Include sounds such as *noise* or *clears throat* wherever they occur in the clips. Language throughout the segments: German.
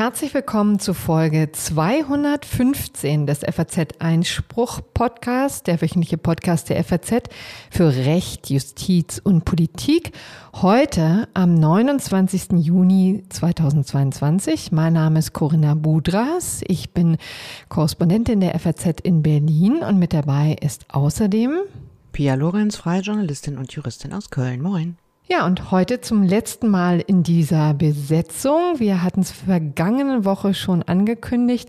Herzlich willkommen zu Folge 215 des FAZ Einspruch Podcast, der wöchentliche Podcast der FAZ für Recht, Justiz und Politik. Heute am 29. Juni 2022. Mein Name ist Corinna Budras. Ich bin Korrespondentin der FAZ in Berlin und mit dabei ist außerdem Pia Lorenz, freie Journalistin und Juristin aus Köln. Moin. Ja, und heute zum letzten Mal in dieser Besetzung. Wir hatten es vergangene Woche schon angekündigt.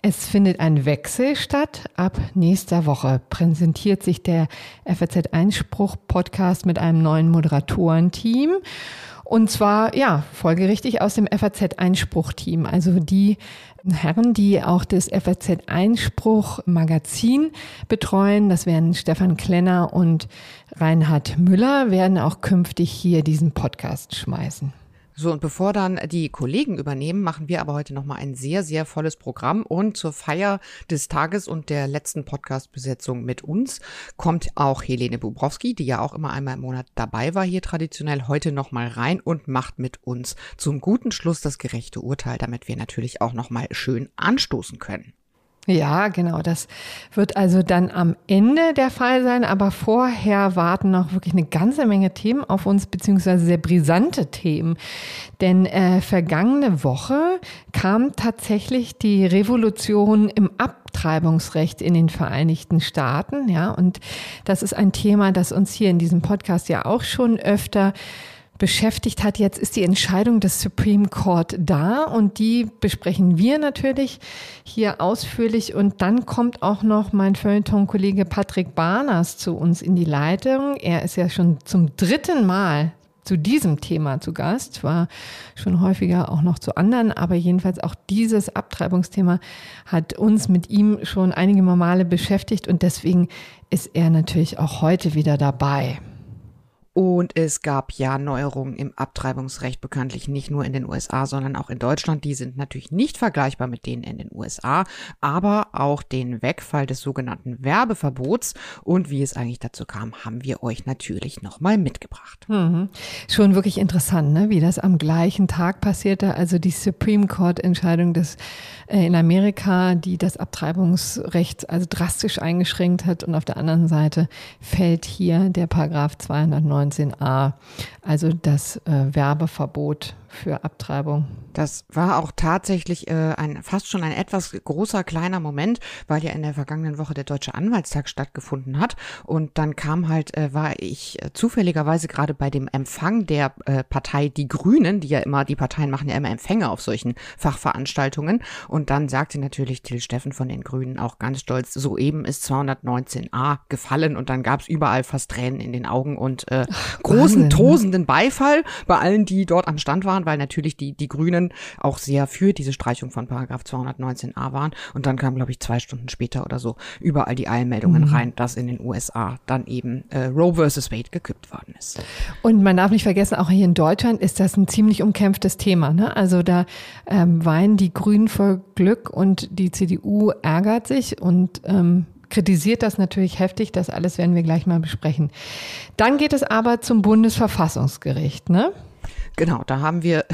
Es findet ein Wechsel statt. Ab nächster Woche präsentiert sich der FAZ Einspruch Podcast mit einem neuen Moderatorenteam. Und zwar, ja, folgerichtig aus dem FAZ-Einspruch-Team. Also die Herren, die auch das FAZ-Einspruch-Magazin betreuen, das wären Stefan Klenner und Reinhard Müller, werden auch künftig hier diesen Podcast schmeißen. So, und bevor dann die Kollegen übernehmen, machen wir aber heute nochmal ein sehr, sehr volles Programm. Und zur Feier des Tages und der letzten Podcast-Besetzung mit uns kommt auch Helene Bubrowski, die ja auch immer einmal im Monat dabei war, hier traditionell heute nochmal rein und macht mit uns zum guten Schluss das gerechte Urteil, damit wir natürlich auch nochmal schön anstoßen können. Ja, genau. Das wird also dann am Ende der Fall sein. Aber vorher warten noch wirklich eine ganze Menge Themen auf uns, beziehungsweise sehr brisante Themen. Denn äh, vergangene Woche kam tatsächlich die Revolution im Abtreibungsrecht in den Vereinigten Staaten. Ja, und das ist ein Thema, das uns hier in diesem Podcast ja auch schon öfter beschäftigt hat. Jetzt ist die Entscheidung des Supreme Court da und die besprechen wir natürlich hier ausführlich. Und dann kommt auch noch mein Feuilleton-Kollege Patrick Barners zu uns in die Leitung. Er ist ja schon zum dritten Mal zu diesem Thema zu Gast, war schon häufiger auch noch zu anderen, aber jedenfalls auch dieses Abtreibungsthema hat uns mit ihm schon einige Male beschäftigt und deswegen ist er natürlich auch heute wieder dabei. Und es gab ja Neuerungen im Abtreibungsrecht bekanntlich nicht nur in den USA, sondern auch in Deutschland. Die sind natürlich nicht vergleichbar mit denen in den USA, aber auch den Wegfall des sogenannten Werbeverbots und wie es eigentlich dazu kam, haben wir euch natürlich nochmal mitgebracht. Mhm. Schon wirklich interessant, ne? wie das am gleichen Tag passierte. Also die Supreme Court Entscheidung des äh, in Amerika, die das Abtreibungsrecht also drastisch eingeschränkt hat und auf der anderen Seite fällt hier der Paragraph 209 19a, also das äh, Werbeverbot für Abtreibung. Das war auch tatsächlich äh, ein fast schon ein etwas großer kleiner Moment, weil ja in der vergangenen Woche der Deutsche Anwaltstag stattgefunden hat und dann kam halt äh, war ich äh, zufälligerweise gerade bei dem Empfang der äh, Partei Die Grünen, die ja immer die Parteien machen ja immer Empfänge auf solchen Fachveranstaltungen und dann sagte natürlich Till Steffen von den Grünen auch ganz stolz, soeben ist 219a gefallen und dann gab es überall fast Tränen in den Augen und äh, großen Wahnsinn, ne? tosenden Beifall bei allen, die dort am Stand waren waren, weil natürlich die, die Grünen auch sehr für diese Streichung von Paragraph 219a waren. Und dann kam, glaube ich, zwei Stunden später oder so überall die Eilmeldungen mhm. rein, dass in den USA dann eben äh, Roe versus Wade gekippt worden ist. Und man darf nicht vergessen, auch hier in Deutschland ist das ein ziemlich umkämpftes Thema. Ne? Also da ähm, weinen die Grünen vor Glück und die CDU ärgert sich und ähm, kritisiert das natürlich heftig. Das alles werden wir gleich mal besprechen. Dann geht es aber zum Bundesverfassungsgericht, ne? Genau, da haben wir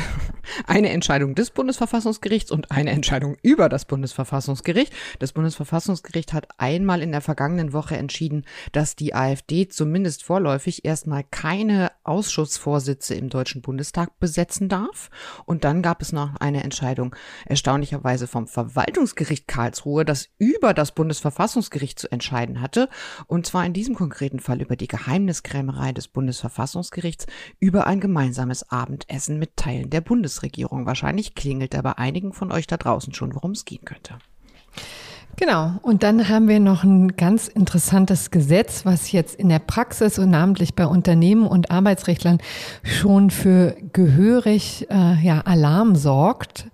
eine Entscheidung des Bundesverfassungsgerichts und eine Entscheidung über das Bundesverfassungsgericht. Das Bundesverfassungsgericht hat einmal in der vergangenen Woche entschieden, dass die AfD zumindest vorläufig erstmal keine Ausschussvorsitze im Deutschen Bundestag besetzen darf. Und dann gab es noch eine Entscheidung erstaunlicherweise vom Verwaltungsgericht Karlsruhe, das über das Bundesverfassungsgericht zu entscheiden hatte. Und zwar in diesem konkreten Fall über die Geheimniskrämerei des Bundesverfassungsgerichts über ein gemeinsames Abendessen mit Teilen der Bundesregierung. Wahrscheinlich klingelt da bei einigen von euch da draußen schon, worum es gehen könnte. Genau. Und dann haben wir noch ein ganz interessantes Gesetz, was jetzt in der Praxis und namentlich bei Unternehmen und Arbeitsrechtlern schon für gehörig äh, ja, Alarm sorgt.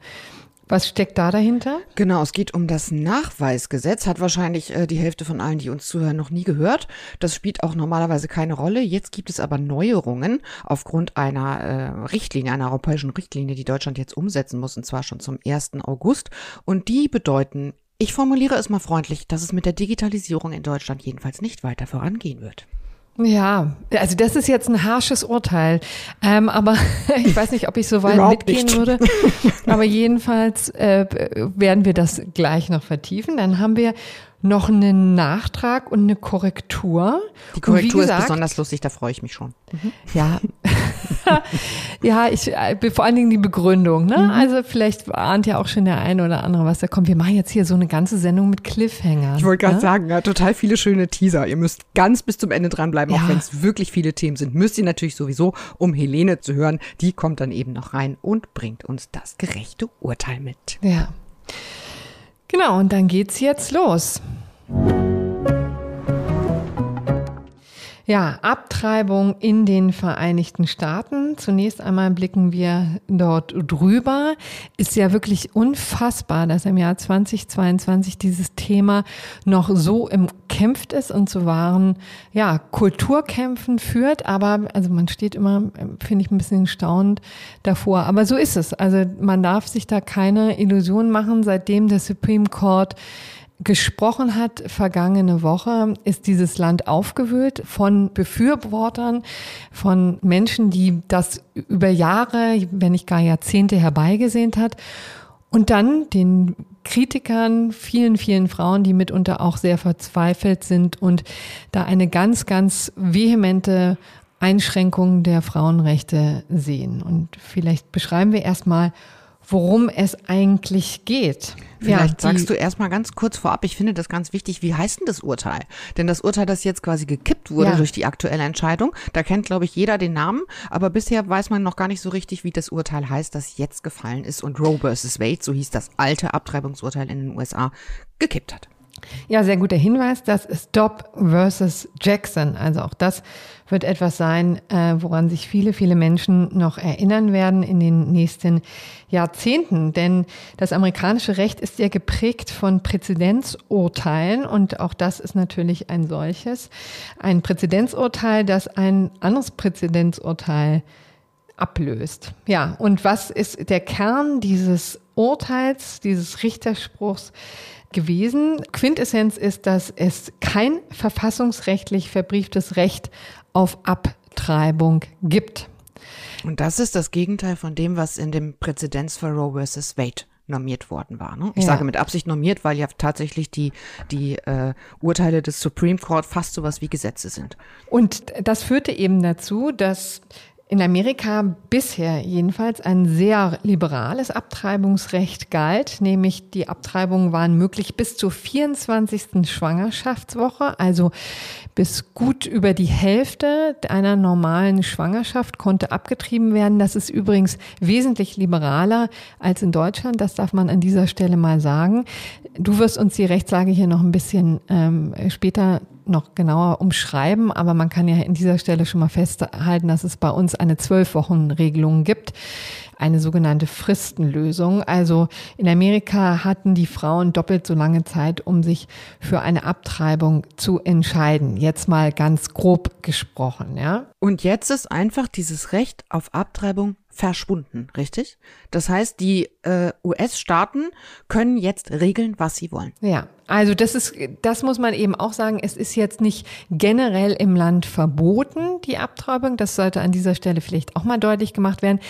Was steckt da dahinter? Genau, es geht um das Nachweisgesetz. Hat wahrscheinlich äh, die Hälfte von allen, die uns zuhören, noch nie gehört. Das spielt auch normalerweise keine Rolle. Jetzt gibt es aber Neuerungen aufgrund einer äh, Richtlinie, einer europäischen Richtlinie, die Deutschland jetzt umsetzen muss, und zwar schon zum 1. August. Und die bedeuten, ich formuliere es mal freundlich, dass es mit der Digitalisierung in Deutschland jedenfalls nicht weiter vorangehen wird. Ja, also das ist jetzt ein harsches Urteil. Ähm, aber *laughs* ich weiß nicht, ob ich so weit Überhaupt mitgehen nicht. würde. *laughs* Aber jedenfalls äh, werden wir das gleich noch vertiefen. Dann haben wir noch einen Nachtrag und eine Korrektur. Die Korrektur gesagt, ist besonders lustig, da freue ich mich schon. Ja. *laughs* ja, ich, äh, vor allen Dingen die Begründung, ne? Mhm. Also vielleicht ahnt ja auch schon der eine oder andere, was da kommt. Wir machen jetzt hier so eine ganze Sendung mit Cliffhangern. Ich wollte gerade ne? sagen, ja, total viele schöne Teaser. Ihr müsst ganz bis zum Ende dranbleiben, Ja. auch wenn es wirklich viele Themen sind. Müsst ihr natürlich sowieso, um Helene zu hören. Die kommt dann eben noch rein und bringt uns das gerechte Urteil mit. Ja. Genau, und dann geht's jetzt los. Ja, Abtreibung in den Vereinigten Staaten. Zunächst einmal blicken wir dort drüber. Ist ja wirklich unfassbar, dass im Jahr 2022 dieses Thema noch so umkämpft ist und zu wahren, ja, Kulturkämpfen führt. Aber, also man steht immer, finde ich, ein bisschen staunend davor. Aber so ist es. Also man darf sich da keine Illusionen machen, seitdem der Supreme Court gesprochen hat, vergangene Woche, ist dieses Land aufgewühlt von Befürwortern, von Menschen, die das über Jahre, wenn nicht gar Jahrzehnte herbeigesehnt hat. Und dann den Kritikern, vielen, vielen Frauen, die mitunter auch sehr verzweifelt sind und da eine ganz, ganz vehemente Einschränkung der Frauenrechte sehen. Und vielleicht beschreiben wir erstmal, worum es eigentlich geht. Vielleicht Ja, sagst du erstmal ganz kurz vorab, ich finde das ganz wichtig, wie heißt denn das Urteil? Denn das Urteil, das jetzt quasi gekippt wurde Ja. durch die aktuelle Entscheidung, da kennt, glaube ich, jeder den Namen, aber bisher weiß man noch gar nicht so richtig, wie das Urteil heißt, das jetzt gefallen ist und Roe vs. Wade, so hieß das alte Abtreibungsurteil in den USA, gekippt hat. Ja, sehr guter Hinweis. Das ist Dobb versus Jackson. Also auch das wird etwas sein, äh, woran sich viele, viele Menschen noch erinnern werden in den nächsten Jahrzehnten. Denn das amerikanische Recht ist ja geprägt von Präzedenzurteilen und auch das ist natürlich ein solches. Ein Präzedenzurteil, das ein anderes Präzedenzurteil ablöst. Ja, und was ist der Kern dieses Urteils, dieses Richterspruchs gewesen? Quintessenz ist, dass es kein verfassungsrechtlich verbrieftes Recht auf Abtreibung gibt. Und das ist das Gegenteil von dem, was in dem Präzedenzfall Roe vs. Wade normiert worden war. Ne? Ich Ja. sage mit Absicht normiert, weil ja tatsächlich die, die äh, Urteile des Supreme Court fast sowas wie Gesetze sind. Und das führte eben dazu, dass in Amerika bisher jedenfalls ein sehr liberales Abtreibungsrecht galt, nämlich die Abtreibungen waren möglich bis zur 24. Schwangerschaftswoche, also bis gut über die Hälfte einer normalen Schwangerschaft konnte abgetrieben werden. Das ist übrigens wesentlich liberaler als in Deutschland, das darf man an dieser Stelle mal sagen. Du wirst uns die Rechtslage hier noch ein bisschen ähm, später noch genauer umschreiben, aber man kann ja in dieser Stelle schon mal festhalten, dass es bei uns eine Zwölf-Wochen-Regelung gibt, eine sogenannte Fristenlösung. Also in Amerika hatten die Frauen doppelt so lange Zeit, um sich für eine Abtreibung zu entscheiden. Jetzt mal ganz grob gesprochen, ja. Und jetzt ist einfach dieses Recht auf Abtreibung verschwunden, richtig? Das heißt, die äh, US-Staaten können jetzt regeln, was sie wollen. Ja, also das ist, das muss man eben auch sagen. Es ist jetzt nicht generell im Land verboten, die Abtreibung. Das sollte an dieser Stelle vielleicht auch mal deutlich gemacht werden,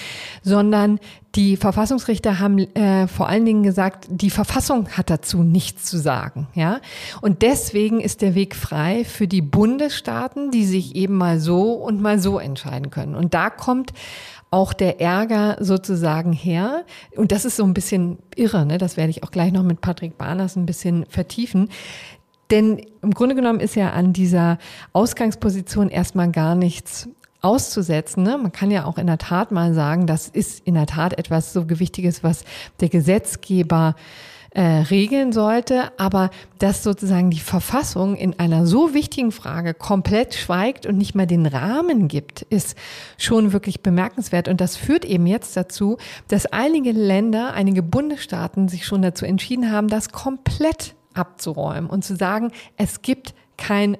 sondern die Verfassungsrichter haben äh, vor allen Dingen gesagt, die Verfassung hat dazu nichts zu sagen, ja. Und deswegen ist der Weg frei für die Bundesstaaten, die sich eben mal so und mal so entscheiden können. Und da kommt auch der Ärger sozusagen her. Und das ist so ein bisschen irre, ne? das werde ich auch gleich noch mit Patrick Barners ein bisschen vertiefen. Denn im Grunde genommen ist ja an dieser Ausgangsposition erstmal gar nichts auszusetzen. Ne? Man kann ja auch in der Tat mal sagen, das ist in der Tat etwas so Gewichtiges, was der Gesetzgeber äh, regeln sollte, aber dass sozusagen die Verfassung in einer so wichtigen Frage komplett schweigt und nicht mal den Rahmen gibt, ist schon wirklich bemerkenswert. Und das führt eben jetzt dazu, dass einige Länder, einige Bundesstaaten sich schon dazu entschieden haben, das komplett abzuräumen und zu sagen, es gibt kein,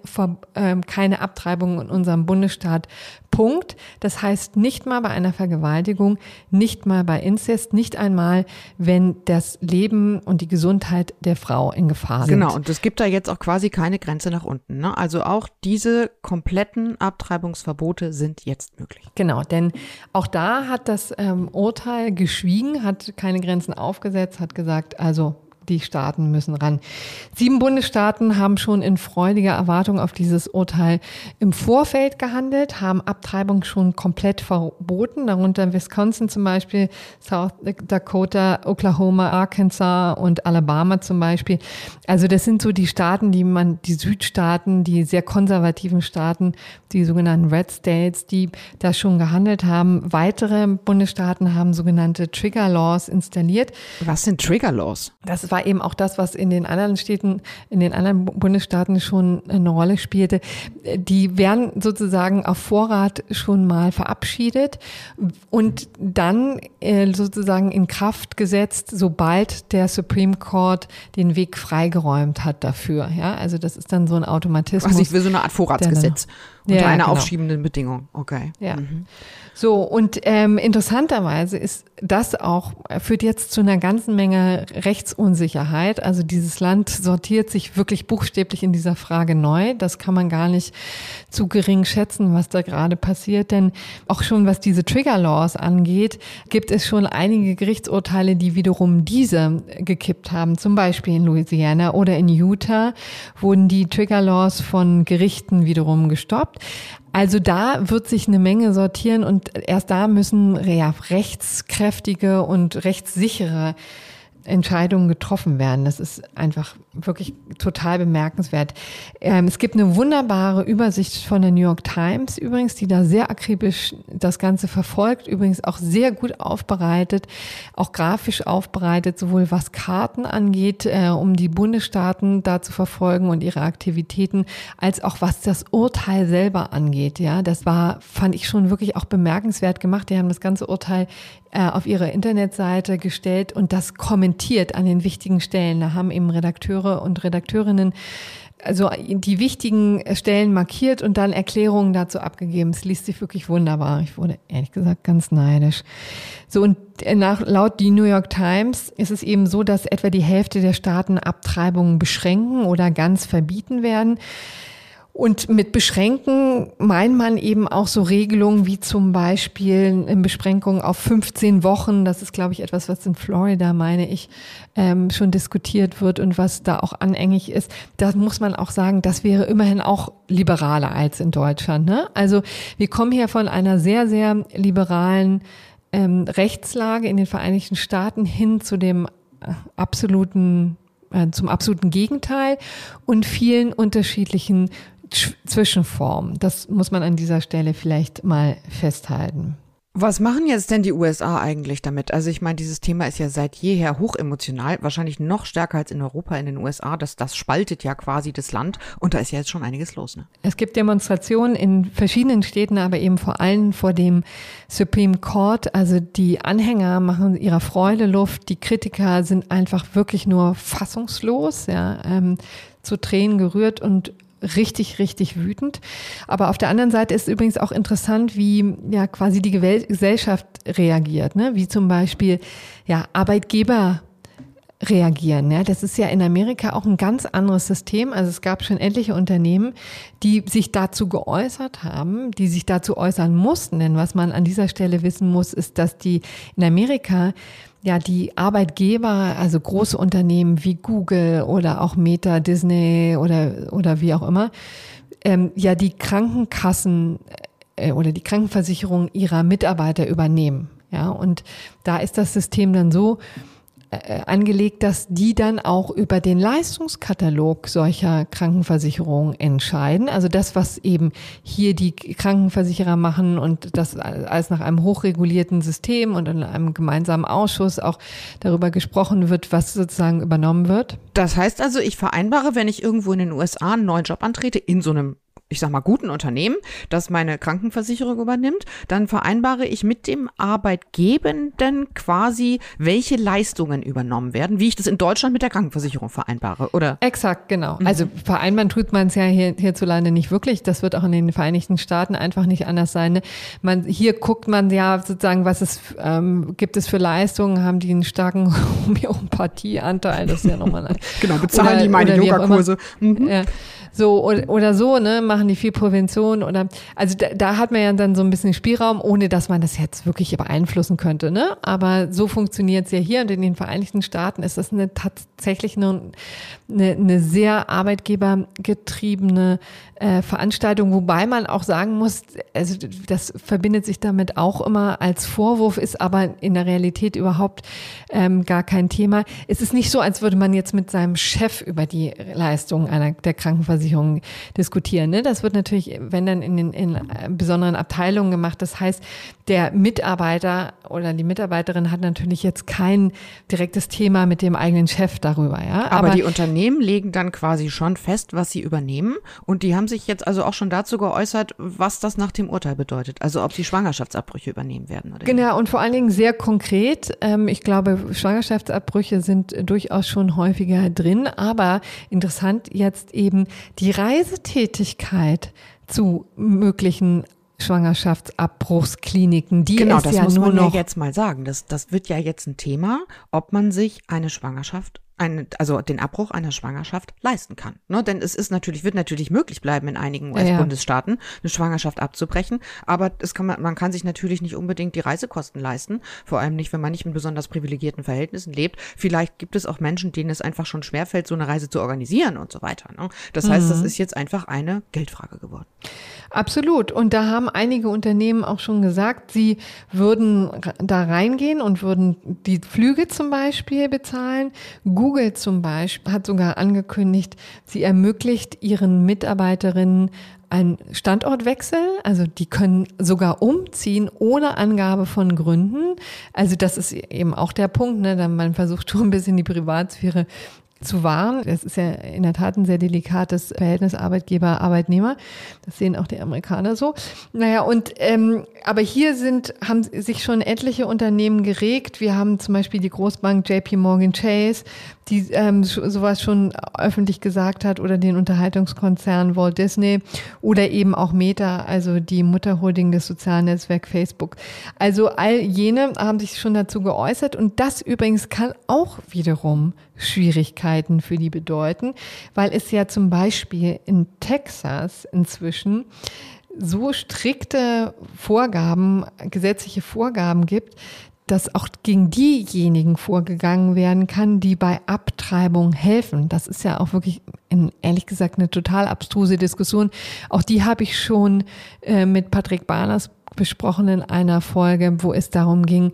äh, keine Abtreibung in unserem Bundesstaat. Punkt. Das heißt nicht mal bei einer Vergewaltigung, nicht mal bei Inzest, nicht einmal, wenn das Leben und die Gesundheit der Frau in Gefahr sind. Genau, und es gibt da jetzt auch quasi keine Grenze nach unten. Ne? Also auch diese kompletten Abtreibungsverbote sind jetzt möglich. Genau, denn auch da hat das ähm, Urteil geschwiegen, hat keine Grenzen aufgesetzt, hat gesagt, also die Staaten müssen ran. Sieben Bundesstaaten haben schon in freudiger Erwartung auf dieses Urteil im Vorfeld gehandelt, haben Abtreibung schon komplett verboten, darunter Wisconsin zum Beispiel, South Dakota, Oklahoma, Arkansas und Alabama zum Beispiel. Also das sind so die Staaten, die man, die Südstaaten, die sehr konservativen Staaten, die sogenannten Red States, die da schon gehandelt haben. Weitere Bundesstaaten haben sogenannte Trigger Laws installiert. Was sind Trigger Laws? Das war eben auch das, was in den anderen Städten, in den anderen Bundesstaaten schon eine Rolle spielte. Die werden sozusagen auf Vorrat schon mal verabschiedet und dann äh, sozusagen in Kraft gesetzt, sobald der Supreme Court den Weg freigeräumt hat dafür. Ja, also das ist dann so ein Automatismus. Also ich will so eine Art Vorratsgesetz. Unter ja, einer genau. aufschiebenden Bedingung. Okay. Ja. Mhm. So, und ähm, interessanterweise ist das auch, führt jetzt zu einer ganzen Menge Rechtsunsicherheit. Also dieses Land sortiert sich wirklich buchstäblich in dieser Frage neu. Das kann man gar nicht zu gering schätzen, was da gerade passiert. Denn auch schon was diese Trigger Laws angeht, gibt es schon einige Gerichtsurteile, die wiederum diese gekippt haben. Zum Beispiel in Louisiana oder in Utah wurden die Trigger Laws von Gerichten wiederum gestoppt. Also da wird sich eine Menge sortieren und erst da müssen ja, rechtskräftige und rechtssichere Entscheidungen getroffen werden. Das ist einfach wirklich total bemerkenswert. Ähm, es gibt eine wunderbare Übersicht von der New York Times übrigens, die da sehr akribisch das Ganze verfolgt, übrigens auch sehr gut aufbereitet, auch grafisch aufbereitet, sowohl was Karten angeht, äh, um die Bundesstaaten da zu verfolgen und ihre Aktivitäten, als auch was das Urteil selber angeht. Ja, das war, fand ich schon wirklich auch bemerkenswert gemacht. Die haben das ganze Urteil äh, auf ihre Internetseite gestellt und das kommentiert an den wichtigen Stellen. Da haben eben Redakteure und Redakteurinnen also die wichtigen Stellen markiert und dann Erklärungen dazu abgegeben. Es liest sich wirklich wunderbar. Ich wurde ehrlich gesagt ganz neidisch. So und nach, laut die New York Times ist es eben so, dass etwa die Hälfte der Staaten Abtreibungen beschränken oder ganz verbieten werden. Und mit Beschränken meint man eben auch so Regelungen wie zum Beispiel eine Beschränkung auf 15 Wochen. Das ist, glaube ich, etwas, was in Florida, meine ich, ähm, schon diskutiert wird und was da auch anhängig ist. Da muss man auch sagen, das wäre immerhin auch liberaler als in Deutschland. Ne? Also wir kommen hier von einer sehr, sehr liberalen ähm, Rechtslage in den Vereinigten Staaten hin zu dem äh, absoluten äh, zum absoluten Gegenteil und vielen unterschiedlichen Zwischenform. Das muss man an dieser Stelle vielleicht mal festhalten. Was machen jetzt denn die USA eigentlich damit? Also ich meine, dieses Thema ist ja seit jeher hochemotional, wahrscheinlich noch stärker als in Europa, in den USA. Das, das spaltet ja quasi das Land und da ist ja jetzt schon einiges los. Ne? Es gibt Demonstrationen in verschiedenen Städten, aber eben vor allem vor dem Supreme Court. Also die Anhänger machen ihrer Freude Luft, die Kritiker sind einfach wirklich nur fassungslos, ja, ähm, zu Tränen gerührt und richtig, richtig wütend. Aber auf der anderen Seite ist übrigens auch interessant, wie ja quasi die Gesellschaft reagiert, ne? wie zum Beispiel ja Arbeitgeber reagieren. Ja, das ist ja in Amerika auch ein ganz anderes System. Also es gab schon etliche Unternehmen, die sich dazu geäußert haben, die sich dazu äußern mussten. Denn was man an dieser Stelle wissen muss, ist, dass die in Amerika ja die Arbeitgeber, also große Unternehmen wie Google oder auch Meta, Disney oder oder wie auch immer, ähm, ja die Krankenkassen äh, oder die Krankenversicherung ihrer Mitarbeiter übernehmen. Ja, und da ist das System dann so, angelegt, dass die dann auch über den Leistungskatalog solcher Krankenversicherungen entscheiden. Also das, was eben hier die Krankenversicherer machen und das alles nach einem hochregulierten System und in einem gemeinsamen Ausschuss auch darüber gesprochen wird, was sozusagen übernommen wird. Das heißt also, ich vereinbare, wenn ich irgendwo in den USA einen neuen Job antrete, in so einem ich sag mal, guten Unternehmen, das meine Krankenversicherung übernimmt, dann vereinbare ich mit dem Arbeitgebenden quasi, welche Leistungen übernommen werden, wie ich das in Deutschland mit der Krankenversicherung vereinbare, oder? Exakt, genau. Mhm. Also vereinbaren tut man es ja hier, hierzulande nicht wirklich. Das wird auch in den Vereinigten Staaten einfach nicht anders sein. Ne? Man, hier guckt man ja sozusagen, was es ähm, gibt es für Leistungen, haben die einen starken *laughs* Homöopathieanteil, das ist ja nochmal. *laughs* genau, bezahlen oder, die meine Yogakurse. Mhm. Ja so oder, oder so, ne, machen die viel Prävention oder also da, da hat man ja dann so ein bisschen Spielraum, ohne dass man das jetzt wirklich beeinflussen könnte, ne? Aber so funktioniert es ja hier und in den Vereinigten Staaten ist das eine tatsächlich eine, eine, eine sehr arbeitgebergetriebene äh, Veranstaltung, wobei man auch sagen muss, also das verbindet sich damit auch immer als Vorwurf, ist aber in der Realität überhaupt ähm, gar kein Thema. Es ist nicht so, als würde man jetzt mit seinem Chef über die Leistung einer der Krankenversicherung Krankenversicherung diskutieren. Ne? Das wird natürlich, wenn dann in den in besonderen Abteilungen gemacht. Das heißt, der Mitarbeiter oder die Mitarbeiterin hat natürlich jetzt kein direktes Thema mit dem eigenen Chef darüber. Ja? Aber, Aber die Unternehmen legen dann quasi schon fest, was sie übernehmen. Und die haben sich jetzt also auch schon dazu geäußert, was das nach dem Urteil bedeutet. Also ob sie Schwangerschaftsabbrüche übernehmen werden. Oder genau, nicht. und vor allen Dingen sehr konkret. Ähm, ich glaube, Schwangerschaftsabbrüche sind durchaus schon häufiger drin. Aber interessant jetzt eben die Reisetätigkeit zu möglichen Schwangerschaftsabbruchskliniken, die genau, das ja muss man ja jetzt mal sagen. Das, das wird ja jetzt ein Thema, ob man sich eine Schwangerschaft eine, also den Abbruch einer Schwangerschaft leisten kann. Ne? Denn es ist natürlich, wird natürlich möglich bleiben in einigen US-Bundesstaaten, eine Schwangerschaft abzubrechen. Aber es kann man, man kann sich natürlich nicht unbedingt die Reisekosten leisten. Vor allem nicht, wenn man nicht in besonders privilegierten Verhältnissen lebt. Vielleicht gibt es auch Menschen, denen es einfach schon schwerfällt, so eine Reise zu organisieren und so weiter. Ne? Das heißt, das mhm. ist jetzt einfach eine Geldfrage geworden. Absolut. Und da haben einige Unternehmen auch schon gesagt, sie würden da reingehen und würden die Flüge zum Beispiel bezahlen. Google zum Beispiel hat sogar angekündigt, sie ermöglicht ihren Mitarbeiterinnen einen Standortwechsel, also die können sogar umziehen ohne Angabe von Gründen. Also das ist eben auch der Punkt, ne? man versucht schon ein bisschen die Privatsphäre zu wahren. Das ist ja in der Tat ein sehr delikates Verhältnis Arbeitgeber-Arbeitnehmer. Das sehen auch die Amerikaner so. Naja, und ähm, aber hier sind, haben sich schon etliche Unternehmen geregt. Wir haben zum Beispiel die Großbank JP Morgan Chase, die ähm, sowas schon öffentlich gesagt hat, oder den Unterhaltungskonzern Walt Disney oder eben auch Meta, also die Mutterholding des sozialen Netzwerks Facebook. Also all jene haben sich schon dazu geäußert und das übrigens kann auch wiederum Schwierigkeiten für die bedeuten, weil es ja zum Beispiel in Texas inzwischen so strikte Vorgaben, gesetzliche Vorgaben gibt, dass auch gegen diejenigen vorgegangen werden kann, die bei Abtreibung helfen. Das ist ja auch wirklich, in, ehrlich gesagt, eine total abstruse Diskussion. Auch die habe ich schon äh, mit Patrick Barners besprochen in einer Folge, wo es darum ging,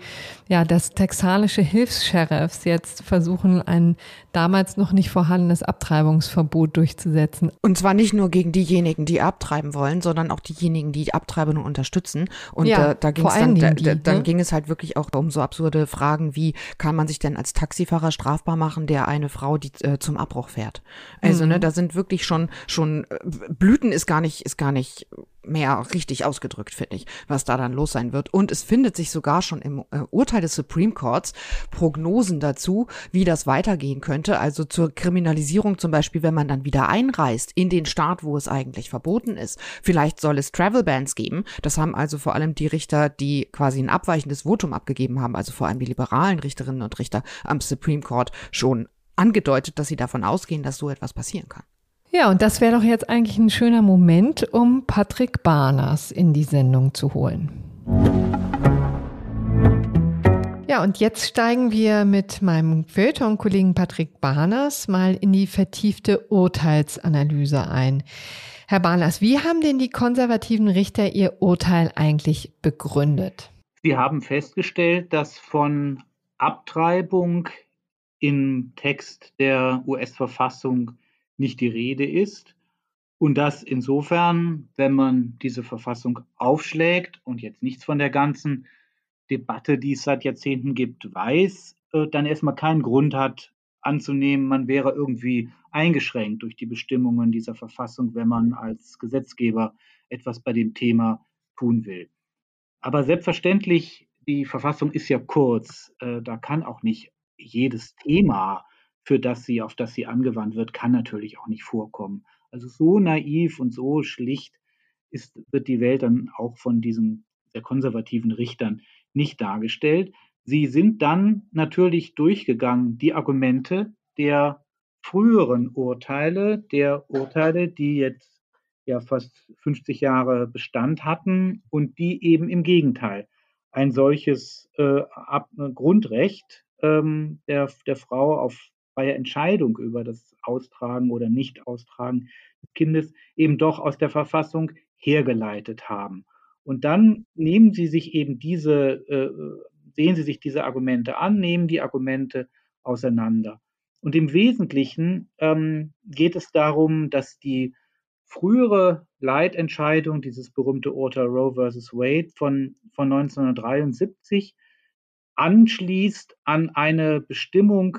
ja, dass texanische Hilfs-Sheriffs jetzt versuchen, ein damals noch nicht vorhandenes Abtreibungsverbot durchzusetzen. Und zwar nicht nur gegen diejenigen, die abtreiben wollen, sondern auch diejenigen, die, die Abtreibung unterstützen. Und ja, äh, da, ging es dann, da, die, dann ne? ging es halt wirklich auch um so absurde Fragen wie, kann man sich denn als Taxifahrer strafbar machen, der eine Frau, die äh, zum Abbruch fährt? Also, ne, mhm. ne, da sind wirklich schon, schon, äh, Blüten ist gar nicht, ist gar nicht mehr richtig ausgedrückt, finde ich, was da dann los sein wird. Und es findet sich sogar schon im äh, Urteil des Supreme Courts Prognosen dazu, wie das weitergehen könnte. Also zur Kriminalisierung zum Beispiel, wenn man dann wieder einreist in den Staat, wo es eigentlich verboten ist. Vielleicht soll es Travel Bans geben. Das haben also vor allem die Richter, die quasi ein abweichendes Votum abgegeben haben, also vor allem die liberalen Richterinnen und Richter am Supreme Court schon angedeutet, dass sie davon ausgehen, dass so etwas passieren kann. Ja, und das wäre doch jetzt eigentlich ein schöner Moment, um Patrick Barners in die Sendung zu holen. Ja, und jetzt steigen wir mit meinem Feuilleton-Kollegen Patrick Barners mal in die vertiefte Urteilsanalyse ein. Herr Barners, wie haben denn die konservativen Richter ihr Urteil eigentlich begründet? Sie haben festgestellt, dass von Abtreibung im Text der US-Verfassung nicht die Rede ist. Und dass insofern, wenn man diese Verfassung aufschlägt und jetzt nichts von der ganzen Debatte, die es seit Jahrzehnten gibt, weiß, äh, dann erstmal keinen Grund hat anzunehmen, man wäre irgendwie eingeschränkt durch die Bestimmungen dieser Verfassung, wenn man als Gesetzgeber etwas bei dem Thema tun will. Aber selbstverständlich, die Verfassung ist ja kurz. Äh, da kann auch nicht jedes Thema, für das sie, auf das sie angewandt wird, kann natürlich auch nicht vorkommen. Also so naiv und so schlicht ist, wird die Welt dann auch von diesen sehr konservativen Richtern nicht dargestellt. Sie sind dann natürlich durchgegangen, die Argumente der früheren Urteile, der Urteile, die jetzt ja fast 50 Jahre Bestand hatten und die eben im Gegenteil ein solches äh, Ab Grundrecht ähm, der, der Frau auf freie Entscheidung über das Austragen oder Nicht-Austragen des Kindes eben doch aus der Verfassung hergeleitet haben. Und dann nehmen Sie sich eben diese, äh, sehen Sie sich diese Argumente an, nehmen die Argumente auseinander. Und im Wesentlichen ähm, geht es darum, dass die frühere Leitentscheidung, dieses berühmte Urteil Roe versus Wade von, von 1973, anschließt an eine Bestimmung,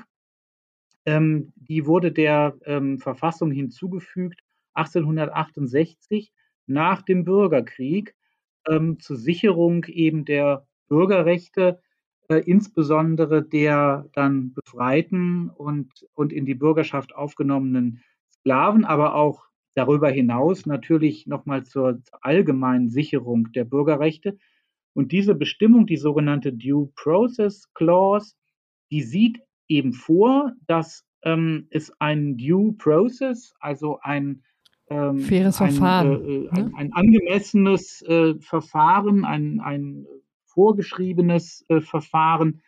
ähm, die wurde der ähm, Verfassung hinzugefügt 1868 nach dem Bürgerkrieg ähm, zur Sicherung eben der Bürgerrechte, äh, insbesondere der dann befreiten und, und in die Bürgerschaft aufgenommenen Sklaven, aber auch darüber hinaus natürlich nochmal zur allgemeinen Sicherung der Bürgerrechte. Und diese Bestimmung, die sogenannte Due Process Clause, die sieht eben vor, dass ähm, es ein Due Process, also ein ähm, faires ein, Verfahren, äh, äh, ein, ne? ein, angemessenes äh, Verfahren, ein, ein vorgeschriebenes äh, Verfahren,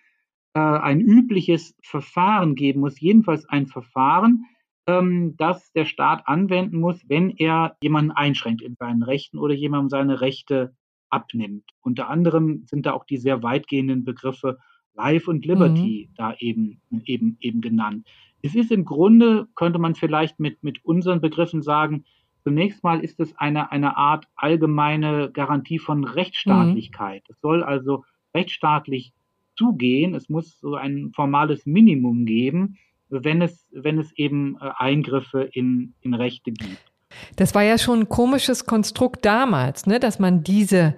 äh, ein übliches Verfahren geben muss, jedenfalls ein Verfahren, ähm, das der Staat anwenden muss, wenn er jemanden einschränkt in seinen Rechten oder jemandem seine Rechte abnimmt. Unter anderem sind da auch die sehr weitgehenden Begriffe Life und Liberty mhm. da eben, eben, eben genannt. Es ist im Grunde, könnte man vielleicht mit, mit unseren Begriffen sagen, zunächst mal ist es eine, eine Art allgemeine Garantie von Rechtsstaatlichkeit. Mhm. Es soll also rechtsstaatlich zugehen. Es muss so ein formales Minimum geben, wenn es, wenn es eben äh, Eingriffe in, in Rechte gibt. Das war ja schon ein komisches Konstrukt damals, ne, dass man diese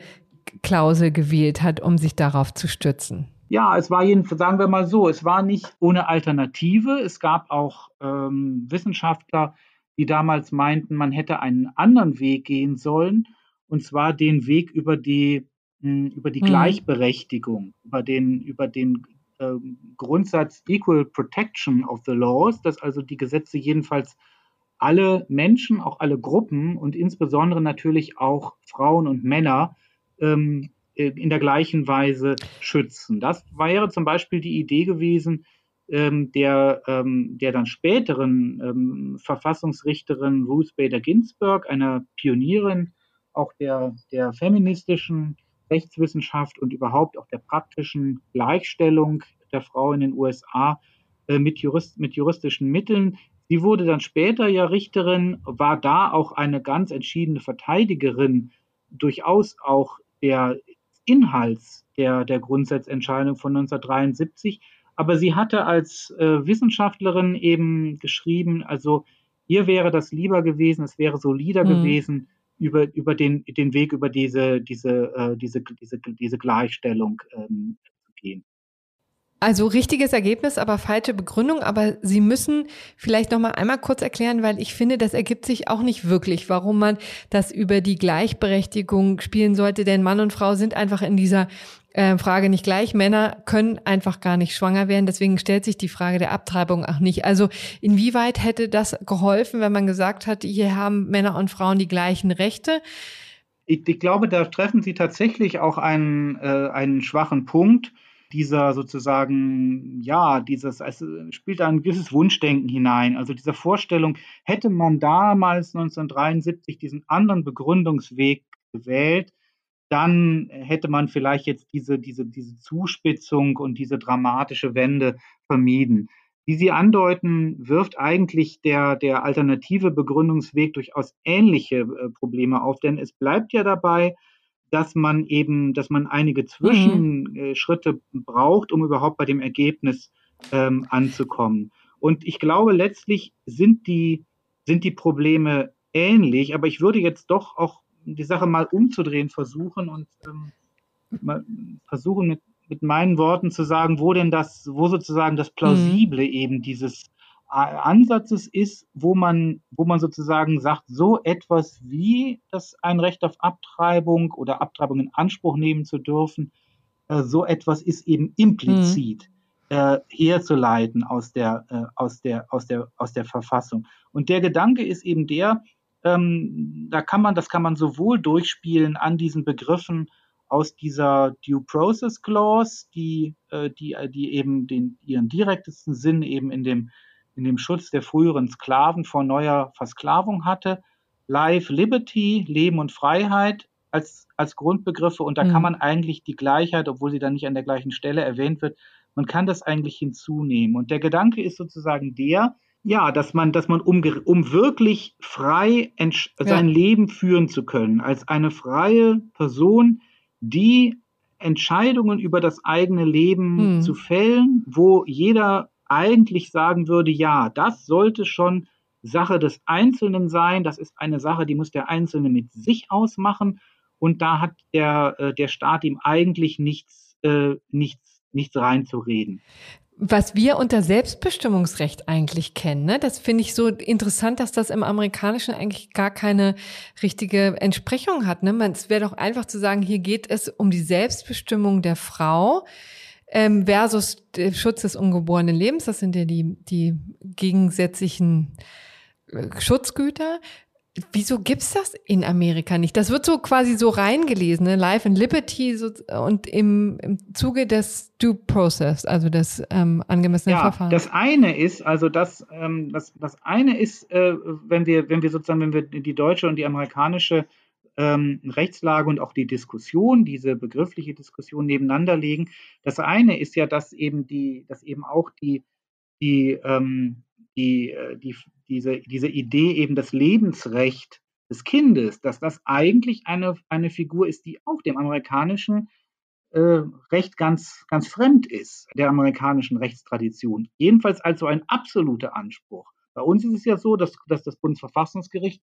Klausel gewählt hat, um sich darauf zu stützen. Ja, es war jedenfalls, sagen wir mal so, es war nicht ohne Alternative. Es gab auch ähm, Wissenschaftler, die damals meinten, man hätte einen anderen Weg gehen sollen, und zwar den Weg über die, mh, hm, über die mhm. Gleichberechtigung, über den, über den äh, Grundsatz Equal Protection of the Laws, dass also die Gesetze jedenfalls alle Menschen, auch alle Gruppen und insbesondere natürlich auch Frauen und Männer ähm, äh, in der gleichen Weise schützen. Das wäre zum Beispiel die Idee gewesen, ähm, der, ähm, der dann späteren ähm, Verfassungsrichterin Ruth Bader Ginsburg, einer Pionierin auch der, der feministischen Rechtswissenschaft und überhaupt auch der praktischen Gleichstellung der Frau in den USA äh, mit, Jurist, mit juristischen Mitteln. Sie wurde dann später ja Richterin, war da auch eine ganz entschiedene Verteidigerin durchaus auch der Inhalts der, der Grundsatzentscheidung von 1973. Aber sie hatte als äh, Wissenschaftlerin eben geschrieben, also ihr wäre das lieber gewesen, es wäre solider mhm. gewesen, über, über den, den Weg über diese, diese, äh, diese, diese, diese Gleichstellung ähm, zu gehen. Also richtiges Ergebnis, aber falsche Begründung. Aber Sie müssen vielleicht noch mal einmal kurz erklären, weil ich finde, das ergibt sich auch nicht wirklich, warum man das über die Gleichberechtigung spielen sollte. Denn Mann und Frau sind einfach in dieser äh, Frage nicht gleich. Männer können einfach gar nicht schwanger werden. Deswegen stellt sich die Frage der Abtreibung auch nicht. Also inwieweit hätte das geholfen, wenn man gesagt hat, hier haben Männer und Frauen die gleichen Rechte? Ich, ich glaube, da treffen Sie tatsächlich auch einen, äh, einen schwachen Punkt dieser sozusagen, ja, dieses, es spielt ein gewisses Wunschdenken hinein. Also diese Vorstellung, hätte man damals 1973 diesen anderen Begründungsweg gewählt, dann hätte man vielleicht jetzt diese, diese, diese Zuspitzung und diese dramatische Wende vermieden. Wie Sie andeuten, wirft eigentlich der, der alternative Begründungsweg durchaus ähnliche äh, Probleme auf, denn es bleibt ja dabei, dass man eben, dass man einige mhm. Zwischenschritte mhm. braucht, um überhaupt bei dem Ergebnis ähm, anzukommen. Und ich glaube, letztlich sind die, sind die Probleme ähnlich, aber ich würde jetzt doch auch die Sache mal umzudrehen versuchen und ähm, mal versuchen mit, mit meinen Worten zu sagen, wo denn das, wo sozusagen das Plausible mhm. eben dieses Ansatzes ist, wo man, wo man sozusagen sagt, so etwas wie das ein Recht auf Abtreibung oder Abtreibung in Anspruch nehmen zu dürfen, äh, so etwas ist eben implizit mhm. äh, herzuleiten aus der, äh, aus, der, aus, der, aus der Verfassung. Und der Gedanke ist eben der, ähm, da kann man, das kann man sowohl durchspielen an diesen Begriffen aus dieser Due Process Clause, die, äh, die, die eben den, ihren direktesten Sinn eben in dem in dem Schutz der früheren Sklaven vor neuer Versklavung hatte. Life, Liberty, Leben und Freiheit als, als Grundbegriffe. Und da mhm. kann man eigentlich die Gleichheit, obwohl sie dann nicht an der gleichen Stelle erwähnt wird, man kann das eigentlich hinzunehmen. Und der Gedanke ist sozusagen der, ja, dass man, dass man um, um wirklich frei sein ja. Leben führen zu können, als eine freie Person, die Entscheidungen über das eigene Leben mhm. zu fällen, wo jeder eigentlich sagen würde, ja, das sollte schon Sache des Einzelnen sein. Das ist eine Sache, die muss der Einzelne mit sich ausmachen. Und da hat der, äh, der Staat ihm eigentlich nichts, äh, nichts, nichts reinzureden. Was wir unter Selbstbestimmungsrecht eigentlich kennen, ne? das finde ich so interessant, dass das im Amerikanischen eigentlich gar keine richtige Entsprechung hat. Ne? Es wäre doch einfach zu sagen, hier geht es um die Selbstbestimmung der Frau ähm, versus der Schutz des ungeborenen Lebens. Das sind ja die, die gegensätzlichen äh, Schutzgüter. Wieso gibt's das in Amerika nicht? Das wird so quasi so reingelesen, ne? Life and Liberty so, und im, im Zuge des Due Process, also des ähm, angemessenen ja, Verfahrens. Das eine ist, also das, ähm, das, das eine ist, äh, wenn wir, wenn wir sozusagen, wenn wir die deutsche und die amerikanische ähm, Rechtslage und auch die Diskussion, diese begriffliche Diskussion nebeneinander legen. Das eine ist ja, dass eben die, dass eben auch die, die, ähm, die, äh, die, diese, diese Idee eben das Lebensrecht des Kindes, dass das eigentlich eine, eine Figur ist, die auch dem amerikanischen äh, Recht ganz, ganz fremd ist, der amerikanischen Rechtstradition. Jedenfalls als so ein absoluter Anspruch. Bei uns ist es ja so, dass, dass das Bundesverfassungsgericht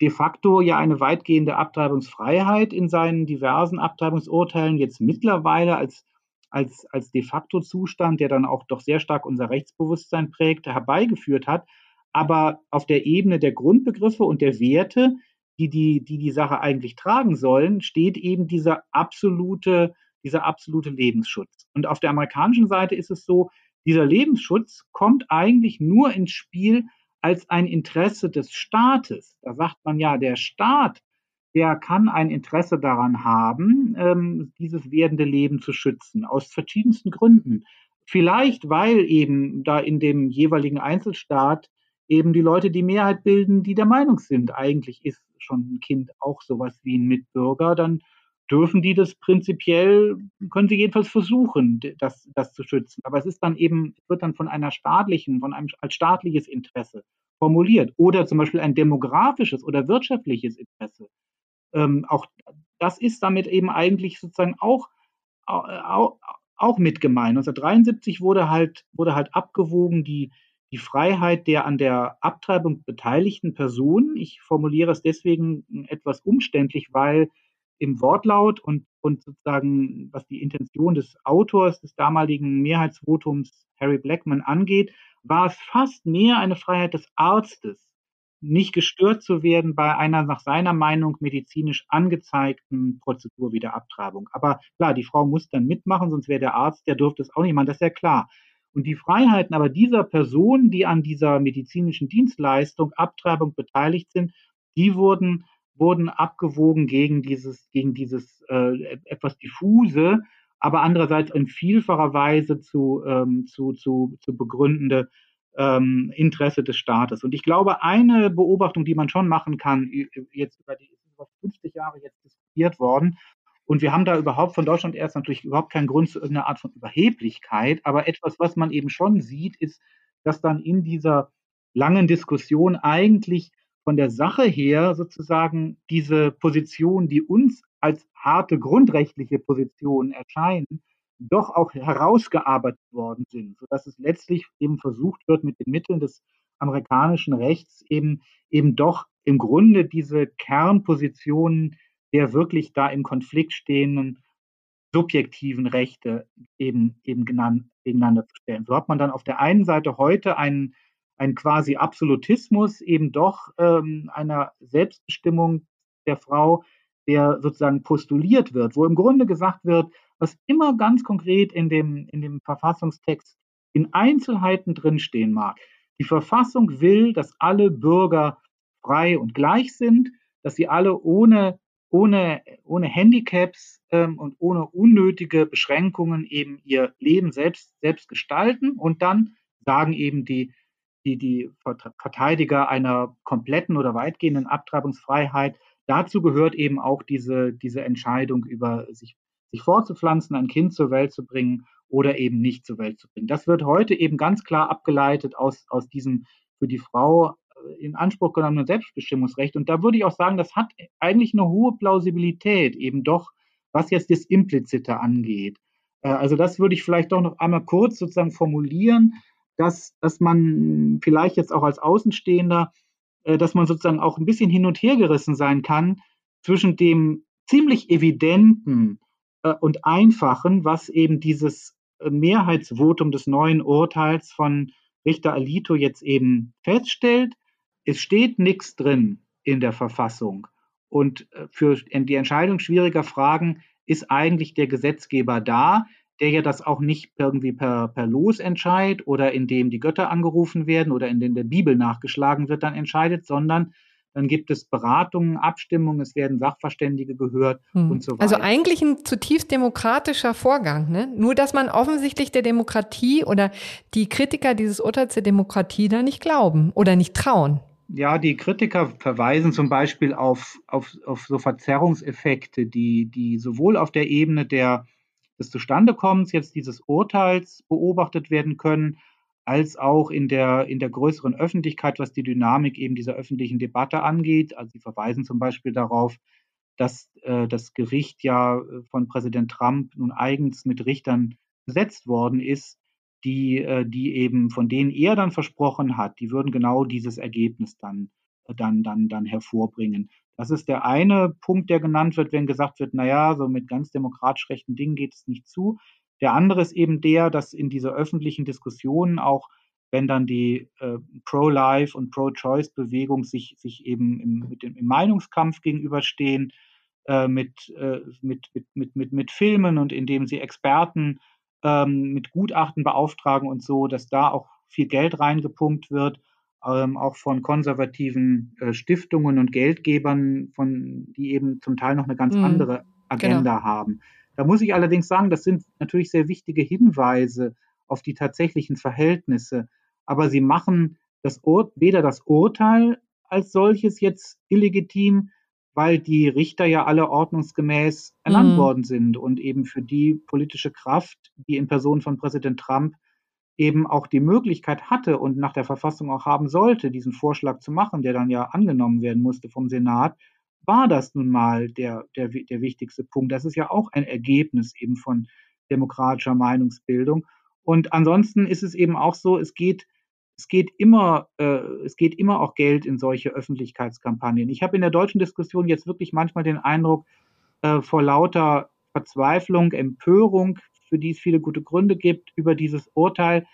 de facto ja eine weitgehende Abtreibungsfreiheit in seinen diversen Abtreibungsurteilen jetzt mittlerweile als, als, als de facto Zustand, der dann auch doch sehr stark unser Rechtsbewusstsein prägt, herbeigeführt hat. Aber auf der Ebene der Grundbegriffe und der Werte, die die, die, die Sache eigentlich tragen sollen, steht eben dieser absolute, dieser absolute Lebensschutz. Und auf der amerikanischen Seite ist es so, dieser Lebensschutz kommt eigentlich nur ins Spiel, als ein Interesse des Staates. Da sagt man ja, der Staat, der kann ein Interesse daran haben, ähm, dieses werdende Leben zu schützen, aus verschiedensten Gründen. Vielleicht, weil eben da in dem jeweiligen Einzelstaat eben die Leute die Mehrheit bilden, die der Meinung sind, eigentlich ist schon ein Kind auch sowas wie ein Mitbürger, dann dürfen die das prinzipiell, können sie jedenfalls versuchen, das, das zu schützen. Aber es ist dann eben, wird dann von einer staatlichen, von einem als staatliches Interesse formuliert. Oder zum Beispiel ein demografisches oder wirtschaftliches Interesse. Ähm, auch das ist damit eben eigentlich sozusagen auch, auch, auch mit gemeint. 1973 wurde halt, wurde halt abgewogen die, die Freiheit der an der Abtreibung beteiligten Personen. Ich formuliere es deswegen etwas umständlich, weil im Wortlaut und, und sozusagen, was die Intention des Autors des damaligen Mehrheitsvotums Harry Blackman angeht, war es fast mehr eine Freiheit des Arztes, nicht gestört zu werden bei einer nach seiner Meinung medizinisch angezeigten Prozedur wie der Abtreibung. Aber klar, die Frau muss dann mitmachen, sonst wäre der Arzt, der dürfte es auch nicht machen, das ist ja klar. Und die Freiheiten aber dieser Personen, die an dieser medizinischen Dienstleistung Abtreibung beteiligt sind, die wurden wurden abgewogen gegen dieses, gegen dieses äh, etwas diffuse, aber andererseits in vielfacher Weise zu, ähm, zu, zu, zu begründende ähm, Interesse des Staates. Und ich glaube, eine Beobachtung, die man schon machen kann, jetzt über die über 50 Jahre jetzt diskutiert worden, und wir haben da überhaupt von Deutschland erst natürlich überhaupt keinen Grund zu irgendeiner Art von Überheblichkeit, aber etwas, was man eben schon sieht, ist, dass dann in dieser langen Diskussion eigentlich von der Sache her sozusagen diese Position, die uns als harte grundrechtliche Position erscheinen, doch auch herausgearbeitet worden sind, sodass es letztlich eben versucht wird, mit den Mitteln des amerikanischen Rechts eben, eben doch im Grunde diese Kernpositionen der wirklich da im Konflikt stehenden subjektiven Rechte eben, eben gegeneinander zu stellen. So hat man dann auf der einen Seite heute einen, einen quasi Absolutismus eben doch ähm, einer Selbstbestimmung der Frau, der sozusagen postuliert wird, wo im Grunde gesagt wird, was immer ganz konkret in dem, in dem Verfassungstext in Einzelheiten drinstehen mag. Die Verfassung will, dass alle Bürger frei und gleich sind, dass sie alle ohne, ohne, ohne Handicaps ähm, und ohne unnötige Beschränkungen eben ihr Leben selbst, selbst gestalten. Und dann sagen eben die, die, die Verteidiger einer kompletten oder weitgehenden Abtreibungsfreiheit, dazu gehört eben auch diese, diese Entscheidung über sich, sich vorzupflanzen, ein Kind zur Welt zu bringen oder eben nicht zur Welt zu bringen. Das wird heute eben ganz klar abgeleitet aus, aus diesem für die Frau äh, in Anspruch genommenen Selbstbestimmungsrecht. Und da würde ich auch sagen, das hat eigentlich eine hohe Plausibilität eben doch, was jetzt das Implizite angeht. Äh, also das würde ich vielleicht doch noch einmal kurz sozusagen formulieren, dass, dass man vielleicht jetzt auch als Außenstehender, äh, dass man sozusagen auch ein bisschen hin und her gerissen sein kann zwischen dem ziemlich evidenten und einfachen, was eben dieses Mehrheitsvotum des neuen Urteils von Richter Alito jetzt eben feststellt, es steht nichts drin in der Verfassung. Und äh, für die Entscheidung schwieriger Fragen ist eigentlich der Gesetzgeber da, der ja das auch nicht irgendwie per, per Los entscheidet oder indem die Götter angerufen werden oder in der Bibel nachgeschlagen wird, dann entscheidet, sondern dann gibt es Beratungen, Abstimmungen, es werden Sachverständige gehört hm. und so weiter. Also eigentlich ein zutiefst demokratischer Vorgang, ne? Nur dass man offensichtlich der Demokratie oder die Kritiker dieses Urteils der Demokratie da nicht glauben oder nicht trauen. Ja, die Kritiker verweisen zum Beispiel auf, auf, auf so Verzerrungseffekte, die, die sowohl auf der Ebene der, des Zustandekommens jetzt dieses Urteils beobachtet werden können, als auch in der, in der größeren Öffentlichkeit, was die Dynamik eben dieser öffentlichen Debatte angeht. Also Sie verweisen zum Beispiel darauf, dass äh, das Gericht ja äh, von Präsident Trump nun eigens mit Richtern besetzt worden ist, die, äh, die eben, von denen er dann versprochen hat, die würden genau dieses Ergebnis dann, äh, dann, dann, dann hervorbringen. Das ist der eine Punkt, der genannt wird, wenn gesagt wird, naja, so mit ganz demokratisch rechten Dingen geht es nicht zu. Der andere ist eben der, dass in dieser öffentlichen Diskussion auch, wenn dann die äh, Pro-Life und Pro-Choice-Bewegung sich, sich eben im, mit dem, im Meinungskampf gegenüberstehen, äh, mit, äh, mit, mit, mit, mit, mit Filmen und indem sie Experten ähm, mit Gutachten beauftragen und so, dass da auch viel Geld reingepumpt wird, ähm, auch von konservativen äh, Stiftungen und Geldgebern, von, die eben zum Teil noch eine ganz mhm, andere Agenda genau. haben. Da muss ich allerdings sagen, das sind natürlich sehr wichtige Hinweise auf die tatsächlichen Verhältnisse. Aber sie machen das Ur weder das Urteil als solches jetzt illegitim, weil die Richter ja alle ordnungsgemäß ernannt mhm. worden sind und eben für die politische Kraft, die in Person von Präsident Trump eben auch die Möglichkeit hatte und nach der Verfassung auch haben sollte, diesen Vorschlag zu machen, der dann ja angenommen werden musste vom Senat, war das nun mal der, der, der wichtigste Punkt. Das ist ja auch ein Ergebnis eben von demokratischer Meinungsbildung. Und ansonsten ist es eben auch so, es geht, es geht immer, äh, es geht immer auch Geld in solche Öffentlichkeitskampagnen. Ich habe in der deutschen Diskussion jetzt wirklich manchmal den Eindruck, äh, vor lauter Verzweiflung, Empörung, für die es viele gute Gründe gibt, über dieses Urteil,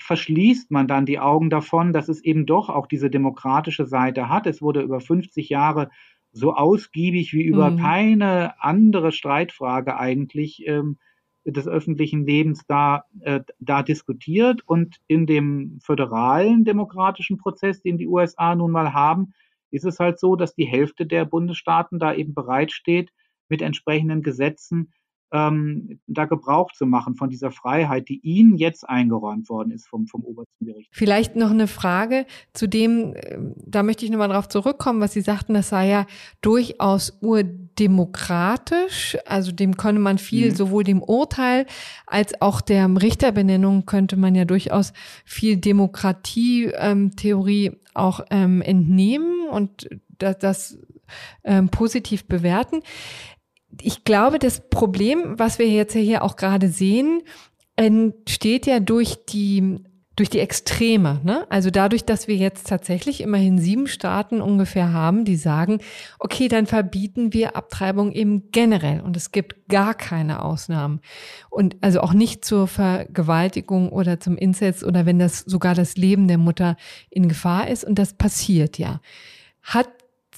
verschließt man dann die Augen davon, dass es eben doch auch diese demokratische Seite hat. Es wurde über 50 Jahre so ausgiebig wie über mhm. keine andere Streitfrage eigentlich ähm, des öffentlichen Lebens da, äh, da diskutiert. Und in dem föderalen demokratischen Prozess, den die USA nun mal haben, ist es halt so, dass die Hälfte der Bundesstaaten da eben bereitsteht, mit entsprechenden Gesetzen ähm, da Gebrauch zu machen von dieser Freiheit, die ihnen jetzt eingeräumt worden ist vom, vom obersten Gericht. Vielleicht noch eine Frage zu dem, äh, da möchte ich nochmal darauf zurückkommen, was Sie sagten, das sei ja durchaus urdemokratisch, also dem könne man viel, mhm. sowohl dem Urteil als auch der Richterbenennung könnte man ja durchaus viel Demokratietheorie ähm, auch ähm, entnehmen und das, das ähm, positiv bewerten ich glaube, das Problem, was wir jetzt hier auch gerade sehen, entsteht ja durch die durch die Extreme. Ne? Also dadurch, dass wir jetzt tatsächlich immerhin sieben Staaten ungefähr haben, die sagen, okay, dann verbieten wir Abtreibung eben generell und es gibt gar keine Ausnahmen. Und also auch nicht zur Vergewaltigung oder zum Inzest oder wenn das sogar das Leben der Mutter in Gefahr ist und das passiert ja. Hat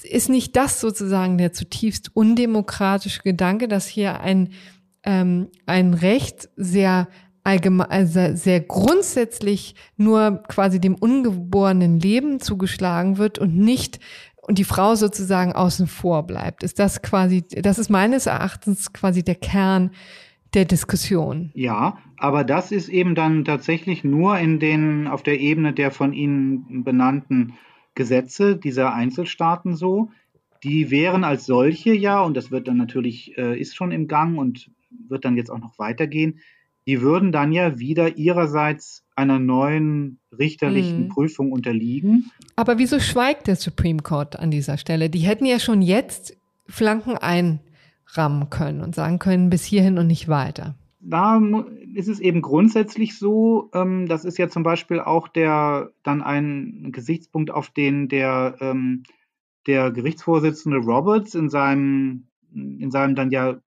ist nicht das sozusagen der zutiefst undemokratische Gedanke, dass hier ein, ähm, ein Recht sehr allgemein, also sehr grundsätzlich nur quasi dem ungeborenen Leben zugeschlagen wird und nicht und die Frau sozusagen außen vor bleibt. Ist das quasi, das ist meines Erachtens quasi der Kern der Diskussion. Ja, aber das ist eben dann tatsächlich nur in den, auf der Ebene der von Ihnen benannten Gesetze dieser Einzelstaaten so. Die wären als solche ja, und das wird dann natürlich, äh, ist schon im Gang und wird dann jetzt auch noch weitergehen, die würden dann ja wieder ihrerseits einer neuen richterlichen mhm. Prüfung unterliegen. Aber wieso schweigt der Supreme Court an dieser Stelle? Die hätten ja schon jetzt Flanken einrammen können und sagen können, bis hierhin und nicht weiter. Da ist es eben grundsätzlich so, ähm, das ist ja zum Beispiel auch der dann ein Gesichtspunkt, auf den der, ähm, der Gerichtsvorsitzende Roberts in seinem, in seinem dann ja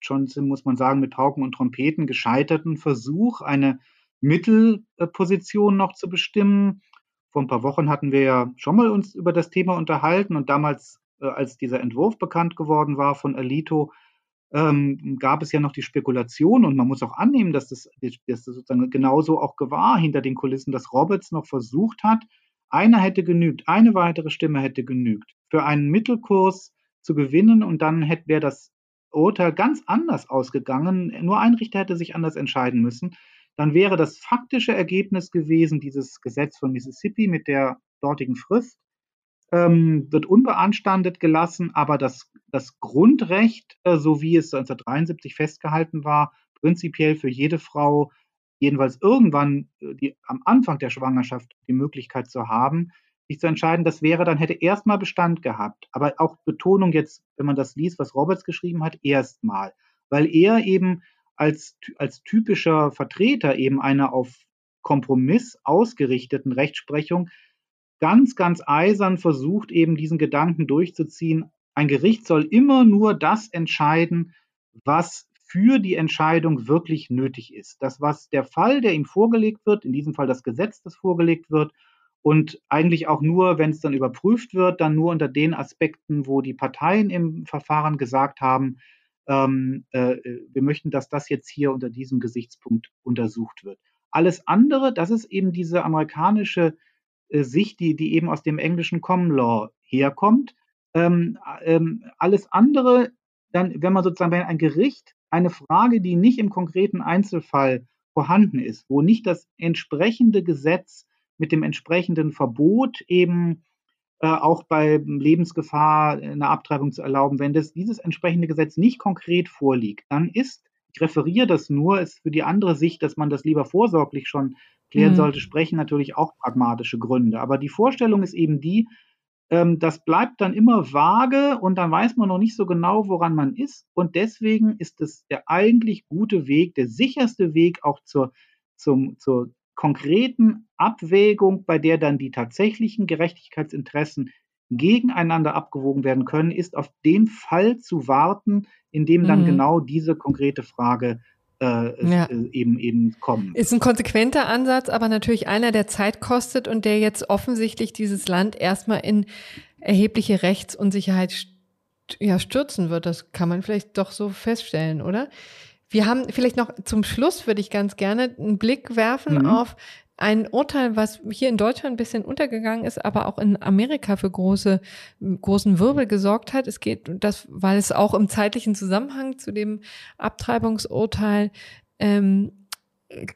schon, muss man sagen, mit Pauken und Trompeten gescheiterten Versuch, eine Mittelposition noch zu bestimmen. Vor ein paar Wochen hatten wir ja schon mal uns über das Thema unterhalten und damals, äh, als dieser Entwurf bekannt geworden war von Alito, ähm, gab es ja noch die Spekulation und man muss auch annehmen, dass das, dass das sozusagen genauso auch gewahr hinter den Kulissen, dass Roberts noch versucht hat, einer hätte genügt, eine weitere Stimme hätte genügt, für einen Mittelkurs zu gewinnen und dann hätte wäre das Urteil ganz anders ausgegangen, nur ein Richter hätte sich anders entscheiden müssen, dann wäre das faktische Ergebnis gewesen, dieses Gesetz von Mississippi mit der dortigen Frist, ähm, wird unbeanstandet gelassen, aber das, das Grundrecht, äh, so wie es 1973 festgehalten war, prinzipiell für jede Frau jedenfalls irgendwann äh, die, am Anfang der Schwangerschaft die Möglichkeit zu haben, sich zu entscheiden, das wäre dann, hätte erstmal Bestand gehabt. Aber auch Betonung jetzt, wenn man das liest, was Roberts geschrieben hat, erstmal. Weil er eben als, als typischer Vertreter eben einer auf Kompromiss ausgerichteten Rechtsprechung ganz, ganz eisern versucht, eben diesen Gedanken durchzuziehen. Ein Gericht soll immer nur das entscheiden, was für die Entscheidung wirklich nötig ist. Das, was der Fall, der ihm vorgelegt wird, in diesem Fall das Gesetz, das vorgelegt wird, und eigentlich auch nur, wenn es dann überprüft wird, dann nur unter den Aspekten, wo die Parteien im Verfahren gesagt haben, ähm, äh, wir möchten, dass das jetzt hier unter diesem Gesichtspunkt untersucht wird. Alles andere, das ist eben diese amerikanische äh, Sicht, die, die eben aus dem englischen Common Law herkommt. Ähm, ähm, alles andere, dann, wenn man sozusagen, wenn ein Gericht eine Frage, die nicht im konkreten Einzelfall vorhanden ist, wo nicht das entsprechende Gesetz mit dem entsprechenden Verbot eben äh, auch bei Lebensgefahr eine Abtreibung zu erlauben. Wenn das, dieses entsprechende Gesetz nicht konkret vorliegt, dann ist, ich referiere das nur, ist für die andere Sicht, dass man das lieber vorsorglich schon klären mhm. sollte, sprechen natürlich auch pragmatische Gründe. Aber die Vorstellung ist eben die, ähm, das bleibt dann immer vage und dann weiß man noch nicht so genau, woran man ist. Und deswegen ist es der eigentlich gute Weg, der sicherste Weg auch zur, zum, zur konkreten Abwägung, bei der dann die tatsächlichen Gerechtigkeitsinteressen gegeneinander abgewogen werden können, ist auf den Fall zu warten, in dem dann mhm. genau diese konkrete Frage äh, ja. Eben eben kommt. Ist ein konsequenter Ansatz, aber natürlich einer, der Zeit kostet und der jetzt offensichtlich dieses Land erstmal in erhebliche Rechtsunsicherheit ja, stürzen wird. Das kann man vielleicht doch so feststellen, oder? Wir haben vielleicht noch zum Schluss würde ich ganz gerne einen Blick werfen mhm. auf ein Urteil, was hier in Deutschland ein bisschen untergegangen ist, aber auch in Amerika für große, großen Wirbel gesorgt hat. Es geht, das, weil es auch im zeitlichen Zusammenhang zu dem Abtreibungsurteil ähm,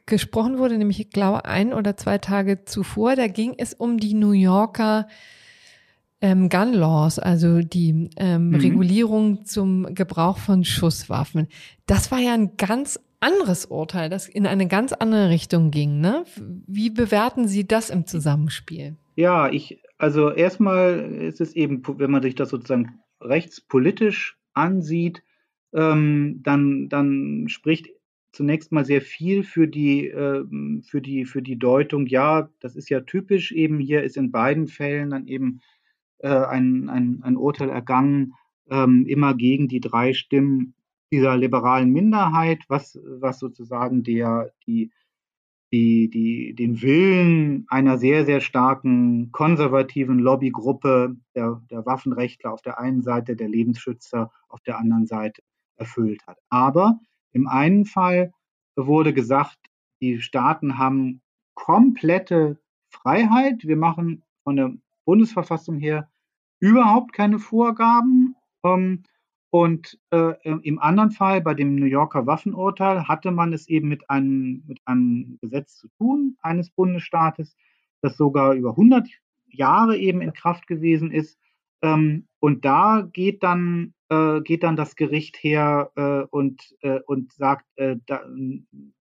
gesprochen wurde, nämlich ich glaube ein oder zwei Tage zuvor. Da ging es um die New Yorker ähm, Gun Laws, also die ähm, mhm. Regulierung zum Gebrauch von Schusswaffen. Das war ja ein ganz anderes Urteil, das in eine ganz andere Richtung ging. Ne? Wie bewerten Sie das im Zusammenspiel? Ja, ich, also erstmal ist es eben, wenn man sich das sozusagen rechtspolitisch ansieht, ähm, dann, dann spricht zunächst mal sehr viel für die, äh, für, die, für die Deutung, ja, das ist ja typisch eben, hier ist in beiden Fällen dann eben äh, ein, ein, ein Urteil ergangen, ähm, immer gegen die drei Stimmen dieser liberalen Minderheit, was, was sozusagen der, die, die, die, den Willen einer sehr, sehr starken konservativen Lobbygruppe der, der Waffenrechtler auf der einen Seite, der Lebensschützer auf der anderen Seite erfüllt hat. Aber im einen Fall wurde gesagt, die Staaten haben komplette Freiheit. Wir machen von der Bundesverfassung her überhaupt keine Vorgaben. Ähm, und äh, im anderen Fall, bei dem New Yorker Waffenurteil, hatte man es eben mit einem, mit einem Gesetz zu tun, eines Bundesstaates, das sogar über 100 Jahre eben in Kraft gewesen ist. Ähm, und da geht dann, äh, geht dann das Gericht her äh, und, äh, und sagt, äh, da,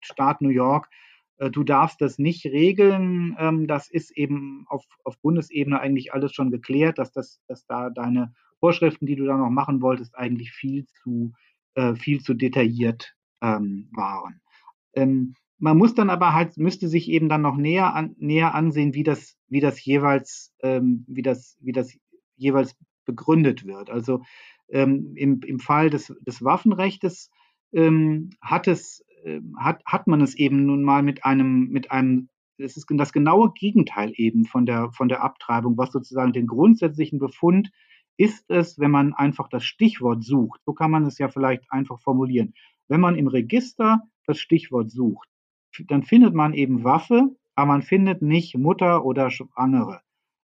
Staat New York, äh, du darfst das nicht regeln. Ähm, das ist eben auf, auf Bundesebene eigentlich alles schon geklärt, dass, das, dass da deine Vorschriften, die du da noch machen wolltest, eigentlich viel zu, äh, viel zu detailliert ähm, waren. Ähm, man muss dann aber halt, müsste sich eben dann noch näher, an, näher ansehen, wie das, wie das jeweils, ähm, wie das, wie das jeweils begründet wird. Also ähm, im, im Fall des, des Waffenrechts ähm, hat es, äh, hat, hat man es eben nun mal mit einem, mit einem, es ist das genaue Gegenteil eben von der, von der Abtreibung, was sozusagen den grundsätzlichen Befund ist es, wenn man einfach das Stichwort sucht. So kann man es ja vielleicht einfach formulieren. Wenn man im Register das Stichwort sucht, dann findet man eben Waffe, aber man findet nicht Mutter oder Schwangere.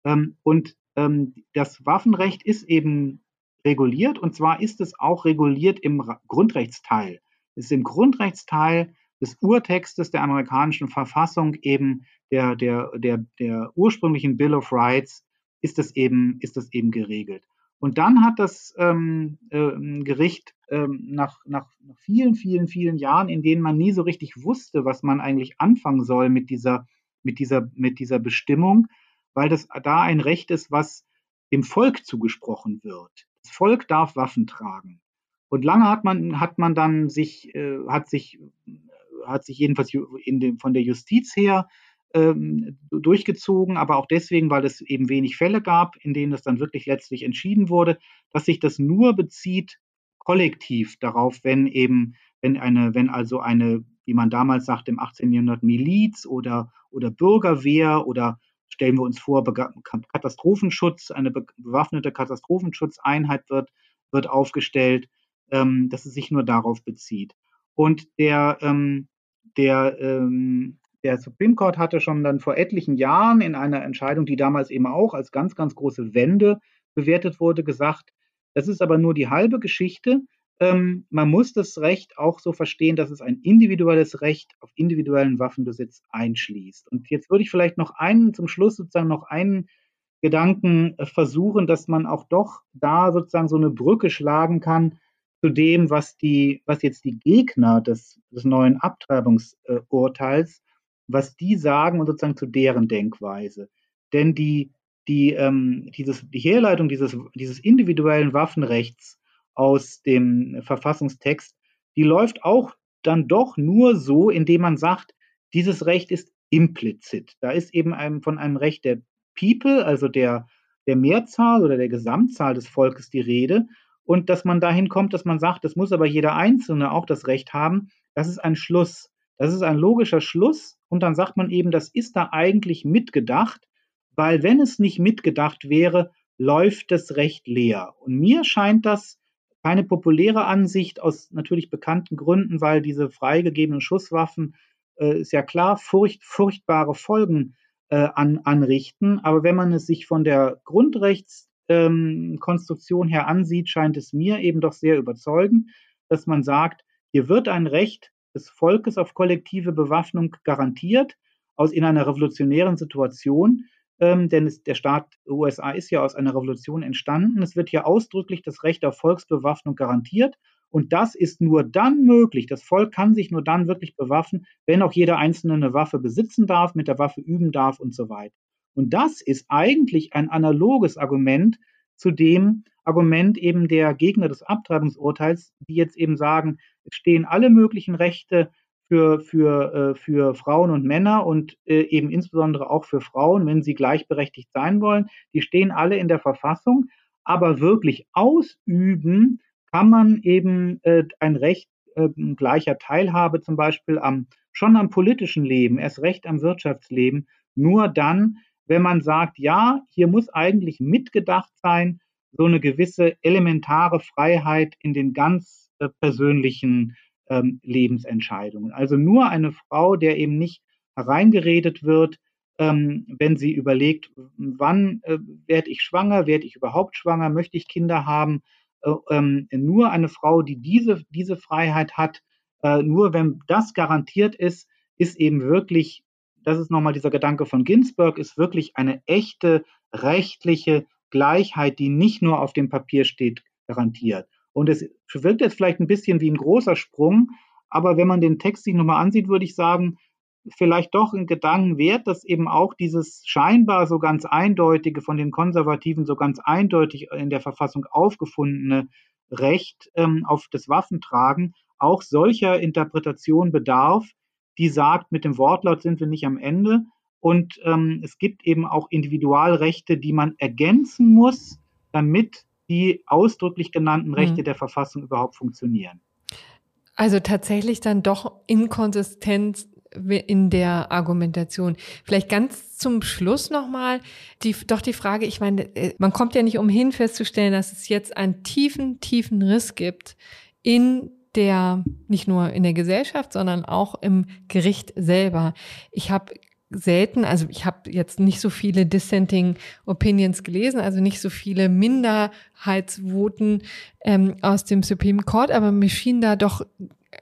Ähm, und ähm, das Waffenrecht ist eben reguliert und zwar ist es auch reguliert im Grundrechtsteil. Es ist im Grundrechtsteil des Urtextes der amerikanischen Verfassung eben der, der, der, der ursprünglichen Bill of Rights ist es eben, ist es eben geregelt. Und dann hat das ähm, äh, Gericht ähm, nach, nach vielen, vielen, vielen Jahren, in denen man nie so richtig wusste, was man eigentlich anfangen soll mit dieser, mit dieser, mit dieser Bestimmung, weil das da ein Recht ist, was dem Volk zugesprochen wird. Das Volk darf Waffen tragen. Und lange hat man, hat man dann sich, äh, hat sich, hat sich jedenfalls in dem, von der Justiz her durchgezogen, aber auch deswegen, weil es eben wenig Fälle gab, in denen es dann wirklich letztlich entschieden wurde, dass sich das nur bezieht kollektiv darauf, wenn eben, wenn eine, wenn also eine, wie man damals sagt, im 18. Jahrhundert Miliz oder, oder Bürgerwehr oder stellen wir uns vor, Katastrophenschutz, eine bewaffnete Katastrophenschutzeinheit wird, wird aufgestellt, ähm, dass es sich nur darauf bezieht. Und der, ähm, der ähm, der Supreme Court hatte schon dann vor etlichen Jahren in einer Entscheidung, die damals eben auch als ganz, ganz große Wende bewertet wurde, gesagt, das ist aber nur die halbe Geschichte. Ähm, man muss das Recht auch so verstehen, dass es ein individuelles Recht auf individuellen Waffenbesitz einschließt. Und jetzt würde ich vielleicht noch einen, zum Schluss sozusagen noch einen Gedanken äh, versuchen, dass man auch doch da sozusagen so eine Brücke schlagen kann zu dem, was die, was jetzt die Gegner des, des neuen Abtreibungsurteils was die sagen und sozusagen zu deren Denkweise. Denn die, die, ähm, dieses, die Herleitung dieses, dieses individuellen Waffenrechts aus dem Verfassungstext, die läuft auch dann doch nur so, indem man sagt, dieses Recht ist implizit. Da ist eben einem, von einem Recht der People, also der, der Mehrzahl oder der Gesamtzahl des Volkes die Rede. Und dass man dahin kommt, dass man sagt, das muss aber jeder Einzelne auch das Recht haben, das ist ein Schluss. Das ist ein logischer Schluss und dann sagt man eben, das ist da eigentlich mitgedacht, weil wenn es nicht mitgedacht wäre, läuft das Recht leer. Und mir scheint das keine populäre Ansicht aus natürlich bekannten Gründen, weil diese freigegebenen Schusswaffen äh, ist ja klar furcht, furchtbare Folgen äh, an, anrichten. Aber wenn man es sich von der Grundrechtskonstruktion ähm, her ansieht, scheint es mir eben doch sehr überzeugend, dass man sagt, hier wird ein Recht des Volkes auf kollektive Bewaffnung garantiert, aus in einer revolutionären Situation, ähm, denn es, der Staat USA ist ja aus einer Revolution entstanden. Es wird hier ausdrücklich das Recht auf Volksbewaffnung garantiert. Und das ist nur dann möglich. Das Volk kann sich nur dann wirklich bewaffnen, wenn auch jeder Einzelne eine Waffe besitzen darf, mit der Waffe üben darf und so weiter. Und das ist eigentlich ein analoges Argument zu dem Argument eben der Gegner des Abtreibungsurteils, die jetzt eben sagen, es stehen alle möglichen Rechte für, für, äh, für Frauen und Männer und äh, eben insbesondere auch für Frauen, wenn sie gleichberechtigt sein wollen. Die stehen alle in der Verfassung, aber wirklich ausüben kann man eben äh, ein Recht äh, gleicher Teilhabe zum Beispiel am, schon am politischen Leben, erst recht am Wirtschaftsleben, nur dann, wenn man sagt, ja, hier muss eigentlich mitgedacht sein, so eine gewisse elementare Freiheit in den ganz äh, persönlichen ähm, Lebensentscheidungen. Also nur eine Frau, der eben nicht hereingeredet wird, ähm, wenn sie überlegt, wann äh, werde ich schwanger, werde ich überhaupt schwanger, möchte ich Kinder haben. Äh, ähm, nur eine Frau, die diese, diese Freiheit hat, äh, nur wenn das garantiert ist, ist eben wirklich, das ist nochmal dieser Gedanke von Ginsburg, ist wirklich eine echte rechtliche Gleichheit, die nicht nur auf dem Papier steht, garantiert. Und es wirkt jetzt vielleicht ein bisschen wie ein großer Sprung, aber wenn man den Text sich nochmal ansieht, würde ich sagen, vielleicht doch ein Gedanken wert, dass eben auch dieses scheinbar so ganz eindeutige, von den Konservativen so ganz eindeutig in der Verfassung aufgefundene Recht ähm, auf das Waffentragen auch solcher Interpretation bedarf, die sagt, mit dem Wortlaut sind wir nicht am Ende. Und ähm, es gibt eben auch Individualrechte, die man ergänzen muss, damit die ausdrücklich genannten Rechte mhm. der Verfassung überhaupt funktionieren. Also tatsächlich dann doch Inkonsistenz in der Argumentation. Vielleicht ganz zum Schluss nochmal die, doch die Frage, ich meine, äh, man kommt ja nicht umhin festzustellen, dass es jetzt einen tiefen, tiefen Riss gibt in der, nicht nur in der Gesellschaft, sondern auch im Gericht selber. Ich habe selten, also ich habe jetzt nicht so viele Dissenting Opinions gelesen, also nicht so viele Minderheitsvoten ähm, aus dem Supreme Court, aber mir schien da doch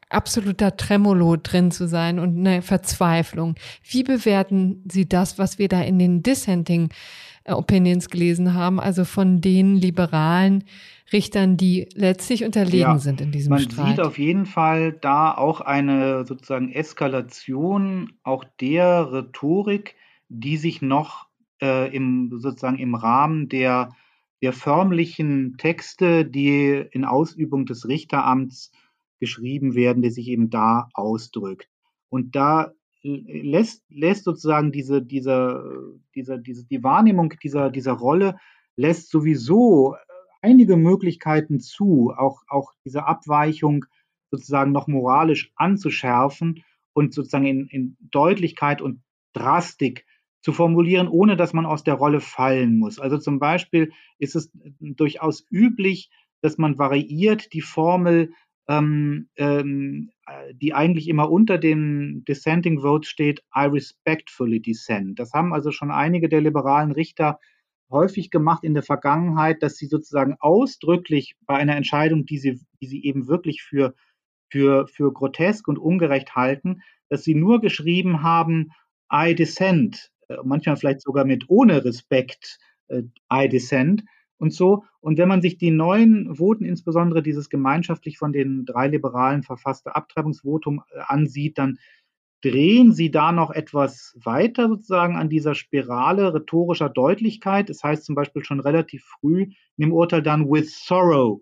absoluter Tremolo drin zu sein und eine Verzweiflung. Wie bewerten Sie das, was wir da in den Dissenting äh, Opinions gelesen haben, also von den liberalen Richtern, die letztlich unterlegen ja, sind in diesem man Streit. Man sieht auf jeden Fall da auch eine sozusagen Eskalation auch der Rhetorik, die sich noch äh, im sozusagen im Rahmen der der förmlichen Texte, die in Ausübung des Richteramts geschrieben werden, die sich eben da ausdrückt. Und da lässt, lässt sozusagen diese, diese, diese, diese, die Wahrnehmung dieser, dieser Rolle lässt sowieso einige Möglichkeiten zu, auch, auch diese Abweichung sozusagen noch moralisch anzuschärfen und sozusagen in, in Deutlichkeit und Drastik zu formulieren, ohne dass man aus der Rolle fallen muss. Also zum Beispiel ist es durchaus üblich, dass man variiert die Formel ähm, ähm, die eigentlich immer unter dem Dissenting Vote steht, I respectfully dissent. Das haben also schon einige der liberalen Richter häufig gemacht in der Vergangenheit, dass sie sozusagen ausdrücklich bei einer Entscheidung, die sie, die sie eben wirklich für, für, für grotesk und ungerecht halten, dass sie nur geschrieben haben, I dissent, äh, manchmal vielleicht sogar mit ohne Respekt, äh, I dissent und so. Und wenn man sich die neuen Voten, insbesondere dieses gemeinschaftlich von den drei Liberalen verfasste Abtreibungsvotum äh, ansieht, dann drehen sie da noch etwas weiter sozusagen an dieser Spirale rhetorischer Deutlichkeit. Das heißt zum Beispiel schon relativ früh in dem Urteil dann with sorrow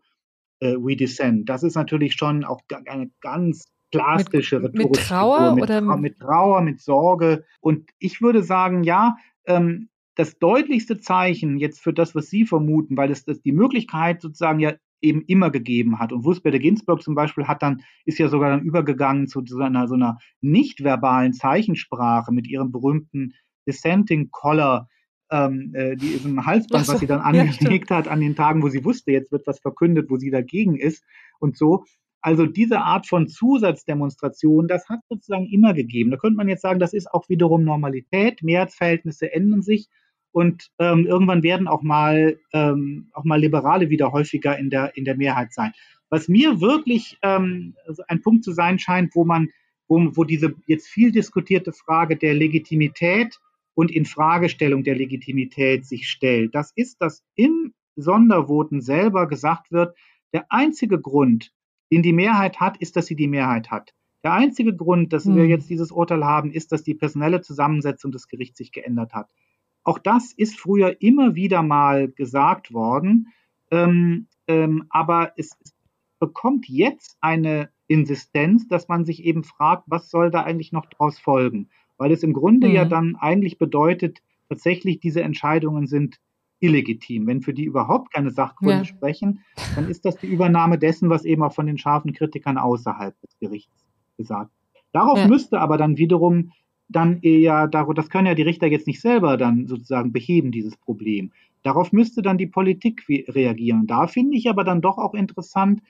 uh, we descend. Das ist natürlich schon auch eine ganz klassische mit, rhetorische mit Trauer mit, oder mit Trauer, mit Sorge. Und ich würde sagen, ja, ähm, das deutlichste Zeichen jetzt für das, was Sie vermuten, weil es das die Möglichkeit sozusagen ja eben immer gegeben hat. Und Wurzberger Ginsburg zum Beispiel hat dann, ist ja sogar dann übergegangen zu so einer, so einer nicht-verbalen Zeichensprache mit ihrem berühmten Dissenting Collar, ähm, äh, die ist ein Halsband, so, was sie dann angelegt ja, hat an den Tagen, wo sie wusste, jetzt wird was verkündet, wo sie dagegen ist und so. Also diese Art von Zusatzdemonstration, das hat sozusagen immer gegeben. Da könnte man jetzt sagen, das ist auch wiederum Normalität. Mehrheitsverhältnisse ändern sich. Und ähm, irgendwann werden auch mal, ähm, auch mal Liberale wieder häufiger in der, in der Mehrheit sein. Was mir wirklich ähm, ein Punkt zu sein scheint, wo man, wo, wo diese jetzt viel diskutierte Frage der Legitimität und Infragestellung der Legitimität sich stellt, das ist, dass in Sondervoten selber gesagt wird, der einzige Grund, den die Mehrheit hat, ist, dass sie die Mehrheit hat. Der einzige Grund, dass hm. wir jetzt dieses Urteil haben, ist, dass die personelle Zusammensetzung des Gerichts sich geändert hat. Auch das ist früher immer wieder mal gesagt worden, ähm, ähm, aber es, bekommt jetzt eine Insistenz, dass man sich eben fragt, was soll da eigentlich noch daraus folgen? Weil es im Grunde mhm. ja dann eigentlich bedeutet, tatsächlich diese Entscheidungen sind illegitim. Wenn für die überhaupt keine Sachgründe ja. sprechen, dann ist das die Übernahme dessen, was eben auch von den scharfen Kritikern außerhalb des Gerichts gesagt. Darauf ja. müsste aber dann wiederum dann eher, das können ja die Richter jetzt nicht selber dann sozusagen beheben, dieses Problem. Darauf müsste dann die Politik reagieren. da finde ich aber dann doch auch interessant,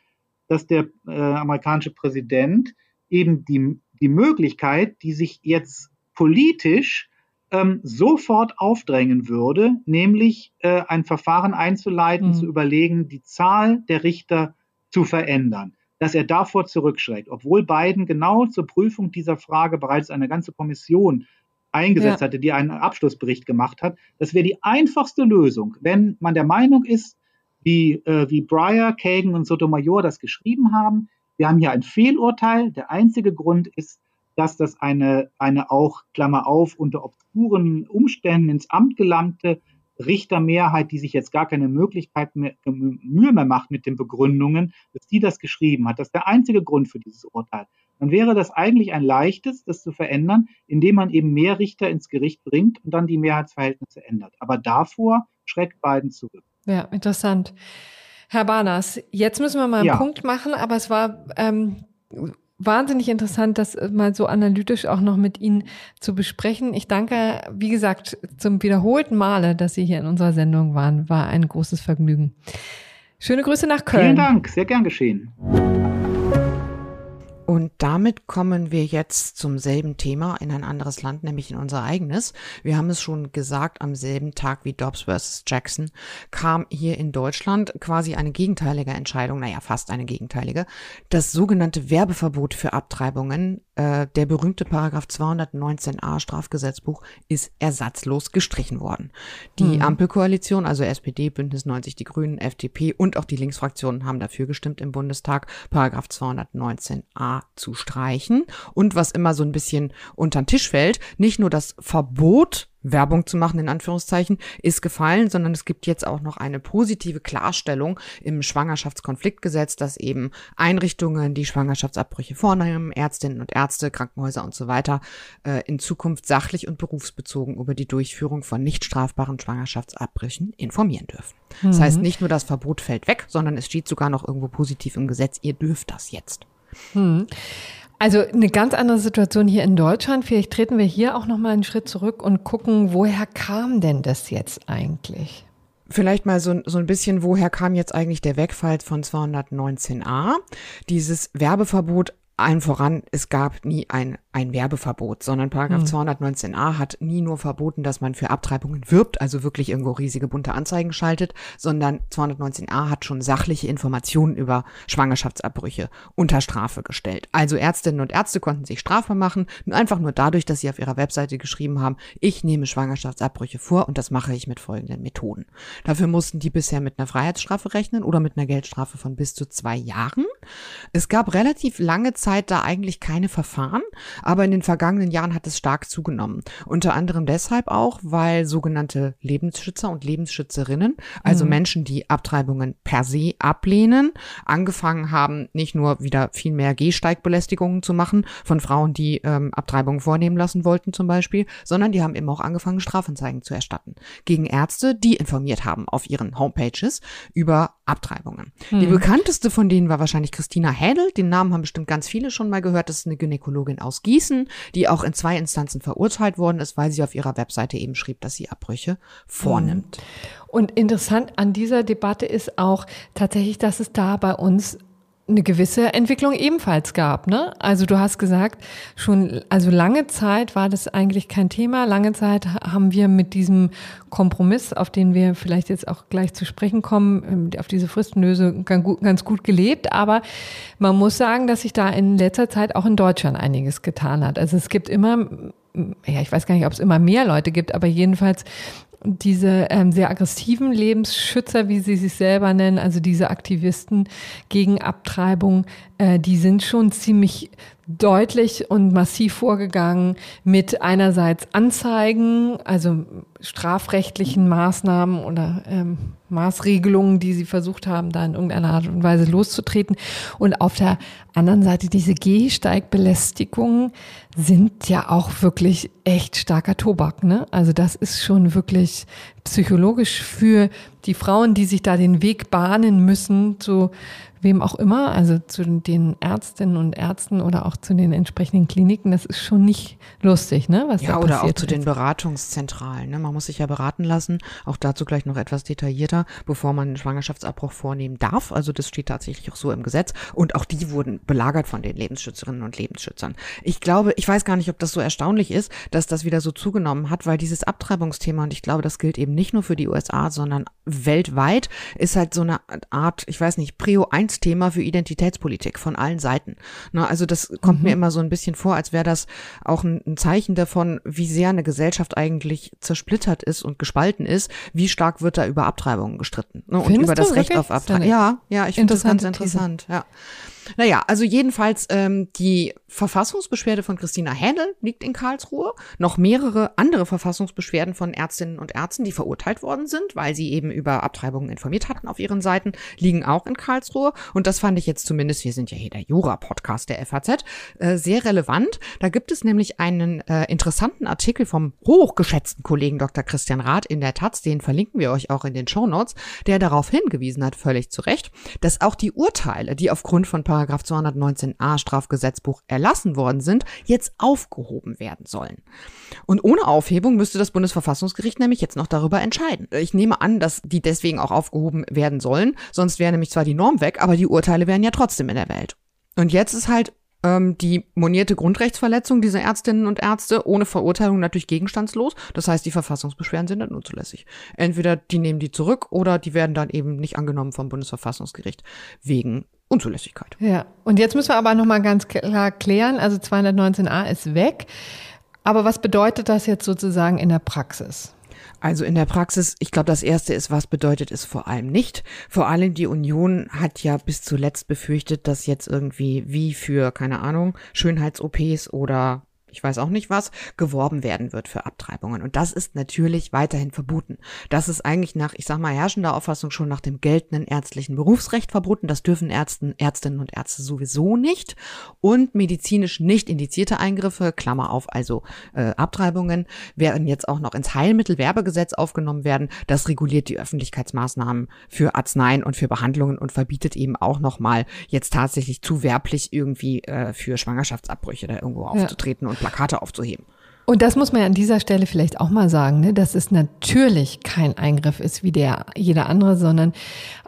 dass der äh, amerikanische Präsident eben die, die Möglichkeit, die sich jetzt politisch ähm, sofort aufdrängen würde, nämlich äh, ein Verfahren einzuleiten, mhm. zu überlegen, die Zahl der Richter zu verändern, dass er davor zurückschreckt, obwohl Biden genau zur Prüfung dieser Frage bereits eine ganze Kommission eingesetzt ja. hatte, die einen Abschlussbericht gemacht hat. Das wäre die einfachste Lösung, wenn man der Meinung ist, wie, äh, wie Breyer, Kagan und Sotomayor das geschrieben haben. Wir haben hier ein Fehlurteil. Der einzige Grund ist, dass das eine, eine auch, Klammer auf, unter obskuren Umständen ins Amt gelangte Richtermehrheit, die sich jetzt gar keine Möglichkeit mehr, Mühe mehr macht mit den Begründungen, dass die das geschrieben hat. Das ist der einzige Grund für dieses Urteil. Dann wäre das eigentlich ein leichtes, das zu verändern, indem man eben mehr Richter ins Gericht bringt und dann die Mehrheitsverhältnisse ändert. Aber davor schreckt Biden zurück. Ja, interessant. Herr Barnas, jetzt müssen wir mal einen ja. Punkt machen, aber es war ähm, wahnsinnig interessant, das mal so analytisch auch noch mit Ihnen zu besprechen. Ich danke, wie gesagt, zum wiederholten Male, dass Sie hier in unserer Sendung waren. War ein großes Vergnügen. Schöne Grüße nach Köln. Vielen Dank, sehr gern geschehen. Und damit kommen wir jetzt zum selben Thema in ein anderes Land, nämlich in unser eigenes. Wir haben es schon gesagt, am selben Tag wie Dobbs vs. Jackson kam hier in Deutschland quasi eine gegenteilige Entscheidung, naja, fast eine gegenteilige. Das sogenannte Werbeverbot für Abtreibungen, äh, der berühmte Paragraph 219a Strafgesetzbuch, ist ersatzlos gestrichen worden. Die mhm. Ampelkoalition, also SPD, Bündnis 90, die Grünen, FDP und auch die Linksfraktionen haben dafür gestimmt im Bundestag, Paragraph 219a zu streichen. Und was immer so ein bisschen unter den Tisch fällt, nicht nur das Verbot, Werbung zu machen, in Anführungszeichen, ist gefallen, sondern es gibt jetzt auch noch eine positive Klarstellung im Schwangerschaftskonfliktgesetz, dass eben Einrichtungen, die Schwangerschaftsabbrüche vornehmen, Ärztinnen und Ärzte, Krankenhäuser und so weiter, äh, in Zukunft sachlich und berufsbezogen über die Durchführung von nicht strafbaren Schwangerschaftsabbrüchen informieren dürfen. Mhm. Das heißt, mhm. nicht nur das Verbot fällt weg, sondern es steht sogar noch irgendwo positiv im Gesetz, ihr dürft das jetzt. Hm. Also eine ganz andere Situation hier in Deutschland. Vielleicht treten wir hier auch noch mal einen Schritt zurück und gucken, woher kam denn das jetzt eigentlich? Vielleicht mal so, so ein bisschen, woher kam jetzt eigentlich der Wegfall von 219a? Dieses Werbeverbot allen voran, es gab nie ein ein Werbeverbot, sondern Paragraph mhm. 219a hat nie nur verboten, dass man für Abtreibungen wirbt, also wirklich irgendwo riesige bunte Anzeigen schaltet, sondern 219a hat schon sachliche Informationen über Schwangerschaftsabbrüche unter Strafe gestellt. Also Ärztinnen und Ärzte konnten sich strafbar machen, einfach nur dadurch, dass sie auf ihrer Webseite geschrieben haben, ich nehme Schwangerschaftsabbrüche vor und das mache ich mit folgenden Methoden. Dafür mussten die bisher mit einer Freiheitsstrafe rechnen oder mit einer Geldstrafe von bis zu zwei Jahren. Es gab relativ lange Zeit da eigentlich keine Verfahren, aber in den vergangenen Jahren hat es stark zugenommen. Unter anderem deshalb auch, weil sogenannte Lebensschützer und Lebensschützerinnen, also mhm. Menschen, die Abtreibungen per se ablehnen, angefangen haben, nicht nur wieder viel mehr Gehsteigbelästigungen zu machen von Frauen, die ähm, Abtreibungen vornehmen lassen wollten zum Beispiel, sondern die haben eben auch angefangen, Strafanzeigen zu erstatten gegen Ärzte, die informiert haben auf ihren Homepages über Abtreibungen. Mhm. Die bekannteste von denen war wahrscheinlich Christina Hädel. Den Namen haben bestimmt ganz viele schon mal gehört. Das ist eine Gynäkologin aus Gießen Gießen, die auch in zwei Instanzen verurteilt worden ist, weil sie auf ihrer Webseite eben schrieb, dass sie Abbrüche vornimmt. Und interessant an dieser Debatte ist auch tatsächlich, dass es da bei uns eine gewisse Entwicklung ebenfalls gab. Ne? Also du hast gesagt, schon, also lange Zeit war das eigentlich kein Thema. Lange Zeit haben wir mit diesem Kompromiss, auf den wir vielleicht jetzt auch gleich zu sprechen kommen, ähm, auf diese Fristenlöse ganz gut gelebt. Aber man muss sagen, dass sich da in letzter Zeit auch in Deutschland einiges getan hat. Also es gibt immer ja, ich weiß gar nicht, ob es immer mehr Leute gibt, aber jedenfalls diese ähm, sehr aggressiven Lebensschützer, wie sie sich selber nennen, also diese Aktivisten gegen Abtreibung, äh, die sind schon ziemlich deutlich und massiv vorgegangen mit einerseits Anzeigen, also strafrechtlichen Maßnahmen oder ähm, Maßregelungen, die sie versucht haben, da in irgendeiner Art und Weise loszutreten. Und auf der anderen Seite diese Gehsteigbelästigungen sind ja auch wirklich echt starker Tobak. Ne? Also das ist schon wirklich psychologisch für die Frauen, die sich da den Weg bahnen müssen zu wem auch immer, also zu den Ärztinnen und Ärzten oder auch zu den entsprechenden Kliniken, das ist schon nicht lustig, ne? Was ja, oder auch zu den Beratungszentralen. Ne? Man muss sich ja beraten lassen, auch dazu gleich noch etwas detaillierter, bevor man einen Schwangerschaftsabbruch vornehmen darf. Also das steht tatsächlich auch so im Gesetz. Und auch die wurden belagert von den Lebensschützerinnen und Lebensschützern. Ich glaube, ich weiß gar nicht, ob das so erstaunlich ist, dass das wieder so zugenommen hat, weil dieses Abtreibungsthema, und ich glaube, das gilt eben nicht nur für die USA, sondern weltweit, ist halt so eine Art, ich weiß nicht, Prio 1 Thema für Identitätspolitik von allen Seiten. Na, also das kommt mhm. mir immer so ein bisschen vor, als wäre das auch ein, ein, Zeichen davon, wie sehr eine Gesellschaft eigentlich zersplittert ist und gespalten ist. Wie stark wird da über Abtreibungen gestritten ne, und über das Recht auf Abtreibung. Ja, ja, ich finde das ganz interessant. Ja. Naja, also jedenfalls ähm, die Verfassungsbeschwerde von Christina Händel liegt in Karlsruhe. Noch mehrere andere Verfassungsbeschwerden von Ärztinnen und Ärzten, die verurteilt worden sind, weil sie eben über Abtreibungen informiert hatten auf ihren Seiten, liegen auch in Karlsruhe. Und das fand ich jetzt zumindest, wir sind ja hier der Jura-Podcast der FAZ, äh, sehr relevant. Da gibt es nämlich einen äh, interessanten Artikel vom hochgeschätzten Kollegen Dr. Christian Rath in der Taz, den verlinken wir euch auch in den Show Notes, der darauf hingewiesen hat, völlig zu Recht, dass auch die Urteile, die aufgrund von Paragraph 219a Strafgesetzbuch erlassen worden sind, jetzt aufgehoben werden sollen. Und ohne Aufhebung müsste das Bundesverfassungsgericht nämlich jetzt noch darüber entscheiden. Ich nehme an, dass die deswegen auch aufgehoben werden sollen, sonst wäre nämlich zwar die Norm weg, aber die Urteile wären ja trotzdem in der Welt. Und jetzt ist halt ähm, die monierte Grundrechtsverletzung dieser Ärztinnen und Ärzte ohne Verurteilung natürlich gegenstandslos. Das heißt, die Verfassungsbeschwerden sind dann unzulässig. Entweder die nehmen die zurück oder die werden dann eben nicht angenommen vom Bundesverfassungsgericht wegen Unzulässigkeit. Ja, und jetzt müssen wir aber nochmal ganz klar klären, also 219a ist weg. Aber was bedeutet das jetzt sozusagen in der Praxis? Also in der Praxis, ich glaube, das Erste ist, was bedeutet es vor allem nicht. Vor allem die Union hat ja bis zuletzt befürchtet, dass jetzt irgendwie wie für, keine Ahnung, Schönheits-OPs oder ich weiß auch nicht was, geworben werden wird für Abtreibungen. Und das ist natürlich weiterhin verboten. Das ist eigentlich nach, ich sag mal, herrschender Auffassung schon nach dem geltenden ärztlichen Berufsrecht verboten. Das dürfen Ärzten, Ärztinnen und Ärzte sowieso nicht. Und medizinisch nicht indizierte Eingriffe, Klammer auf, also äh, Abtreibungen, werden jetzt auch noch ins Heilmittelwerbegesetz aufgenommen werden. Das reguliert die Öffentlichkeitsmaßnahmen für Arzneien und für Behandlungen und verbietet eben auch nochmal jetzt tatsächlich zu werblich irgendwie äh, für Schwangerschaftsabbrüche da irgendwo aufzutreten ja. und Plakate aufzuheben. Und das muss man ja an dieser Stelle vielleicht auch mal sagen, ne, dass es natürlich kein Eingriff ist wie der jeder andere, sondern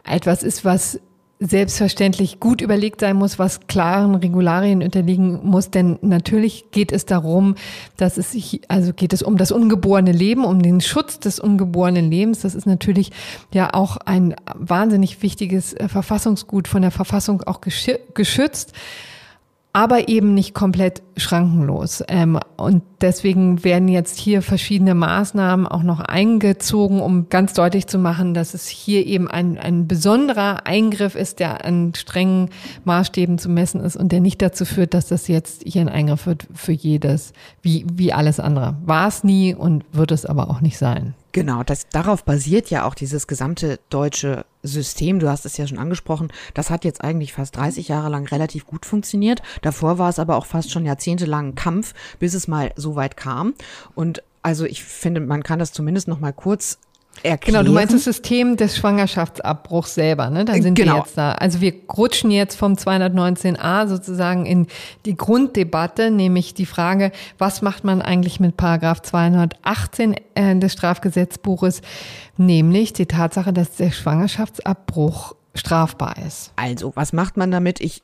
etwas ist, was selbstverständlich gut überlegt sein muss, was klaren Regularien unterliegen muss, denn natürlich geht es darum, dass es sich, also geht es um das ungeborene Leben, um den Schutz des ungeborenen Lebens. Das ist natürlich ja auch ein wahnsinnig wichtiges äh, Verfassungsgut von der Verfassung auch geschützt aber eben nicht komplett schrankenlos. Ähm, und deswegen werden jetzt hier verschiedene Maßnahmen auch noch eingezogen, um ganz deutlich zu machen, dass es hier eben ein, ein besonderer Eingriff ist, der an strengen Maßstäben zu messen ist und der nicht dazu führt, dass das jetzt hier ein Eingriff wird für jedes, wie, wie alles andere. War es nie und wird es aber auch nicht sein. Genau, das, darauf basiert ja auch dieses gesamte deutsche System. Du hast es ja schon angesprochen. Das hat jetzt eigentlich fast 30 Jahre lang relativ gut funktioniert. Davor war es aber auch fast schon jahrzehntelang Kampf, bis es mal so weit kam. Und also ich finde, man kann das zumindest noch mal kurz erklären. Genau, du meinst das System des Schwangerschaftsabbruchs selber, ne? Dann sind genau. wir jetzt da. Also wir rutschen jetzt vom 219a sozusagen in die Grunddebatte, nämlich die Frage, was macht man eigentlich mit Paragraph 218 äh, des Strafgesetzbuches, nämlich die Tatsache, dass der Schwangerschaftsabbruch strafbar ist. Also, was macht man damit? Ich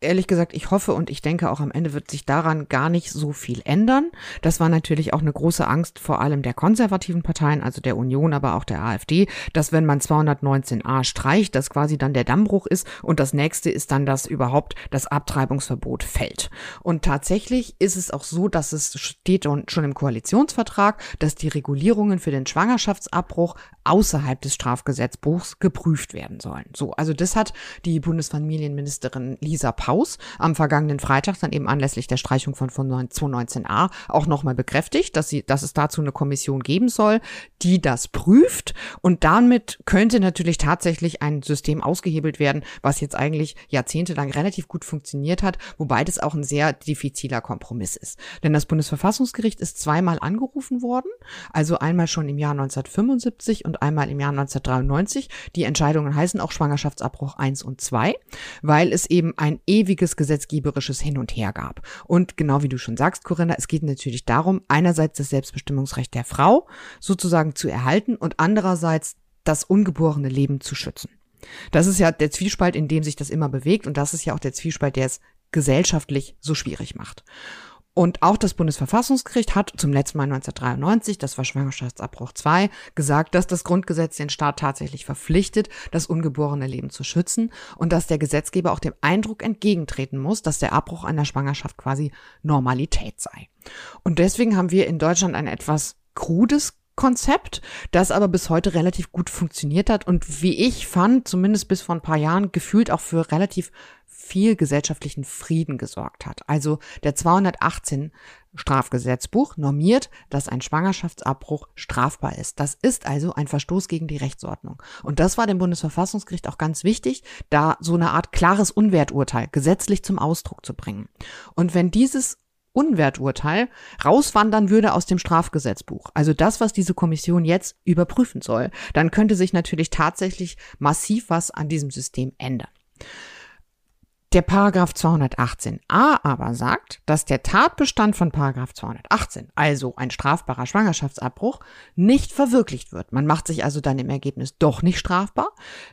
ehrlich gesagt, ich hoffe und ich denke auch am Ende wird sich daran gar nicht so viel ändern. Das war natürlich auch eine große Angst vor allem der konservativen Parteien, also der Union, aber auch der AfD, dass wenn man 219a streicht, dass quasi dann der Dammbruch ist und das nächste ist dann, dass überhaupt das Abtreibungsverbot fällt. Und tatsächlich ist es auch so, dass es steht schon im Koalitionsvertrag, dass die Regulierungen für den Schwangerschaftsabbruch außerhalb des Strafgesetzbuchs geprüft werden sollen. So, also das hat die Bundesfamilienministerin Lisa Bundeshaus am vergangenen Freitag dann eben anlässlich der Streichung von, von 219a auch nochmal bekräftigt, dass, sie, dass es dazu eine Kommission geben soll, die das prüft. Und damit könnte natürlich tatsächlich ein System ausgehebelt werden, was jetzt eigentlich jahrzehntelang relativ gut funktioniert hat, wobei das auch ein sehr diffiziler Kompromiss ist. Denn das Bundesverfassungsgericht ist zweimal angerufen worden, also einmal schon im Jahr 1975 und einmal im Jahr 1993. Die Entscheidungen heißen auch Schwangerschaftsabbruch 1 und 2, weil es eben ein ewiges gesetzgeberisches Hin und Her gab. Und genau wie du schon sagst, Corinna, es geht natürlich darum, einerseits das Selbstbestimmungsrecht der Frau sozusagen zu erhalten und andererseits das ungeborene Leben zu schützen. Das ist ja der Zwiespalt, in dem sich das immer bewegt und das ist ja auch der Zwiespalt, der es gesellschaftlich so schwierig macht. Und auch das Bundesverfassungsgericht hat zum letzten Mal 1993, das war Schwangerschaftsabbruch 2, gesagt, dass das Grundgesetz den Staat tatsächlich verpflichtet, das ungeborene Leben zu schützen und dass der Gesetzgeber auch dem Eindruck entgegentreten muss, dass der Abbruch einer Schwangerschaft quasi Normalität sei. Und deswegen haben wir in Deutschland ein etwas krudes Konzept, das aber bis heute relativ gut funktioniert hat und wie ich fand, zumindest bis vor ein paar Jahren, gefühlt auch für relativ viel gesellschaftlichen Frieden gesorgt hat. Also der 218 Strafgesetzbuch normiert, dass ein Schwangerschaftsabbruch strafbar ist. Das ist also ein Verstoß gegen die Rechtsordnung. Und das war dem Bundesverfassungsgericht auch ganz wichtig, da so eine Art klares Unwerturteil gesetzlich zum Ausdruck zu bringen. Und wenn dieses Unwerturteil rauswandern würde aus dem Strafgesetzbuch, also das, was diese Kommission jetzt überprüfen soll, dann könnte sich natürlich tatsächlich massiv was an diesem System ändern. Der Paragraph 218a aber sagt, dass der Tatbestand von Paragraph 218, also ein strafbarer Schwangerschaftsabbruch, nicht verwirklicht wird. Man macht sich also dann im Ergebnis doch nicht strafbar,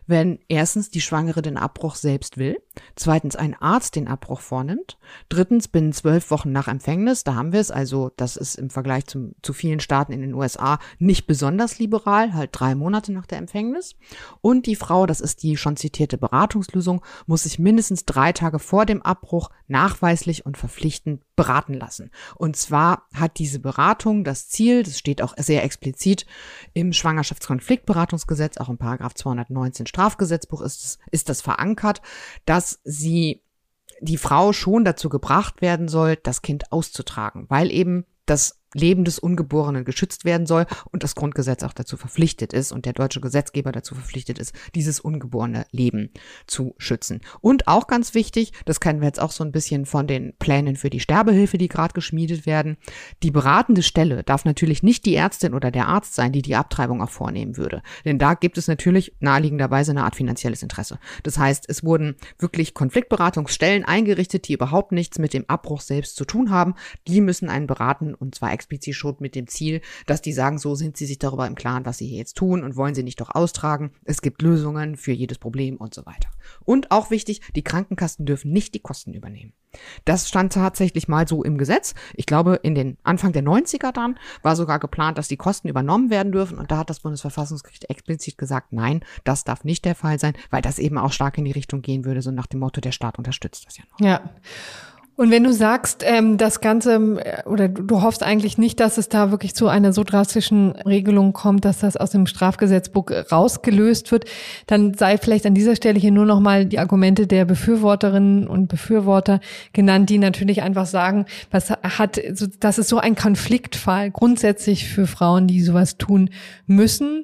wenn erstens die Schwangere den Abbruch selbst will, zweitens ein Arzt den Abbruch vornimmt, drittens binnen zwölf Wochen nach Empfängnis, da haben wir es, also das ist im Vergleich zum, zu vielen Staaten in den USA nicht besonders liberal, halt drei Monate nach der Empfängnis. Und die Frau, das ist die schon zitierte Beratungslösung, muss sich mindestens drei Tage vor dem Abbruch nachweislich und verpflichtend beraten lassen. Und zwar hat diese Beratung das Ziel, das steht auch sehr explizit im Schwangerschaftskonfliktberatungsgesetz, auch im Paragraph 219 Strafgesetzbuch ist, ist das verankert, dass sie die Frau schon dazu gebracht werden soll, das Kind auszutragen, weil eben das Leben des Ungeborenen geschützt werden soll und das Grundgesetz auch dazu verpflichtet ist und der deutsche Gesetzgeber dazu verpflichtet ist, dieses ungeborene Leben zu schützen. Und auch ganz wichtig, das kennen wir jetzt auch so ein bisschen von den Plänen für die Sterbehilfe, die gerade geschmiedet werden, die beratende Stelle darf natürlich nicht die Ärztin oder der Arzt sein, die die Abtreibung auch vornehmen würde. Denn da gibt es natürlich naheliegenderweise eine Art finanzielles Interesse. Das heißt, es wurden wirklich Konfliktberatungsstellen eingerichtet, die überhaupt nichts mit dem Abbruch selbst zu tun haben. Die müssen einen beraten und zwar explizit schon mit dem Ziel, dass die sagen, so sind sie sich darüber im Klaren, was sie hier jetzt tun und wollen sie nicht doch austragen. Es gibt Lösungen für jedes Problem und so weiter. Und auch wichtig, die Krankenkassen dürfen nicht die Kosten übernehmen. Das stand tatsächlich mal so im Gesetz. Ich glaube, in den Anfang der 90er dann war sogar geplant, dass die Kosten übernommen werden dürfen. Und da hat das Bundesverfassungsgericht explizit gesagt, nein, das darf nicht der Fall sein, weil das eben auch stark in die Richtung gehen würde, so nach dem Motto, der Staat unterstützt das ja noch. Ja. Und wenn du sagst, ähm, das Ganze, äh, oder du, du hoffst eigentlich nicht, dass es da wirklich zu einer so drastischen Regelung kommt, dass das aus dem Strafgesetzbuch rausgelöst wird, dann sei vielleicht an dieser Stelle hier nur nochmal die Argumente der Befürworterinnen und Befürworter genannt, die natürlich einfach sagen, was hat, das ist so ein Konfliktfall grundsätzlich für Frauen, die sowas tun müssen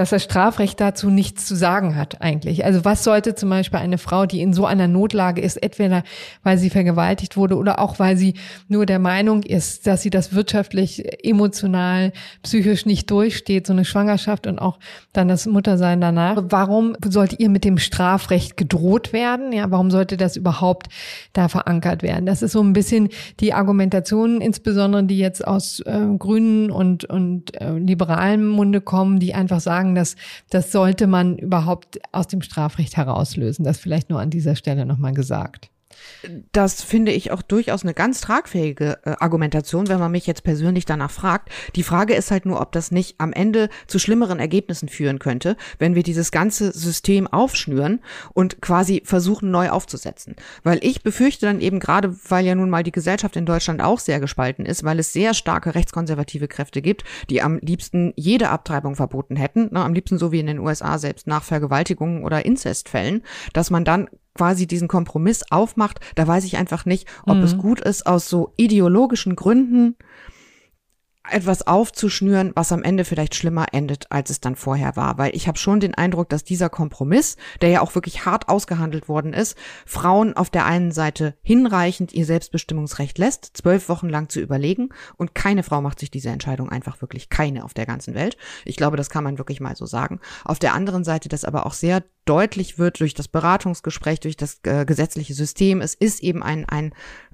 dass das Strafrecht dazu nichts zu sagen hat eigentlich. Also was sollte zum Beispiel eine Frau, die in so einer Notlage ist, entweder weil sie vergewaltigt wurde oder auch weil sie nur der Meinung ist, dass sie das wirtschaftlich, emotional, psychisch nicht durchsteht, so eine Schwangerschaft und auch dann das Muttersein danach. Warum sollte ihr mit dem Strafrecht gedroht werden? Ja, warum sollte das überhaupt da verankert werden? Das ist so ein bisschen die Argumentation, insbesondere die jetzt aus äh, Grünen und, und äh, liberalen Munde kommen, die einfach sagen, sagen, dass das sollte man überhaupt aus dem Strafrecht herauslösen. Das vielleicht nur an dieser Stelle nochmal gesagt. Das finde ich auch durchaus eine ganz tragfähige äh, Argumentation, wenn man mich jetzt persönlich danach fragt. Die Frage ist halt nur, ob das nicht am Ende zu schlimmeren Ergebnissen führen könnte, wenn wir dieses ganze System aufschnüren und quasi versuchen neu aufzusetzen. Weil ich befürchte dann eben gerade, weil ja nun mal die Gesellschaft in Deutschland auch sehr gespalten ist, weil es sehr starke rechtskonservative Kräfte gibt, die am liebsten jede Abtreibung verboten hätten, ne, am liebsten so wie in den USA selbst nach Vergewaltigungen oder Inzestfällen, dass man dann quasi diesen Kompromiss aufmacht, da weiß ich einfach nicht, ob Mhm. es gut ist, aus so ideologischen Gründen etwas aufzuschnüren, was am Ende vielleicht schlimmer endet, als es dann vorher war. Weil ich habe schon den Eindruck, dass dieser Kompromiss, der ja auch wirklich hart ausgehandelt worden ist, Frauen auf der einen Seite hinreichend ihr Selbstbestimmungsrecht lässt, zwölf Wochen lang zu überlegen. Und keine Frau macht sich diese Entscheidung einfach wirklich keine auf der ganzen Welt. Ich glaube, das kann man wirklich mal so sagen. Auf der anderen Seite, dass aber auch sehr deutlich wird durch das Beratungsgespräch, durch das äh, gesetzliche System. Es ist eben ein, ein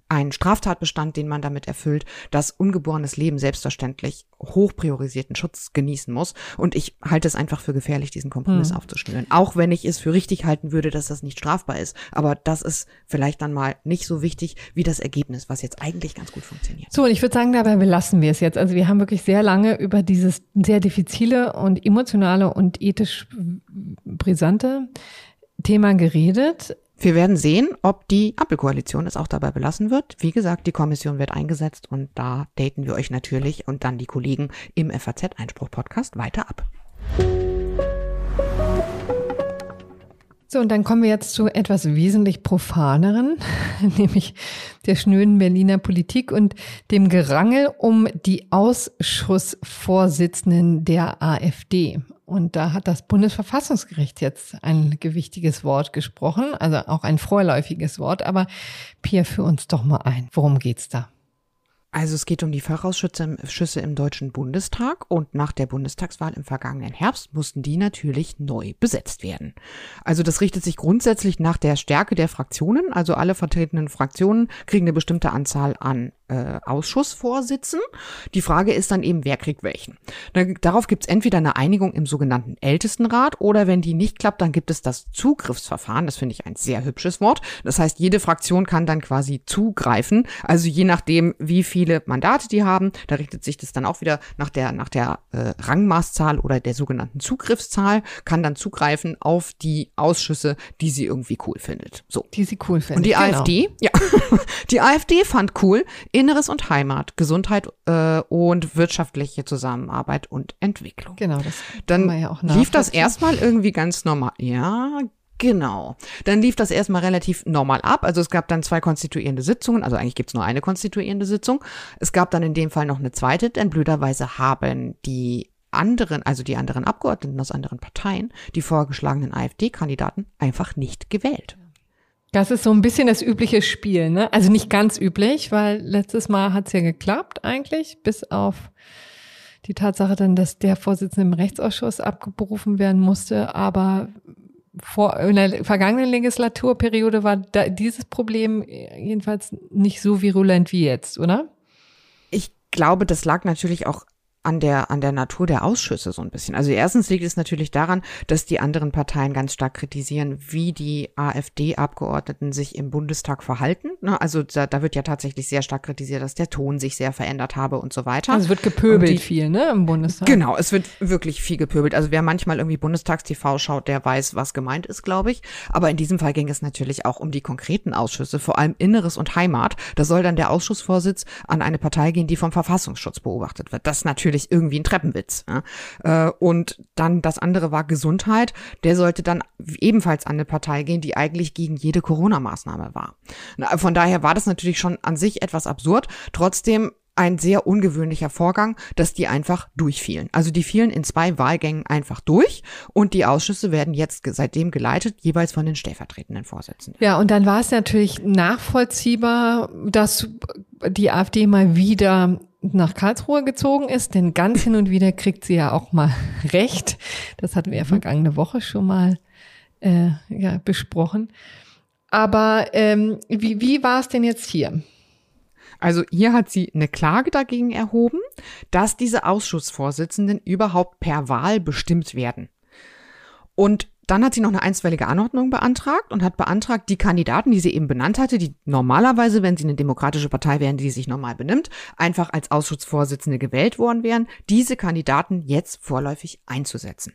ein Straftatbestand, den man damit erfüllt, dass ungeborenes Leben selbstverständlich hoch priorisierten Schutz genießen muss. Und ich halte es einfach für gefährlich, diesen Kompromiss Hm. aufzuschnüren. Auch wenn ich es für richtig halten würde, dass das nicht strafbar ist. Aber das ist vielleicht dann mal nicht so wichtig wie das Ergebnis, was jetzt eigentlich ganz gut funktioniert. So, und ich würde sagen, dabei belassen wir es jetzt. Also wir haben wirklich sehr lange über dieses sehr diffizile und emotionale und ethisch brisante Thema geredet. Wir werden sehen, ob die Ampelkoalition es auch dabei belassen wird. Wie gesagt, die Kommission wird eingesetzt und da daten wir euch natürlich und dann die Kollegen im FAZ-Einspruch-Podcast weiter ab. So, und dann kommen wir jetzt zu etwas wesentlich profaneren, *laughs* nämlich der schnöden Berliner Politik und dem Gerangel um die Ausschussvorsitzenden der AfD. Und da hat das Bundesverfassungsgericht jetzt ein gewichtiges Wort gesprochen, also auch ein vorläufiges Wort. Aber Pia, für uns doch mal ein. Worum geht's da? Also es geht um die Fachausschüsse im, Deutschen Bundestag und nach der Bundestagswahl im vergangenen Herbst mussten die natürlich neu besetzt werden. Also das richtet sich grundsätzlich nach der Stärke der Fraktionen. Also alle vertretenen Fraktionen kriegen eine bestimmte Anzahl an äh, Ausschussvorsitzen. Die Frage ist dann eben, wer kriegt welchen. Dann, darauf gibt es entweder eine Einigung im sogenannten Ältestenrat oder wenn die nicht klappt, dann gibt es das Zugriffsverfahren. Das finde ich ein sehr hübsches Wort. Das heißt, jede Fraktion kann dann quasi zugreifen. Also je nachdem, wie viele Mandate die haben, da richtet sich das dann auch wieder nach der, nach der äh, Rangmaßzahl oder der sogenannten Zugriffszahl, kann dann zugreifen auf die Ausschüsse, die sie irgendwie cool findet. So. Die sie cool finden. Und die Genau. AfD, ja, *laughs* die AfD fand cool Inneres und Heimat, Gesundheit äh, und wirtschaftliche Zusammenarbeit und Entwicklung. Genau, das Dann ja auch lief das erstmal irgendwie ganz normal. Ja, genau. Dann lief das erstmal relativ normal ab. Also es gab dann zwei konstituierende Sitzungen. Also eigentlich gibt's nur eine konstituierende Sitzung. Es gab dann in dem Fall noch eine zweite, denn blöderweise haben die anderen, also die anderen Abgeordneten aus anderen Parteien, die vorgeschlagenen AfD-Kandidaten einfach nicht gewählt. Das ist so ein bisschen das übliche Spiel, ne? Also nicht ganz üblich, weil letztes Mal hat's ja geklappt eigentlich, bis auf die Tatsache dann, dass der Vorsitzende im Rechtsausschuss abgerufen werden musste. Aber vor, in der vergangenen Legislaturperiode war da dieses Problem jedenfalls nicht so virulent wie jetzt, oder? Ich glaube, das lag natürlich auch an der, an der Natur der Ausschüsse so ein bisschen. Also erstens liegt es natürlich daran, dass die anderen Parteien ganz stark kritisieren, wie die AfD-Abgeordneten sich im Bundestag verhalten. Ne, Also da, da wird ja tatsächlich sehr stark kritisiert, dass der Ton sich sehr verändert habe und so weiter. Also es wird gepöbelt die- viel, ne, im Bundestag. Genau, es wird wirklich viel gepöbelt. Also wer manchmal irgendwie Bundestagstv schaut, der weiß, was gemeint ist, glaube ich. Aber in diesem Fall ging es natürlich auch um die konkreten Ausschüsse, vor allem Inneres und Heimat. Da soll dann der Ausschussvorsitz an eine Partei gehen, die vom Verfassungsschutz beobachtet wird. Das ist natürlich irgendwie ein Treppenwitz. Ja. Äh, Und dann das andere war Gesundheit. Der sollte dann ebenfalls an eine Partei gehen, die eigentlich gegen jede Corona-Maßnahme war. Von daher war das natürlich schon an sich etwas absurd. Trotzdem ein sehr ungewöhnlicher Vorgang, dass die einfach durchfielen. Also die fielen in zwei Wahlgängen einfach durch und die Ausschüsse werden jetzt seitdem geleitet, jeweils von den stellvertretenden Vorsitzenden. Ja, und dann war es natürlich nachvollziehbar, dass die AfD mal wieder nach Karlsruhe gezogen ist, denn ganz hin und wieder kriegt sie ja auch mal *laughs* recht. Das hatten wir ja vergangene Woche schon mal äh, ja, besprochen. Aber ähm, wie, wie war es denn jetzt hier? Also hier hat sie eine Klage dagegen erhoben, dass diese Ausschussvorsitzenden überhaupt per Wahl bestimmt werden. Und dann hat sie noch eine einstweilige Anordnung beantragt und hat beantragt, die Kandidaten, die sie eben benannt hatte, die normalerweise, wenn sie eine demokratische Partei wären, die sich normal benimmt, einfach als Ausschussvorsitzende gewählt worden wären, diese Kandidaten jetzt vorläufig einzusetzen.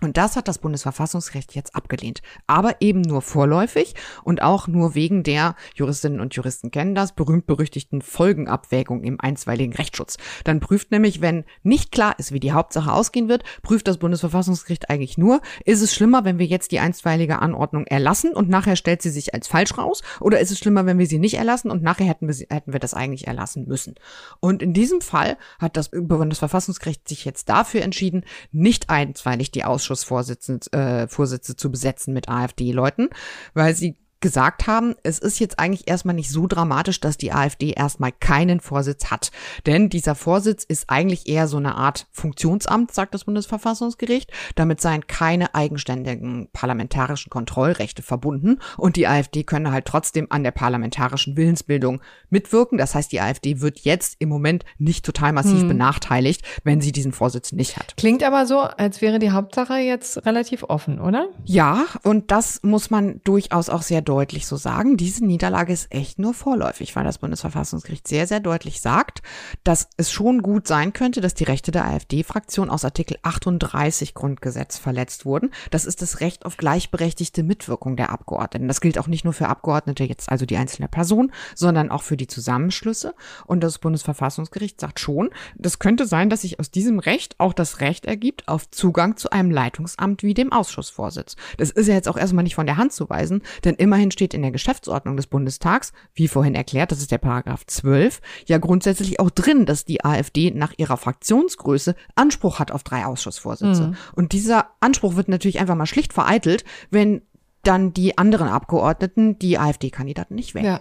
Und das hat das Bundesverfassungsgericht jetzt abgelehnt. Aber eben nur vorläufig und auch nur wegen der, Juristinnen und Juristen kennen das, berühmt-berüchtigten Folgenabwägung im einstweiligen Rechtsschutz. Dann prüft nämlich, wenn nicht klar ist, wie die Hauptsache ausgehen wird, prüft das Bundesverfassungsgericht eigentlich nur, ist es schlimmer, wenn wir jetzt die einstweilige Anordnung erlassen und nachher stellt sie sich als falsch raus? Oder ist es schlimmer, wenn wir sie nicht erlassen und nachher hätten wir, sie, hätten wir das eigentlich erlassen müssen? Und in diesem Fall hat das Bundesverfassungsgericht sich jetzt dafür entschieden, nicht einstweilig die Aussprache Ausschussvorsitze äh, zu besetzen mit AfD-Leuten, weil sie gesagt haben, es ist jetzt eigentlich erstmal nicht so dramatisch, dass die AfD erstmal keinen Vorsitz hat. Denn dieser Vorsitz ist eigentlich eher so eine Art Funktionsamt, sagt das Bundesverfassungsgericht. Damit seien keine eigenständigen parlamentarischen Kontrollrechte verbunden und die AfD könne halt trotzdem an der parlamentarischen Willensbildung mitwirken. Das heißt, die AfD wird jetzt im Moment nicht total massiv hm. benachteiligt, wenn sie diesen Vorsitz nicht hat. Klingt aber so, als wäre die Hauptsache jetzt relativ offen, oder? Ja, und das muss man durchaus auch sehr deutlich so sagen. Diese Niederlage ist echt nur vorläufig, weil das Bundesverfassungsgericht sehr, sehr deutlich sagt, dass es schon gut sein könnte, dass die Rechte der AfD-Fraktion aus Artikel 38 Grundgesetz verletzt wurden. Das ist das Recht auf gleichberechtigte Mitwirkung der Abgeordneten. Das gilt auch nicht nur für Abgeordnete jetzt, also die einzelne Person, sondern auch für die Zusammenschlüsse. Und das Bundesverfassungsgericht sagt schon, das könnte sein, dass sich aus diesem Recht auch das Recht ergibt auf Zugang zu einem Leitungsamt wie dem Ausschussvorsitz. Das ist ja jetzt auch erstmal nicht von der Hand zu weisen, denn immer Immerhin steht in der Geschäftsordnung des Bundestags, wie vorhin erklärt, das ist der Paragraph 12, ja grundsätzlich auch drin, dass die AfD nach ihrer Fraktionsgröße Anspruch hat auf drei Ausschussvorsitze. Mhm. Und dieser Anspruch wird natürlich einfach mal schlicht vereitelt, wenn dann die anderen Abgeordneten die AfD-Kandidaten nicht wählen. Ja.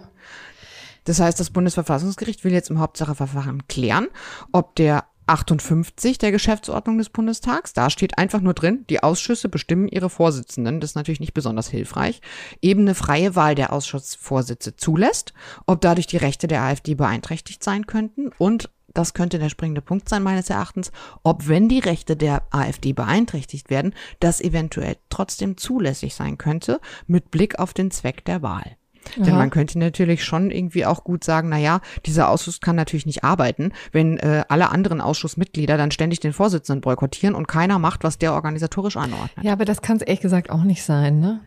Das heißt, das Bundesverfassungsgericht will jetzt im Hauptsacheverfahren klären, ob der 58 der Geschäftsordnung des Bundestags. Da steht einfach nur drin, die Ausschüsse bestimmen ihre Vorsitzenden. Das ist natürlich nicht besonders hilfreich. Eben eine freie Wahl der Ausschussvorsitze zulässt, ob dadurch die Rechte der AfD beeinträchtigt sein könnten und das könnte der springende Punkt sein meines Erachtens, ob wenn die Rechte der AfD beeinträchtigt werden, das eventuell trotzdem zulässig sein könnte mit Blick auf den Zweck der Wahl. Denn man könnte natürlich schon irgendwie auch gut sagen, na ja, dieser Ausschuss kann natürlich nicht arbeiten, wenn äh, alle anderen Ausschussmitglieder dann ständig den Vorsitzenden boykottieren und keiner macht, was der organisatorisch anordnet. Ja, aber das kann es ehrlich gesagt auch nicht sein, ne?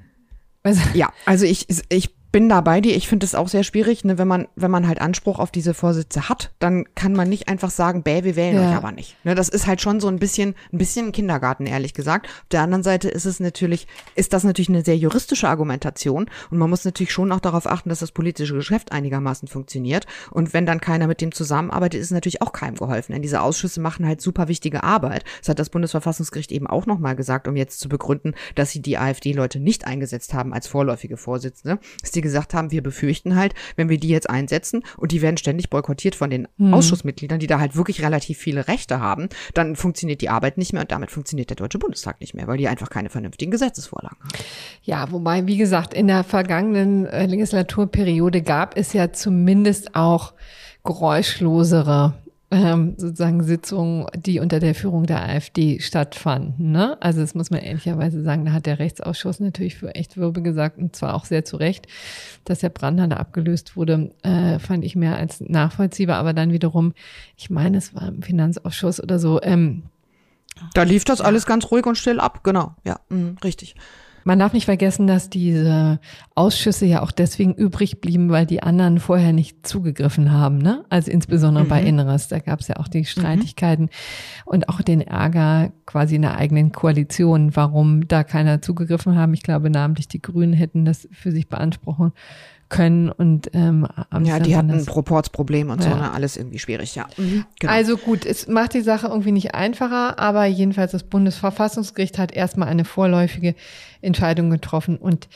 Also ja, also ich, ich bin da bei dir. Ich finde es auch sehr schwierig, ne, wenn man, wenn man halt Anspruch auf diese Vorsitze hat, dann kann man nicht einfach sagen, bäh, wir wählen ja. euch aber nicht. Ne, das ist halt schon so ein bisschen, ein bisschen Kindergarten, ehrlich gesagt. Auf der anderen Seite ist es natürlich, ist das natürlich eine sehr juristische Argumentation und man muss natürlich schon auch darauf achten, dass das politische Geschäft einigermaßen funktioniert. Und wenn dann keiner mit dem zusammenarbeitet, ist es natürlich auch keinem geholfen. Denn diese Ausschüsse machen halt super wichtige Arbeit. Das hat das Bundesverfassungsgericht eben auch nochmal gesagt, um jetzt zu begründen, dass sie die AfD-Leute nicht eingesetzt haben als vorläufige Vorsitzende. Ist die gesagt haben, wir befürchten halt, wenn wir die jetzt einsetzen und die werden ständig boykottiert von den mhm. Ausschussmitgliedern, die da halt wirklich relativ viele Rechte haben, dann funktioniert die Arbeit nicht mehr und damit funktioniert der Deutsche Bundestag nicht mehr, weil die einfach keine vernünftigen Gesetzesvorlagen haben. Ja, wobei, wie gesagt, in der vergangenen äh, Legislaturperiode gab es ja zumindest auch geräuschlosere ähm, sozusagen Sitzungen, die unter der Führung der AfD stattfanden. Ne? Also das muss man ehrlicherweise sagen, da hat der Rechtsausschuss natürlich für echt Wirbel gesagt und zwar auch sehr zu Recht, dass der Brandner abgelöst wurde, äh, fand ich mehr als nachvollziehbar. Aber dann wiederum, ich meine, es war im Finanzausschuss oder so. Ähm, da lief das alles ganz ruhig und still ab, genau. Ja, mh, richtig. Man darf nicht vergessen, dass diese Ausschüsse ja auch deswegen übrig blieben, weil die anderen vorher nicht zugegriffen haben. Ne? Also insbesondere mhm. bei Inneres, da gab es ja auch die Streitigkeiten mhm. und auch den Ärger quasi in der eigenen Koalition, warum da keiner zugegriffen haben. Ich glaube, namentlich die Grünen hätten das für sich beanspruchen können und ähm, ja, die hatten ein Proportsproblem und ja. so, ne? alles irgendwie schwierig, ja. Mhm, genau. Also gut, es macht die Sache irgendwie nicht einfacher, aber jedenfalls das Bundesverfassungsgericht hat erstmal eine vorläufige Entscheidung getroffen und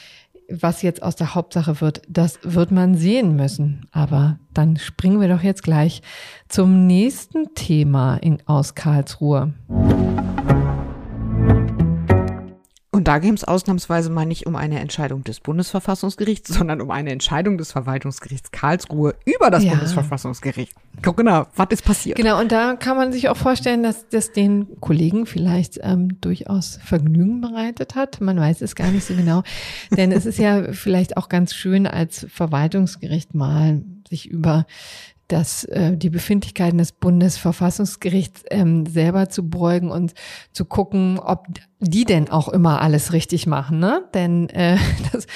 was jetzt aus der Hauptsache wird, das wird man sehen müssen. Aber dann springen wir doch jetzt gleich zum nächsten Thema in, aus Karlsruhe. Und da ging es ausnahmsweise mal nicht um eine Entscheidung des Bundesverfassungsgerichts, sondern um eine Entscheidung des Verwaltungsgerichts Karlsruhe über das ja. Bundesverfassungsgericht. Guck genau, was ist passiert? Genau, und da kann man sich auch vorstellen, dass das den Kollegen vielleicht ähm, durchaus Vergnügen bereitet hat. Man weiß es gar nicht so genau. *laughs* Denn es ist ja vielleicht auch ganz schön, als Verwaltungsgericht mal sich über das, äh, die Befindlichkeiten des Bundesverfassungsgerichts ähm, selber zu beugen und zu gucken, ob die denn auch immer alles richtig machen. Ne? Denn äh, *laughs* das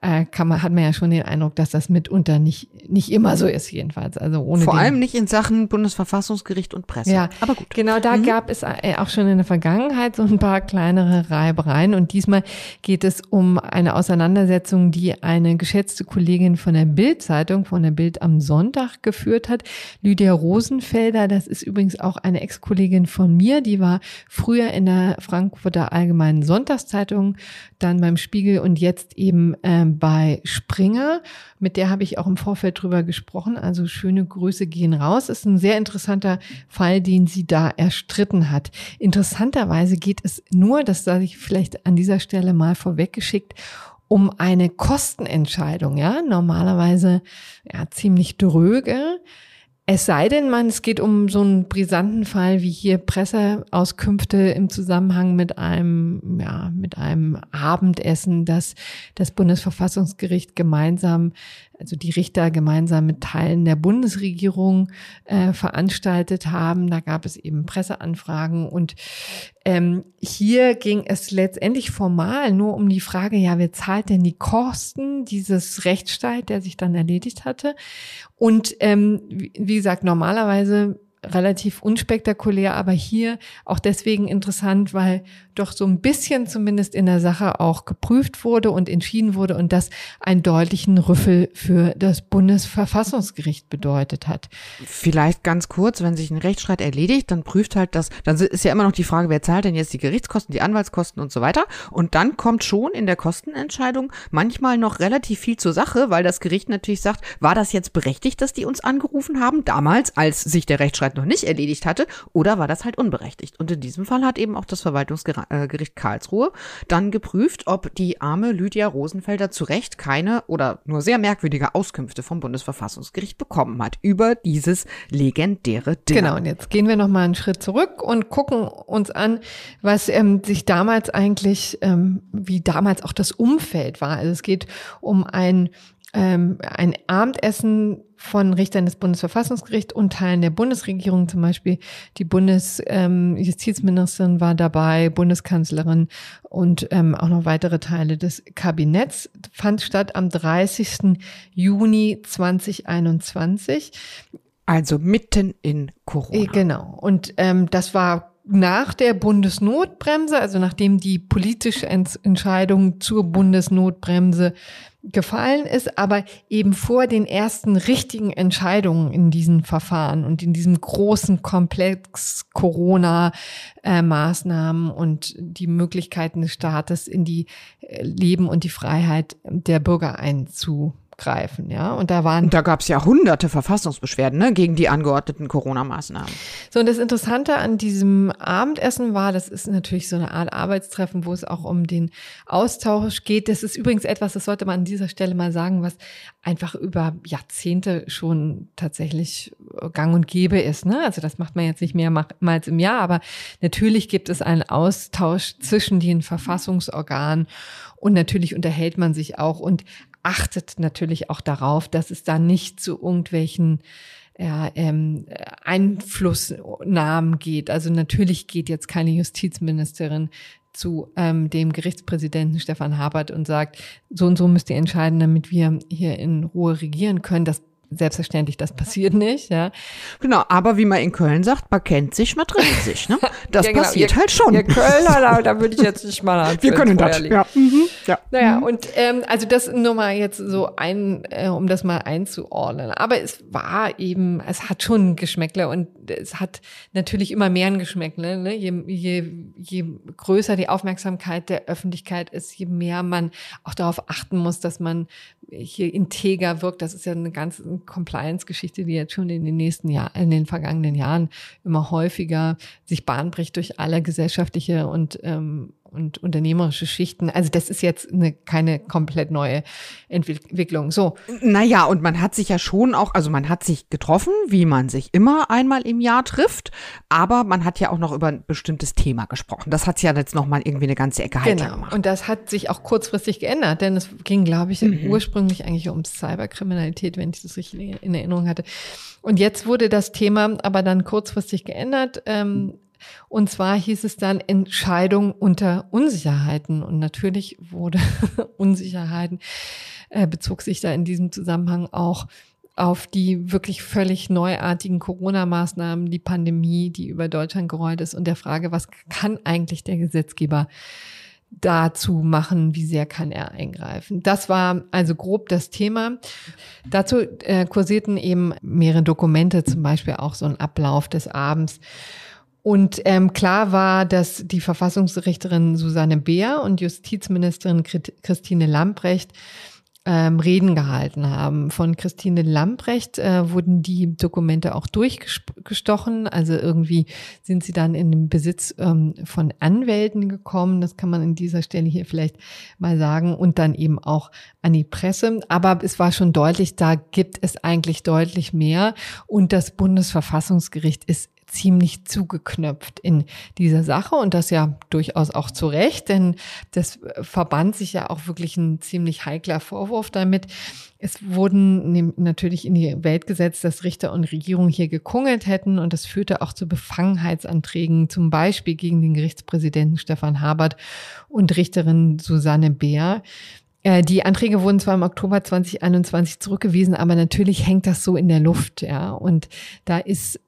äh, kann man, hat man ja schon den Eindruck, dass das mitunter nicht, nicht immer so ist, jedenfalls. Also ohne Vor allem nicht in Sachen Bundesverfassungsgericht und Presse. Ja, aber gut. Genau, da Mhm. gab es äh, auch schon in der Vergangenheit so ein paar kleinere Reibereien. Und diesmal geht es um eine Auseinandersetzung, die eine geschätzte Kollegin von der Bild-Zeitung, von der Bild am Sonntag geführt hat. Lydia Rosenfelder, das ist übrigens auch eine Ex-Kollegin von mir, die war früher in der Frankfurter Allgemeinen Sonntagszeitung, dann beim Spiegel und jetzt eben ähm, bei Springer. Mit der habe ich auch im Vorfeld drüber gesprochen. Also schöne Grüße gehen raus. Ist ein sehr interessanter Fall, den sie da erstritten hat. Interessanterweise geht es nur, das sage ich vielleicht an dieser Stelle mal vorweggeschickt, um eine Kostenentscheidung, ja, normalerweise ja ziemlich dröge. Es sei denn, man, es geht um so einen brisanten Fall wie hier Presseauskünfte im Zusammenhang mit einem, ja, mit einem Abendessen, das das Bundesverfassungsgericht gemeinsam, also die Richter gemeinsam mit Teilen der Bundesregierung äh, veranstaltet haben. Da gab es eben Presseanfragen und ähm, hier ging es letztendlich formal nur um die Frage, ja, wer zahlt denn die Kosten dieses Rechtsstreit, der sich dann erledigt hatte? Und ähm, wie wie gesagt, normalerweise relativ unspektakulär, aber hier auch deswegen interessant, weil doch so ein bisschen zumindest in der Sache auch geprüft wurde und entschieden wurde und das einen deutlichen Rüffel für das Bundesverfassungsgericht bedeutet hat. Vielleicht ganz kurz, wenn sich ein Rechtsstreit erledigt, dann prüft halt das, dann ist ja immer noch die Frage, wer zahlt denn jetzt die Gerichtskosten, die Anwaltskosten und so weiter. Und dann kommt schon in der Kostenentscheidung manchmal noch relativ viel zur Sache, weil das Gericht natürlich sagt, war das jetzt berechtigt, dass die uns angerufen haben, damals, als sich der Rechtsstreit noch nicht erledigt hatte, oder war das halt unberechtigt? Und in diesem Fall hat eben auch das Verwaltungsgericht Karlsruhe dann geprüft, ob die arme Lydia Rosenfelder zu Recht keine oder nur sehr merkwürdige Auskünfte vom Bundesverfassungsgericht bekommen hat über dieses legendäre Dinner. Genau, und jetzt gehen wir noch mal einen Schritt zurück und gucken uns an, was ähm, sich damals eigentlich, ähm, wie damals auch das Umfeld war. Also es geht um ein ähm, ein Abendessen von Richtern des Bundesverfassungsgerichts und Teilen der Bundesregierung, zum Beispiel die Bundesjustizministerin war dabei, Bundeskanzlerin und ähm, auch noch weitere Teile des Kabinetts, fand statt am 30. Juni 2021. Also mitten in Corona. Eh, Genau. Und ähm, das war nach der Bundesnotbremse, also nachdem die politische Ents Entscheidung zur Bundesnotbremse gefallen ist, aber eben vor den ersten richtigen Entscheidungen in diesen Verfahren und in diesem großen Komplex Corona-Maßnahmen und die Möglichkeiten des Staates in die äh, Leben und die Freiheit der Bürger einzugreifen. Ja, und da waren Und da gab es ja hunderte Verfassungsbeschwerden ne, gegen die angeordneten Corona-Maßnahmen. So, und das Interessante an diesem Abendessen war, das ist natürlich so eine Art Arbeitstreffen, wo es auch um den Austausch geht. Das ist übrigens etwas, das sollte man an dieser Stelle mal sagen, was einfach über Jahrzehnte schon tatsächlich gang und gäbe ist. Ne? Also das macht man jetzt nicht mehrmals im Jahr, aber natürlich gibt es einen Austausch zwischen den Verfassungsorganen und natürlich unterhält man sich auch und achtet natürlich auch darauf, dass es da nicht zu irgendwelchen ja, ähm, Einflussnahmen geht. Also natürlich geht jetzt keine Justizministerin zu ähm, dem Gerichtspräsidenten Stefan Habert und sagt, so und so müsst ihr entscheiden, damit wir hier in Ruhe regieren können. Das Selbstverständlich, das passiert nicht, ja. Genau, aber wie man in Köln sagt, man kennt sich, man trennt sich. Ne? *laughs* Das Ja, genau. passiert Ihr- halt schon. Ihr Kölner, da, da würde ich jetzt nicht mal Wir können das. Ja. Mhm. ja. Naja, und ähm, also das nur mal jetzt so ein, äh, um das mal einzuordnen. Aber es war eben, es hat schon ein Geschmäckle und es hat natürlich immer mehr ein Geschmäckle. Ne? Je, je, je größer die Aufmerksamkeit der Öffentlichkeit ist, je mehr man auch darauf achten muss, dass man hier integer wirkt. Das ist ja eine ganze Compliance-Geschichte, die jetzt schon in den nächsten Jahren, in den vergangenen Jahren immer häufiger sich Bahn bricht durch alle gesellschaftliche und ähm, und unternehmerische Schichten. Also das ist jetzt eine, keine komplett neue Entwicklung. So. Naja, und man hat sich ja schon auch, also man hat sich getroffen, wie man sich immer einmal im Jahr trifft, aber man hat ja auch noch über ein bestimmtes Thema gesprochen. Das hat ja jetzt nochmal irgendwie eine ganze Ecke heiter genau. gemacht. Und das hat sich auch kurzfristig geändert, denn es ging, glaube ich, mhm. ursprünglich eigentlich um Cyberkriminalität, wenn ich das richtig in Erinnerung hatte. Und jetzt wurde das Thema aber dann kurzfristig geändert. Ähm, und zwar hieß es dann Entscheidung unter Unsicherheiten. Und natürlich wurde *laughs* Unsicherheiten, äh, bezog sich da in diesem Zusammenhang auch auf die wirklich völlig neuartigen Corona-Maßnahmen, die Pandemie, die über Deutschland gerollt ist und der Frage, was kann eigentlich der Gesetzgeber dazu machen, wie sehr kann er eingreifen. Das war also grob das Thema. Dazu äh, kursierten eben mehrere Dokumente, zum Beispiel auch so ein Ablauf des Abends. Und ähm, klar war, dass die Verfassungsrichterin Susanne Beer und Justizministerin Christine Lamprecht ähm, Reden gehalten haben. Von Christine Lamprecht äh, wurden die Dokumente auch durchgestochen. Also irgendwie sind sie dann in den Besitz ähm, von Anwälten gekommen. Das kann man in dieser Stelle hier vielleicht mal sagen. Und dann eben auch an die Presse. Aber es war schon deutlich, da gibt es eigentlich deutlich mehr. Und das Bundesverfassungsgericht ist ziemlich zugeknöpft in dieser Sache und das ja durchaus auch zu Recht, denn das verband sich ja auch wirklich ein ziemlich heikler Vorwurf damit. Es wurden natürlich in die Welt gesetzt, dass Richter und Regierung hier gekungelt hätten und das führte auch zu Befangenheitsanträgen, zum Beispiel gegen den Gerichtspräsidenten Stefan Habert und Richterin Susanne Beer. Äh, die Anträge wurden zwar im Oktober 2021 zurückgewiesen, aber natürlich hängt das so in der Luft, ja. Und da ist,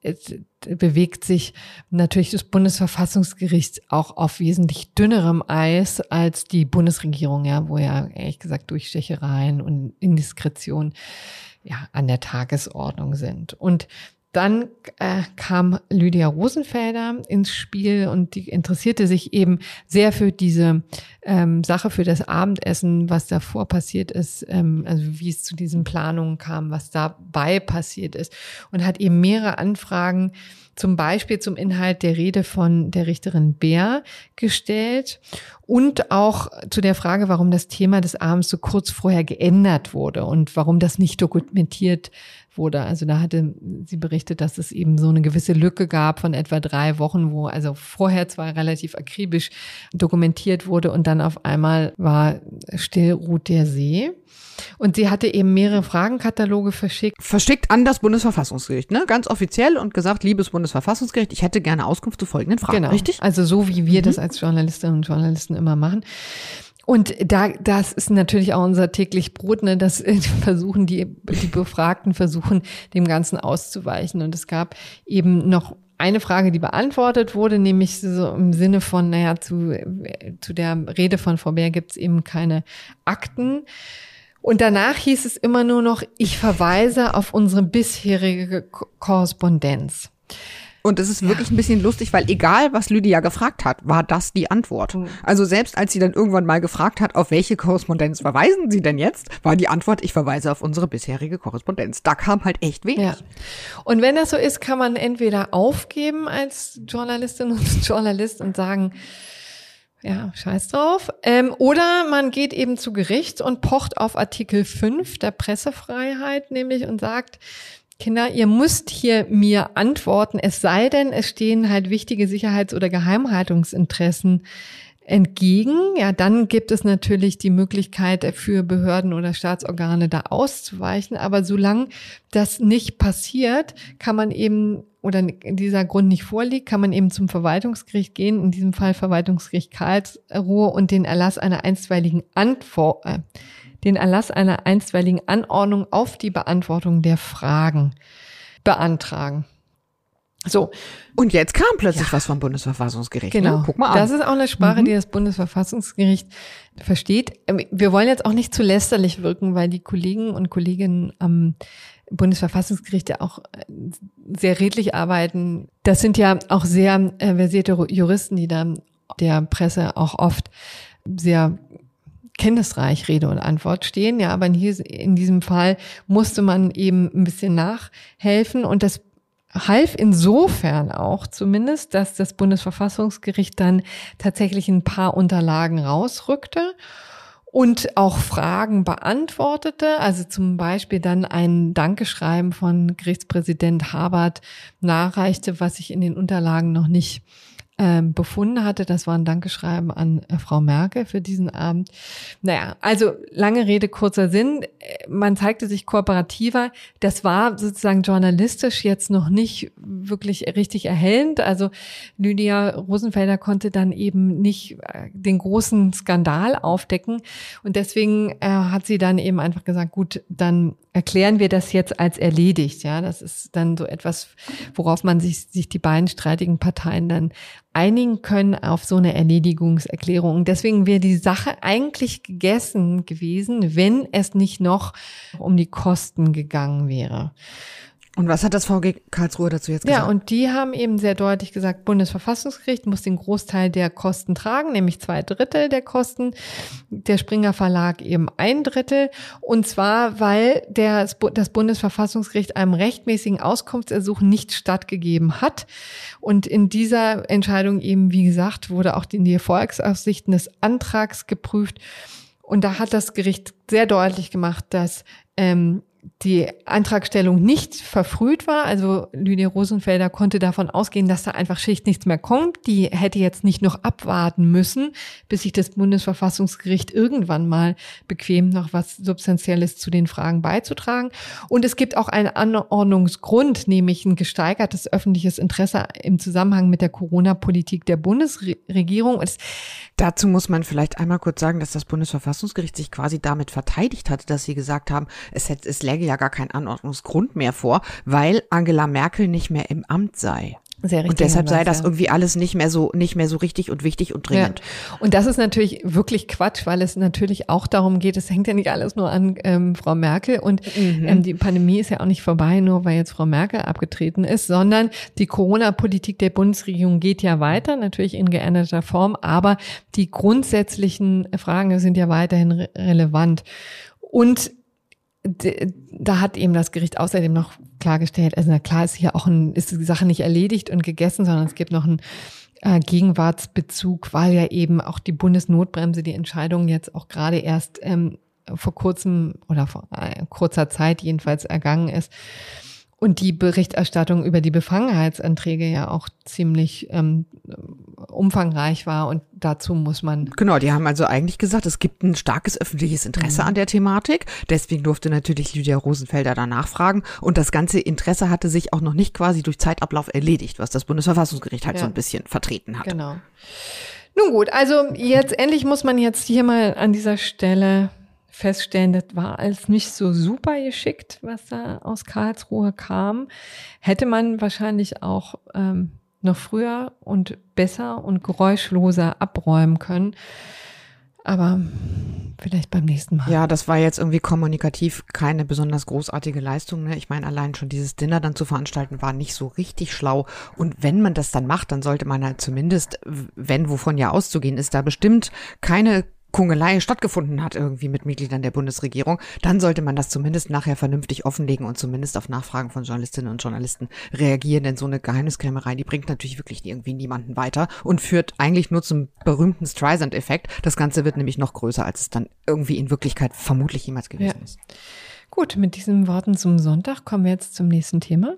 bewegt sich natürlich das Bundesverfassungsgericht auch auf wesentlich dünnerem Eis als die Bundesregierung, ja, wo ja ehrlich gesagt Durchstechereien und Indiskretion ja an der Tagesordnung sind. Und dann äh, kam Lydia Rosenfelder ins Spiel und die interessierte sich eben sehr für diese ähm, Sache, für das Abendessen, was davor passiert ist, ähm, also wie es zu diesen Planungen kam, was dabei passiert ist und hat eben mehrere Anfragen zum Beispiel zum Inhalt der Rede von der Richterin Bär gestellt und auch zu der Frage, warum das Thema des Abends so kurz vorher geändert wurde und warum das nicht dokumentiert wurde. Also da hatte sie berichtet, dass es eben so eine gewisse Lücke gab von etwa drei Wochen, wo also vorher zwar relativ akribisch dokumentiert wurde und dann auf einmal war still ruht der See. Und sie hatte eben mehrere Fragenkataloge verschickt. Verschickt an das Bundesverfassungsgericht, ne? Ganz offiziell und gesagt, liebes Bundesverfassungsgericht, ich hätte gerne Auskunft zu folgenden Fragen. Genau. Richtig? Also so wie wir mhm. das als Journalistinnen und Journalisten immer machen. Und da, das ist natürlich auch unser täglich Brot, ne, dass äh, versuchen die, die Befragten versuchen, dem Ganzen auszuweichen. Und es gab eben noch eine Frage, die beantwortet wurde, nämlich so im Sinne von, naja, zu, zu der Rede von Frau Bär gibt es eben keine Akten. Und danach hieß es immer nur noch, ich verweise auf unsere bisherige Korrespondenz. Und das ist wirklich ein bisschen lustig, weil egal, was Lydia gefragt hat, war das die Antwort. Mhm. Also selbst als sie dann irgendwann mal gefragt hat, auf welche Korrespondenz verweisen Sie denn jetzt, war die Antwort, ich verweise auf unsere bisherige Korrespondenz. Da kam halt echt wenig. Ja. Und wenn das so ist, kann man entweder aufgeben als Journalistin und *laughs* Journalist und sagen, ja, scheiß drauf. Ähm, oder man geht eben zu Gericht und pocht auf Artikel 5 der Pressefreiheit, nämlich und sagt, Kinder, ihr müsst hier mir antworten, es sei denn, es stehen halt wichtige Sicherheits- oder Geheimhaltungsinteressen entgegen. Ja, dann gibt es natürlich die Möglichkeit für Behörden oder Staatsorgane da auszuweichen. Aber solange das nicht passiert, kann man eben oder dieser Grund nicht vorliegt, kann man eben zum Verwaltungsgericht gehen, in diesem Fall Verwaltungsgericht Karlsruhe und den Erlass einer einstweiligen Antwort, äh, den Erlass einer einstweiligen Anordnung auf die Beantwortung der Fragen beantragen. So. Und jetzt kam plötzlich ja. was vom Bundesverfassungsgericht. Ne? Genau. Ne? Guck mal an. Das ist auch eine Sprache, mhm. die das Bundesverfassungsgericht versteht. Ähm, wir wollen jetzt auch nicht zu lästerlich wirken, weil die Kollegen und Kolleginnen am Bundesverfassungsgericht ja auch äh, sehr redlich arbeiten. Das sind ja auch sehr äh, versierte Juristen, die dann der Presse auch oft sehr kenntnisreich Rede und Antwort stehen. Ja, aber hier in diesem Fall musste man eben ein bisschen nachhelfen und das half insofern auch zumindest, dass das Bundesverfassungsgericht dann tatsächlich ein paar Unterlagen rausrückte und auch Fragen beantwortete, also zum Beispiel dann ein Dankeschreiben von Gerichtspräsident Habert nachreichte, was ich in den Unterlagen noch nicht ähm, befunden hatte. Das war ein Dankeschreiben an äh, Frau Merkel für diesen Abend. Naja, also lange Rede, kurzer Sinn. Man zeigte sich kooperativer. Das war sozusagen journalistisch jetzt noch nicht wirklich richtig erhellend. Also Lydia Rosenfelder konnte dann eben nicht äh, den großen Skandal aufdecken. Und deswegen äh, hat sie dann eben einfach gesagt, gut, dann erklären wir das jetzt als erledigt. Ja, das ist dann so etwas, worauf man sich, sich die beiden streitigen Parteien dann einigen können auf so eine Erledigungserklärung. Deswegen wäre die Sache eigentlich gegessen gewesen, wenn es nicht noch um die Kosten gegangen wäre. Und was hat das VG Karlsruhe dazu jetzt gesagt? Ja, und die haben eben sehr deutlich gesagt, Bundesverfassungsgericht muss den Großteil der Kosten tragen, nämlich zwei Drittel der Kosten, der Springer Verlag eben ein Drittel. Und zwar, weil der, das Bundesverfassungsgericht einem rechtmäßigen Auskunftsersuchen nicht stattgegeben hat. Und in dieser Entscheidung eben, wie gesagt, wurde auch die Erfolgsaussichten des Antrags geprüft. Und da hat das Gericht sehr deutlich gemacht, dass ähm, die Antragstellung nicht verfrüht war. Also Lydia Rosenfelder konnte davon ausgehen, dass da einfach schlicht nichts mehr kommt. Die hätte jetzt nicht noch abwarten müssen, bis sich das Bundesverfassungsgericht irgendwann mal bequemt, noch was Substanzielles zu den Fragen beizutragen. Und es gibt auch einen Anordnungsgrund, nämlich ein gesteigertes öffentliches Interesse im Zusammenhang mit der Corona-Politik der Bundesregierung. Es Dazu muss man vielleicht einmal kurz sagen, dass das Bundesverfassungsgericht sich quasi damit verteidigt hatte, dass sie gesagt haben, es, hätte, es läge ja gar kein Anordnungsgrund mehr vor, weil Angela Merkel nicht mehr im Amt sei. Sehr richtig. Und deshalb sei das irgendwie alles nicht mehr so, nicht mehr so richtig und wichtig und dringend. Ja. Und das ist natürlich wirklich Quatsch, weil es natürlich auch darum geht, es hängt ja nicht alles nur an ähm, Frau Merkel und mhm. ähm, die Pandemie ist ja auch nicht vorbei, nur weil jetzt Frau Merkel abgetreten ist, sondern die Corona-Politik der Bundesregierung geht ja weiter, natürlich in geänderter Form, aber die grundsätzlichen Fragen sind ja weiterhin re relevant. Und da hat eben das Gericht außerdem noch klargestellt, also na klar ist hier auch ein, ist die Sache nicht erledigt und gegessen, sondern es gibt noch einen äh, Gegenwartsbezug, weil ja eben auch die Bundesnotbremse die Entscheidung jetzt auch gerade erst ähm, vor kurzem oder vor äh, kurzer Zeit jedenfalls ergangen ist. Und die Berichterstattung über die Befangenheitsanträge ja auch ziemlich ähm, umfangreich war und dazu muss man. Genau, die haben also eigentlich gesagt, es gibt ein starkes öffentliches Interesse mhm. an der Thematik. Deswegen durfte natürlich Lydia Rosenfelder da nachfragen. Und das ganze Interesse hatte sich auch noch nicht quasi durch Zeitablauf erledigt, was das Bundesverfassungsgericht halt ja. so ein bisschen vertreten hat. Genau. Nun gut, also jetzt endlich muss man jetzt hier mal an dieser Stelle feststellen, das war alles nicht so super geschickt, was da aus Karlsruhe kam. Hätte man wahrscheinlich auch ähm, noch früher und besser und geräuschloser abräumen können. Aber vielleicht beim nächsten Mal. Ja, das war jetzt irgendwie kommunikativ keine besonders großartige Leistung. Ne? Ich meine, allein schon dieses Dinner dann zu veranstalten, war nicht so richtig schlau. Und wenn man das dann macht, dann sollte man halt zumindest, wenn wovon ja auszugehen ist, da bestimmt keine Kungelei stattgefunden hat irgendwie mit Mitgliedern der Bundesregierung, dann sollte man das zumindest nachher vernünftig offenlegen und zumindest auf Nachfragen von Journalistinnen und Journalisten reagieren, denn so eine Geheimniskrämerei, die bringt natürlich wirklich irgendwie niemanden weiter und führt eigentlich nur zum berühmten Streisand-Effekt. Das Ganze wird nämlich noch größer, als es dann irgendwie in Wirklichkeit vermutlich jemals gewesen ja. ist. Gut, mit diesen Worten zum Sonntag kommen wir jetzt zum nächsten Thema.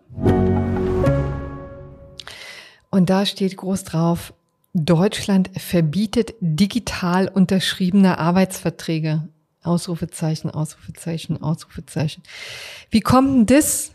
Und da steht groß drauf, Deutschland verbietet digital unterschriebene Arbeitsverträge. Ausrufezeichen, Ausrufezeichen, Ausrufezeichen. Wie kommt denn das?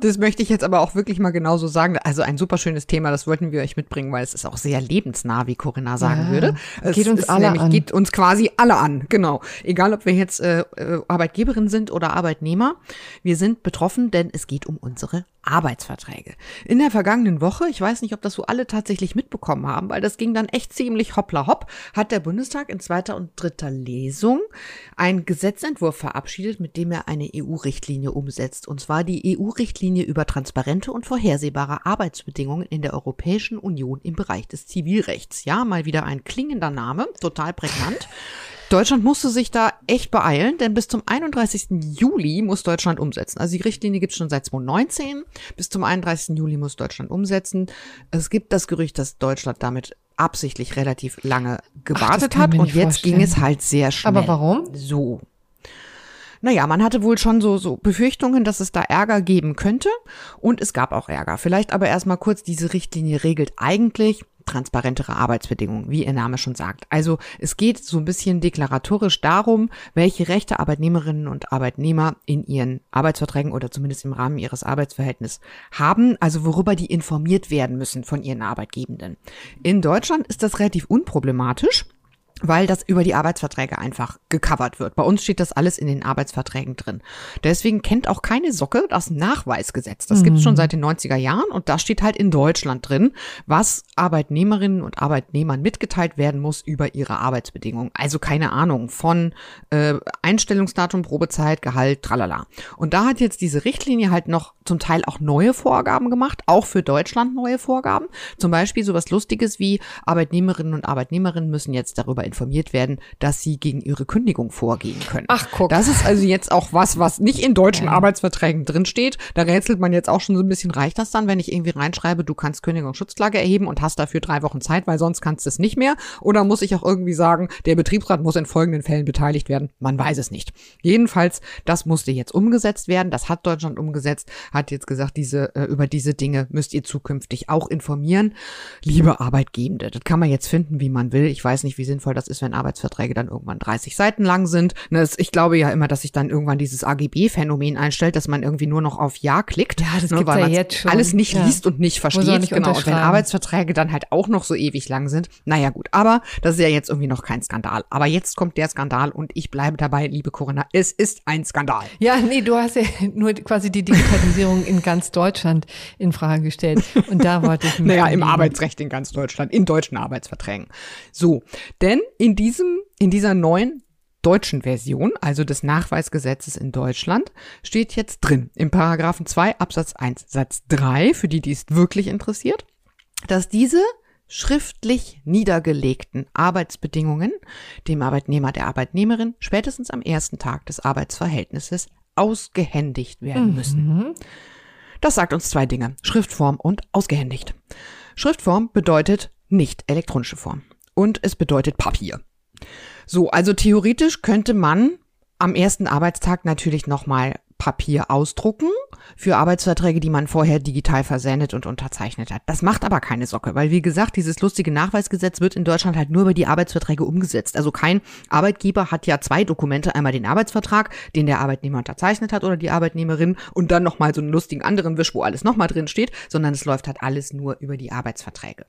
Das möchte ich jetzt aber auch wirklich mal genauso sagen. Also ein super schönes Thema, das wollten wir euch mitbringen, weil es ist auch sehr lebensnah, wie Corinna sagen ja, würde. Es geht uns alle nämlich, an. Geht uns quasi alle an, genau. Egal, ob wir jetzt äh, äh, Arbeitgeberin sind oder Arbeitnehmer, wir sind betroffen, denn es geht um unsere Arbeitsverträge. In der vergangenen Woche, ich weiß nicht, ob das so alle tatsächlich mitbekommen haben, weil das ging dann echt ziemlich hoppla hopp, hat der Bundestag in zweiter und dritter Lesung einen Gesetzentwurf verabschiedet, mit dem er eine EU-Richtlinie umsetzt. Und zwar die EU-Richtlinie über transparente und vorhersehbare Arbeitsbedingungen in der Europäischen Union im Bereich des Zivilrechts. Ja, mal wieder ein klingender Name, total prägnant. Deutschland musste sich da echt beeilen, denn bis zum 31. Juli muss Deutschland umsetzen. Also die Richtlinie gibt es schon seit 2019. Bis zum 31. Juli muss Deutschland umsetzen. Es gibt das Gerücht, dass Deutschland damit absichtlich relativ lange gewartet Ach, hat und jetzt vorstellen. ging es halt sehr schnell. Aber warum? So. Naja, man hatte wohl schon so, so Befürchtungen, dass es da Ärger geben könnte. Und es gab auch Ärger. Vielleicht aber erstmal kurz, diese Richtlinie regelt eigentlich transparentere Arbeitsbedingungen, wie ihr Name schon sagt. Also es geht so ein bisschen deklaratorisch darum, welche Rechte Arbeitnehmerinnen und Arbeitnehmer in ihren Arbeitsverträgen oder zumindest im Rahmen ihres Arbeitsverhältnisses haben, also worüber die informiert werden müssen von ihren Arbeitgebenden. In Deutschland ist das relativ unproblematisch weil das über die Arbeitsverträge einfach gecovert wird. Bei uns steht das alles in den Arbeitsverträgen drin. Deswegen kennt auch keine Socke das Nachweisgesetz. Das mhm. gibt's schon seit den 90er Jahren und da steht halt in Deutschland drin, was Arbeitnehmerinnen und Arbeitnehmern mitgeteilt werden muss über ihre Arbeitsbedingungen. Also keine Ahnung von äh, Einstellungsdatum, Probezeit, Gehalt, tralala. Und da hat jetzt diese Richtlinie halt noch zum Teil auch neue Vorgaben gemacht, auch für Deutschland neue Vorgaben. Zum Beispiel sowas Lustiges wie Arbeitnehmerinnen und Arbeitnehmerinnen müssen jetzt darüber informiert werden, dass sie gegen ihre Kündigung vorgehen können. Ach, guck. Das ist also jetzt auch was, was nicht in deutschen ja. Arbeitsverträgen drinsteht. Da rätselt man jetzt auch schon so ein bisschen, reicht das dann, wenn ich irgendwie reinschreibe, du kannst Kündigungsschutzklage erheben und hast dafür drei Wochen Zeit, weil sonst kannst du es nicht mehr? Oder muss ich auch irgendwie sagen, der Betriebsrat muss in folgenden Fällen beteiligt werden? Man weiß es nicht. Jedenfalls, das musste jetzt umgesetzt werden. Das hat Deutschland umgesetzt, hat jetzt gesagt, diese, äh, über diese Dinge müsst ihr zukünftig auch informieren. Liebe Arbeitgebende, das kann man jetzt finden, wie man will. Ich weiß nicht, wie sinnvoll das ist, wenn Arbeitsverträge dann irgendwann 30 Seiten lang sind. Ne, ich glaube ja immer, dass sich dann irgendwann dieses AGB-Phänomen einstellt, dass man irgendwie nur noch auf Ja klickt. Ja, das ne, weil ja jetzt schon. alles nicht ja. liest und nicht versteht. Nicht genau. Und wenn Arbeitsverträge dann halt auch noch so ewig lang sind. Naja, gut. Aber das ist ja jetzt irgendwie noch kein Skandal. Aber jetzt kommt der Skandal und ich bleibe dabei, liebe Corinna. Es ist ein Skandal. Ja, nee, du hast ja *laughs* nur quasi die Digitalisierung in ganz Deutschland in Frage gestellt. Und da wollte ich *laughs* mich Naja, im Arbeitsrecht in ganz Deutschland, in deutschen Arbeitsverträgen. So. Denn in diesem, in dieser neuen deutschen Version, also des Nachweisgesetzes in Deutschland, steht jetzt drin, im Paragraphen 2 Absatz 1 Satz 3, für die, die es wirklich interessiert, dass diese schriftlich niedergelegten Arbeitsbedingungen dem Arbeitnehmer, der Arbeitnehmerin spätestens am ersten Tag des Arbeitsverhältnisses ausgehändigt werden mhm. müssen. Das sagt uns zwei Dinge, Schriftform und ausgehändigt. Schriftform bedeutet nicht elektronische Form und es bedeutet Papier. So, also theoretisch könnte man am ersten Arbeitstag natürlich nochmal Papier ausdrucken für Arbeitsverträge, die man vorher digital versendet und unterzeichnet hat. Das macht aber keine Socke, weil wie gesagt, dieses lustige Nachweisgesetz wird in Deutschland halt nur über die Arbeitsverträge umgesetzt. Also kein Arbeitgeber hat ja zwei Dokumente, einmal den Arbeitsvertrag, den der Arbeitnehmer unterzeichnet hat oder die Arbeitnehmerin und dann nochmal so einen lustigen anderen Wisch, wo alles nochmal drin steht, sondern es läuft halt alles nur über die Arbeitsverträge.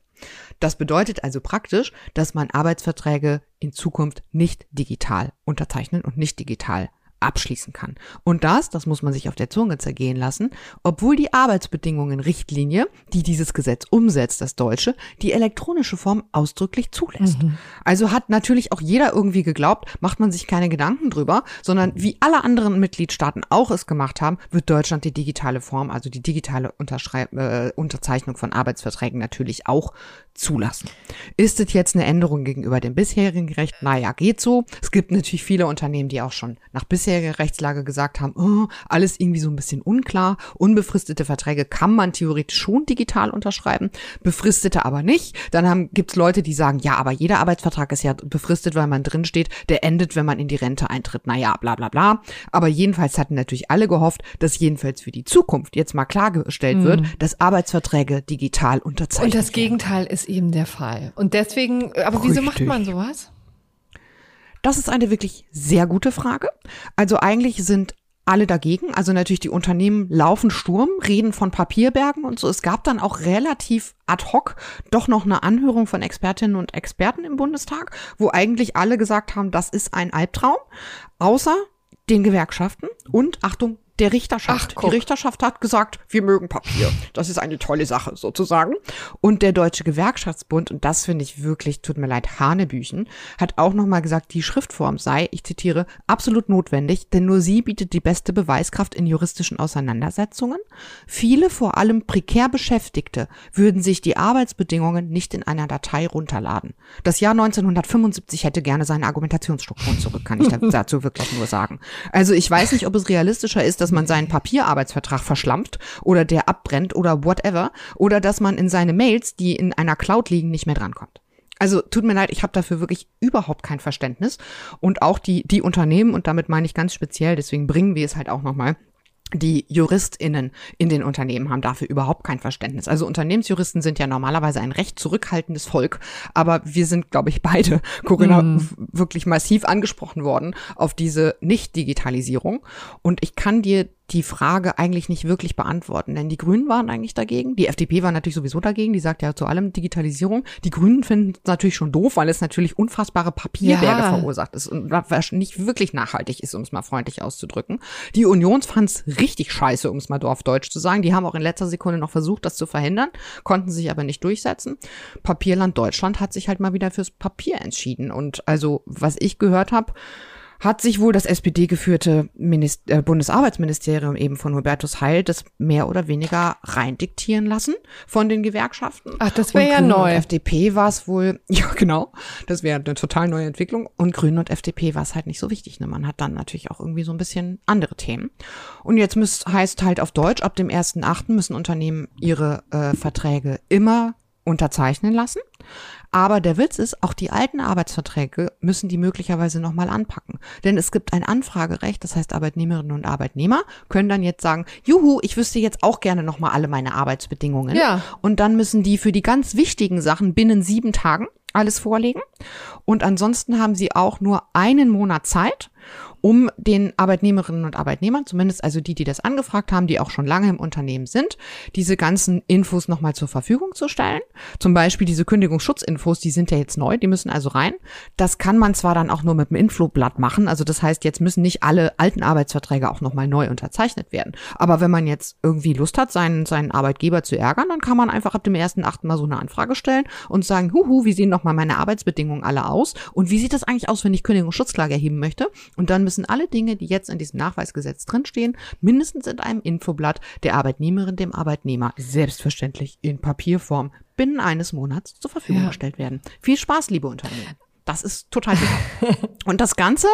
Das bedeutet also praktisch, dass man Arbeitsverträge in Zukunft nicht digital unterzeichnen und nicht digital abschließen kann. Und das, das muss man sich auf der Zunge zergehen lassen, obwohl die Arbeitsbedingungen Richtlinie, die dieses Gesetz umsetzt, das Deutsche, die elektronische Form ausdrücklich zulässt. Mhm. Also hat natürlich auch jeder irgendwie geglaubt, macht man sich keine Gedanken drüber, sondern wie alle anderen Mitgliedstaaten auch es gemacht haben, wird Deutschland die digitale Form, also die digitale Unterschreib äh, Unterzeichnung von Arbeitsverträgen natürlich auch zulassen. Ist es jetzt eine Änderung gegenüber dem bisherigen Recht? Naja, geht so. Es gibt natürlich viele Unternehmen, die auch schon nach bisheriger Rechtslage gesagt haben, oh, alles irgendwie so ein bisschen unklar. Unbefristete Verträge kann man theoretisch schon digital unterschreiben, befristete aber nicht. Dann gibt es Leute, die sagen, ja, aber jeder Arbeitsvertrag ist ja befristet, weil man drin steht, der endet, wenn man in die Rente eintritt. Naja, bla bla bla. Aber jedenfalls hatten natürlich alle gehofft, dass jedenfalls für die Zukunft jetzt mal klargestellt mhm. wird, dass Arbeitsverträge digital unterzeichnet werden. Und das Gegenteil ist eben der Fall. Und deswegen, aber wieso macht man sowas? Das ist eine wirklich sehr gute Frage. Also eigentlich sind alle dagegen. Also natürlich die Unternehmen laufen Sturm, reden von Papierbergen und so. Es gab dann auch relativ ad hoc doch noch eine Anhörung von Expertinnen und Experten im Bundestag, wo eigentlich alle gesagt haben, das ist ein Albtraum, außer den Gewerkschaften und Achtung, der Richterschaft. Ach, die Richterschaft hat gesagt, wir mögen Papier. Das ist eine tolle Sache sozusagen. Und der Deutsche Gewerkschaftsbund, und das finde ich wirklich, tut mir leid, Hanebüchen, hat auch nochmal gesagt, die Schriftform sei, ich zitiere, absolut notwendig, denn nur sie bietet die beste Beweiskraft in juristischen Auseinandersetzungen. Viele, vor allem prekär Beschäftigte, würden sich die Arbeitsbedingungen nicht in einer Datei runterladen. Das Jahr 1975 hätte gerne seine Argumentationsstrukturen zurück, kann ich *laughs* dazu wirklich nur sagen. Also ich weiß nicht, ob es realistischer ist, dass man seinen Papierarbeitsvertrag verschlampt oder der abbrennt oder whatever oder dass man in seine Mails, die in einer Cloud liegen, nicht mehr drankommt. Also tut mir leid, ich habe dafür wirklich überhaupt kein Verständnis und auch die die Unternehmen und damit meine ich ganz speziell, deswegen bringen wir es halt auch noch mal die JuristInnen in den Unternehmen haben dafür überhaupt kein Verständnis. Also Unternehmensjuristen sind ja normalerweise ein recht zurückhaltendes Volk, aber wir sind, glaube ich, beide, *laughs* Corinna, mm. wirklich massiv angesprochen worden auf diese Nicht-Digitalisierung. Und ich kann dir die Frage eigentlich nicht wirklich beantworten, denn die Grünen waren eigentlich dagegen. Die FDP war natürlich sowieso dagegen. Die sagt ja zu allem Digitalisierung. Die Grünen finden es natürlich schon doof, weil es natürlich unfassbare Papierberge ja. verursacht ist und nicht wirklich nachhaltig ist, um es mal freundlich auszudrücken. Die Union fand es richtig scheiße, um es mal auf Deutsch zu sagen. Die haben auch in letzter Sekunde noch versucht, das zu verhindern, konnten sich aber nicht durchsetzen. Papierland Deutschland hat sich halt mal wieder fürs Papier entschieden. Und also, was ich gehört habe, hat sich wohl das SPD-geführte äh, Bundesarbeitsministerium eben von Hubertus Heil das mehr oder weniger rein diktieren lassen von den Gewerkschaften. Ach, das wäre ja neu. Und FDP war es wohl, *laughs* ja genau, das wäre eine total neue Entwicklung. Und Grünen und FDP war es halt nicht so wichtig. Ne? Man hat dann natürlich auch irgendwie so ein bisschen andere Themen. Und jetzt müsst, heißt halt auf Deutsch, ab dem 1.8. müssen Unternehmen ihre äh, Verträge immer unterzeichnen lassen. Aber der Witz ist, auch die alten Arbeitsverträge müssen die möglicherweise nochmal anpacken. Denn es gibt ein Anfragerecht, das heißt Arbeitnehmerinnen und Arbeitnehmer können dann jetzt sagen, juhu, ich wüsste jetzt auch gerne nochmal alle meine Arbeitsbedingungen. Ja. Und dann müssen die für die ganz wichtigen Sachen binnen sieben Tagen alles vorlegen. Und ansonsten haben sie auch nur einen Monat Zeit, um den Arbeitnehmerinnen und Arbeitnehmern, zumindest also die, die das angefragt haben, die auch schon lange im Unternehmen sind, diese ganzen Infos nochmal zur Verfügung zu stellen. Zum Beispiel diese Kündigungsschutzinfos, die sind ja jetzt neu, die müssen also rein. Das kann man zwar dann auch nur mit dem Infoblatt machen, also das heißt, jetzt müssen nicht alle alten Arbeitsverträge auch nochmal neu unterzeichnet werden. Aber wenn man jetzt irgendwie Lust hat, seinen, seinen Arbeitgeber zu ärgern, dann kann man einfach ab dem ersten Achten mal so eine Anfrage stellen und sagen, huhu, wie sehen nochmal meine Arbeitsbedingungen alle aus? Und wie sieht das eigentlich aus, wenn ich Kündigungsschutzklage erheben möchte? Und dann müssen müssen alle Dinge, die jetzt in diesem Nachweisgesetz drinstehen, mindestens in einem Infoblatt der Arbeitnehmerin, dem Arbeitnehmer, selbstverständlich in Papierform, binnen eines Monats zur Verfügung ja. gestellt werden. Viel Spaß, liebe Unternehmen. Das ist total super. *laughs* Und das Ganze,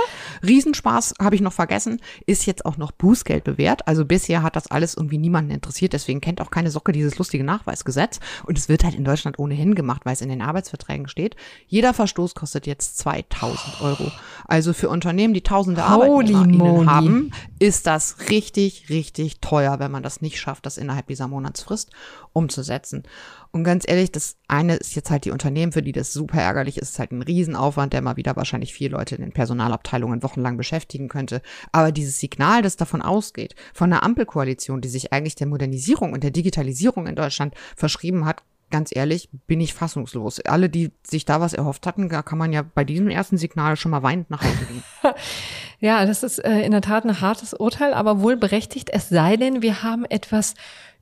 Riesenspaß, habe ich noch vergessen, ist jetzt auch noch Bußgeld bewährt. Also bisher hat das alles irgendwie niemanden interessiert. Deswegen kennt auch keine Socke dieses lustige Nachweisgesetz. Und es wird halt in Deutschland ohnehin gemacht, weil es in den Arbeitsverträgen steht. Jeder Verstoß kostet jetzt 2000 Euro. Also für Unternehmen, die tausende Arbeitnehmer haben, ist das richtig, richtig teuer, wenn man das nicht schafft, das innerhalb dieser Monatsfrist umzusetzen. Und ganz ehrlich, das eine ist jetzt halt die Unternehmen, für die das super ärgerlich ist, ist halt ein Riesenaufwand, der mal wieder wahrscheinlich vier Leute in den Personalabteilungen wochenlang beschäftigen könnte. Aber dieses Signal, das davon ausgeht, von einer Ampelkoalition, die sich eigentlich der Modernisierung und der Digitalisierung in Deutschland verschrieben hat, ganz ehrlich, bin ich fassungslos. Alle, die sich da was erhofft hatten, da kann man ja bei diesem ersten Signal schon mal weinend nach Hause gehen. *laughs* ja, das ist äh, in der Tat ein hartes Urteil, aber wohl berechtigt. Es sei denn, wir haben etwas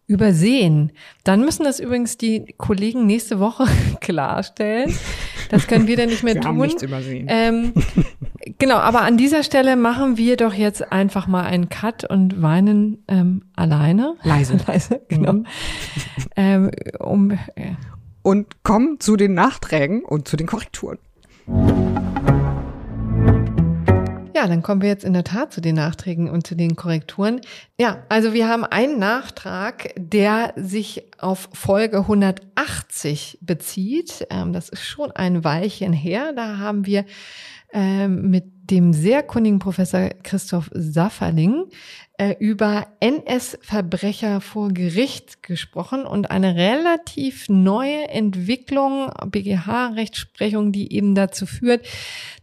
übersehen. Dann müssen das übrigens die Kollegen nächste Woche *laughs* klarstellen. Das können wir dann nicht mehr wir tun. Haben nichts übersehen. Ähm, genau, aber an dieser Stelle machen wir doch jetzt einfach mal einen Cut und weinen ähm, alleine. Leise. *laughs* Leise, genau. Mhm. ähm, um, ja. Und kommen zu den Nachträgen und zu den Korrekturen. Ja, dann kommen wir jetzt in der Tat zu den Nachträgen und zu den Korrekturen. Ja, also wir haben einen Nachtrag, der sich auf Folge 180 bezieht. Ähm, das ist schon ein Weilchen her. Da haben wir ähm, mit dem sehr kundigen Professor Christoph Safferling über NS-Verbrecher vor Gericht gesprochen und eine relativ neue Entwicklung, BGH-Rechtsprechung, die eben dazu führt,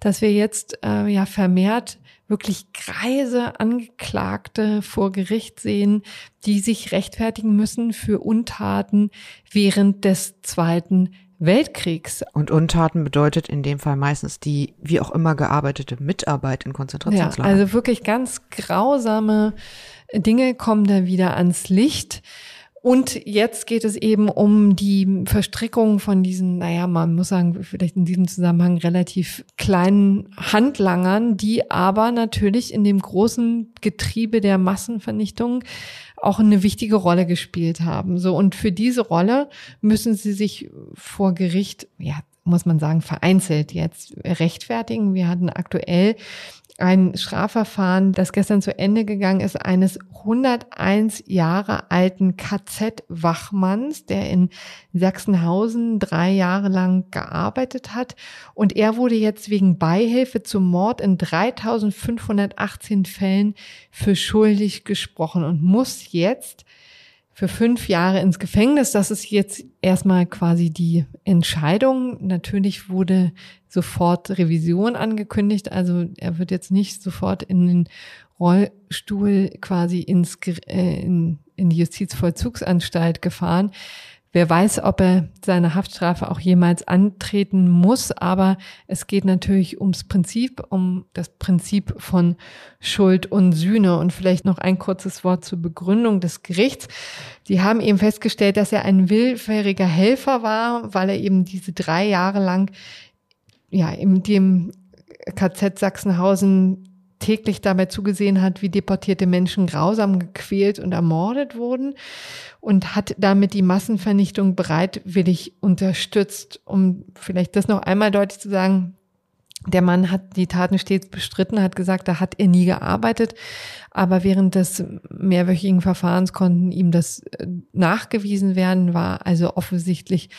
dass wir jetzt äh, ja vermehrt wirklich greise Angeklagte vor Gericht sehen, die sich rechtfertigen müssen für Untaten während des Zweiten Weltkriegs. Und Untaten bedeutet in dem Fall meistens die wie auch immer gearbeitete Mitarbeit in Konzentrationslagern. Ja, also wirklich ganz grausame Dinge kommen da wieder ans Licht. Und jetzt geht es eben um die Verstrickung von diesen, naja, man muss sagen, vielleicht in diesem Zusammenhang relativ kleinen Handlangern, die aber natürlich in dem großen Getriebe der Massenvernichtung auch eine wichtige Rolle gespielt haben. So, und für diese Rolle müssen sie sich vor Gericht, ja, muss man sagen, vereinzelt jetzt rechtfertigen. Wir hatten aktuell ein Strafverfahren, das gestern zu Ende gegangen ist, eines 101 Jahre alten KZ-Wachmanns, der in Sachsenhausen drei Jahre lang gearbeitet hat. Und er wurde jetzt wegen Beihilfe zum Mord in 3518 Fällen für schuldig gesprochen und muss jetzt für fünf Jahre ins Gefängnis. Das ist jetzt erstmal quasi die Entscheidung. Natürlich wurde sofort Revision angekündigt. Also er wird jetzt nicht sofort in den Rollstuhl quasi ins, äh, in, in die Justizvollzugsanstalt gefahren. Wer weiß, ob er seine Haftstrafe auch jemals antreten muss, aber es geht natürlich ums Prinzip, um das Prinzip von Schuld und Sühne. Und vielleicht noch ein kurzes Wort zur Begründung des Gerichts. Die haben eben festgestellt, dass er ein willfähriger Helfer war, weil er eben diese drei Jahre lang ja in dem KZ Sachsenhausen täglich dabei zugesehen hat, wie deportierte Menschen grausam gequält und ermordet wurden und hat damit die Massenvernichtung bereitwillig unterstützt. Um vielleicht das noch einmal deutlich zu sagen, der Mann hat die Taten stets bestritten, hat gesagt, da hat er nie gearbeitet. Aber während des mehrwöchigen Verfahrens konnten ihm das äh, nachgewiesen werden, war also offensichtlich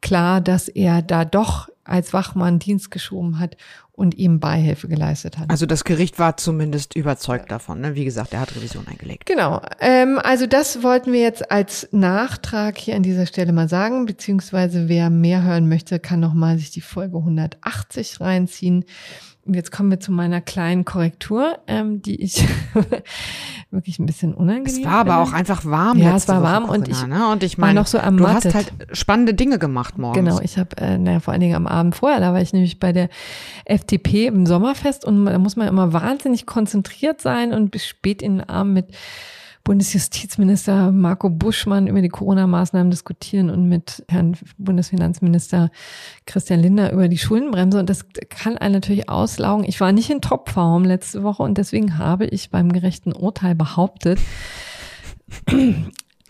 klar, dass er da doch als Wachmann Dienst geschoben hat und ihm Beihilfe geleistet hat. Also das Gericht war zumindest überzeugt davon. Ne? Wie gesagt, er hat Revision eingelegt. Genau. Ähm, also das wollten wir jetzt als Nachtrag hier an dieser Stelle mal sagen, beziehungsweise wer mehr hören möchte, kann nochmal sich die Folge 180 reinziehen. Und jetzt kommen wir zu meiner kleinen Korrektur, ähm, die ich *laughs* wirklich ein bisschen unangenehm Es war aber auch einfach warm. Ja, es war warm und ich, ne? und ich meine, noch so am du hast halt spannende Dinge gemacht morgens. Genau, ich habe, äh, naja, vor allen Dingen am Abend vorher, da war ich nämlich bei der FDP im Sommerfest und da muss man immer wahnsinnig konzentriert sein und bis spät in den Abend mit Bundesjustizminister Marco Buschmann über die Corona-Maßnahmen diskutieren und mit Herrn Bundesfinanzminister Christian Lindner über die Schuldenbremse. Und das kann einen natürlich auslaugen. Ich war nicht in Topform letzte Woche und deswegen habe ich beim gerechten Urteil behauptet, *clears throat*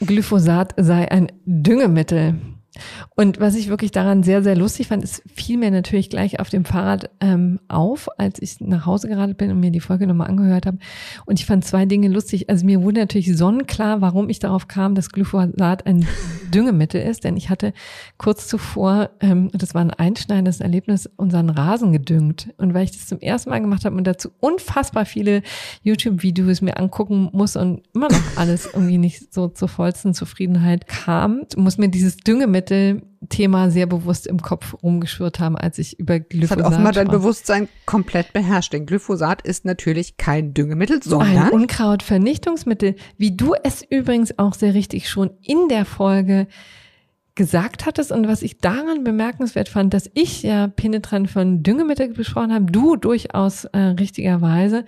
Glyphosat sei ein Düngemittel. Und was ich wirklich daran sehr, sehr lustig fand, es fiel mir natürlich gleich auf dem Fahrrad ähm, auf, als ich nach Hause geradelt bin und mir die Folge nochmal angehört habe. Und ich fand zwei Dinge lustig. Also mir wurde natürlich sonnenklar, warum ich darauf kam, dass Glyphosat ein *laughs* Düngemittel ist. Denn ich hatte kurz zuvor, ähm, das war ein einschneidendes Erlebnis, unseren Rasen gedüngt. Und weil ich das zum ersten Mal gemacht habe und dazu unfassbar viele YouTube-Videos mir angucken muss und immer noch alles irgendwie nicht so zur vollsten Zufriedenheit kam, muss mir dieses Düngemittel Thema sehr bewusst im Kopf rumgeschwirrt haben, als ich über Glyphosat Das hat offenbar dein. Bewusstsein komplett beherrscht. Denn Glyphosat ist natürlich kein Düngemittel, sondern Ein Unkrautvernichtungsmittel, wie du es übrigens auch sehr richtig schon in der Folge gesagt hattest und was ich daran bemerkenswert fand, dass ich ja penetrant von Düngemittel besprochen habe, du durchaus äh, richtigerweise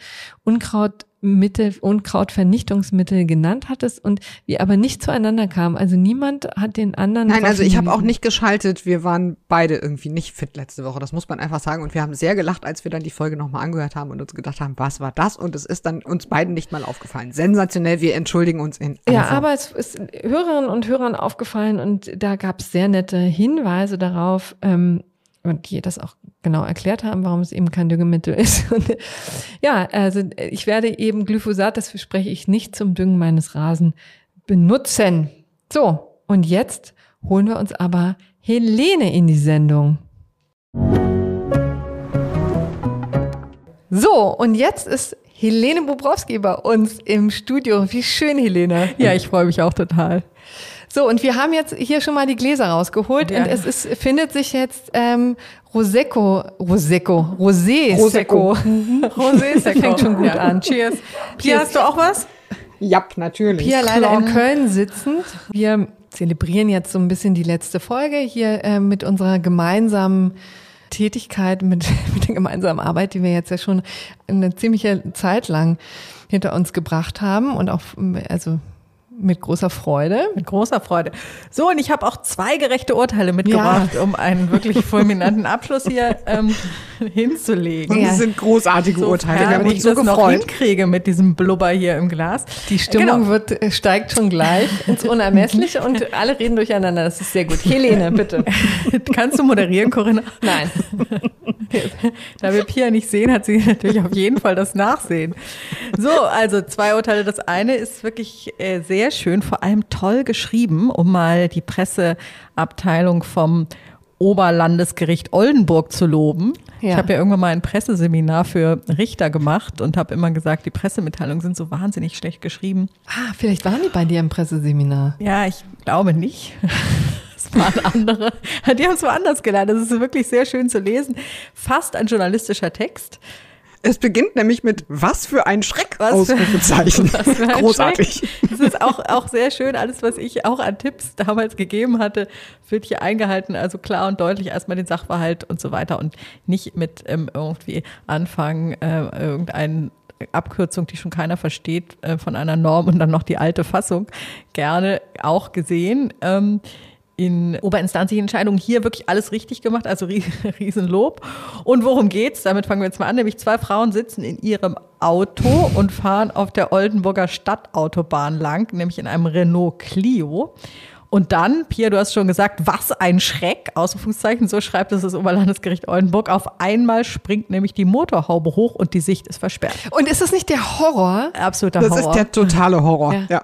Unkrautmittel, Unkrautvernichtungsmittel genannt hattest und wir aber nicht zueinander kamen. Also niemand hat den anderen. Nein, also ich habe auch nicht geschaltet. Wir waren beide irgendwie nicht fit letzte Woche. Das muss man einfach sagen. Und wir haben sehr gelacht, als wir dann die Folge nochmal angehört haben und uns gedacht haben, was war das? Und es ist dann uns beiden nicht mal aufgefallen. Sensationell. Wir entschuldigen uns in aller Ja, aber es ist Hörerinnen und Hörern aufgefallen und da gab es sehr nette Hinweise darauf, ähm, und die das auch genau erklärt haben, warum es eben kein Düngemittel ist. *laughs* Und, ja, also ich werde eben Glyphosat, das verspreche ich nicht zum Düngen meines Rasen benutzen. So, und jetzt holen wir uns aber Helene in die Sendung. So, und jetzt ist Helene Bobrowski bei uns im Studio. Wie schön, Helene. Ja, ich freue mich auch total. So, und wir haben jetzt hier schon mal die Gläser rausgeholt Ja. und es ist, findet sich jetzt ähm, Prosecco, Prosecco, Rosé Prosecco. *laughs* Rosé das fängt schon gut Ja. an. Cheers. Pia, hast du auch was? Ja, natürlich. Pia leider in Klar. Köln sitzend. Wir zelebrieren jetzt so ein bisschen die letzte Folge hier äh, mit unserer gemeinsamen Tätigkeit mit, *laughs* mit der gemeinsamen Arbeit, die wir jetzt ja schon eine ziemliche Zeit lang hinter uns gebracht haben und auch, also mit großer Freude. Mit großer Freude. So, und ich habe auch zwei gerechte Urteile mitgebracht, ja. um einen wirklich fulminanten Abschluss hier ähm, hinzulegen. Und das sind großartige so, Urteile. Haben uns so gefreut. Noch hinkriege mit diesem Blubber hier im Glas. Die Stimmung genau. wird, äh, steigt schon gleich *laughs* ins Unermessliche und alle reden durcheinander. Das ist sehr gut. Helene, bitte. *laughs* Kannst du moderieren, Corinna? Nein. *laughs* da wir Pia nicht sehen, hat sie natürlich auf jeden Fall das Nachsehen. So, also zwei Urteile. Das eine ist wirklich äh, sehr schön, vor allem toll geschrieben, um mal die Presseabteilung vom Oberlandesgericht Oldenburg zu loben. Ja. Ich habe ja irgendwann mal ein Presseseminar für Richter gemacht und habe immer gesagt, die Pressemitteilungen sind so wahnsinnig schlecht geschrieben. Ah, vielleicht waren die bei dir im Presseseminar. Ja, ich glaube nicht. *laughs* Das waren andere. Die haben es woanders gelernt. Das ist wirklich sehr schön zu lesen. Fast ein journalistischer Text. Es beginnt nämlich mit was für ein Schreck was Ausrufezeichen. Für, *laughs* was für ein Großartig. Schreck. Das ist auch, auch sehr schön. Alles, was ich auch an Tipps damals gegeben hatte, wird hier eingehalten. Also klar und deutlich erstmal den Sachverhalt und so weiter und nicht mit ähm, irgendwie anfangen, äh, irgendeinen Abkürzung, die schon keiner versteht, äh, von einer Norm und dann noch die alte Fassung gerne auch gesehen. In oberinstanzlichen Entscheidungen hier wirklich alles richtig gemacht, also *laughs* Riesenlob. Und worum geht's? Damit fangen wir jetzt mal an. Nämlich zwei Frauen sitzen in ihrem Auto und fahren auf der Oldenburger Stadtautobahn lang, nämlich in einem Renault Clio. Und dann, Pia, du hast schon gesagt, was ein Schreck, Ausrufungszeichen, so schreibt es das Oberlandesgericht Oldenburg. Auf einmal springt nämlich die Motorhaube hoch und die Sicht ist versperrt. Und ist das nicht der Horror? Absoluter das Horror. Das ist der totale Horror, ja. ja.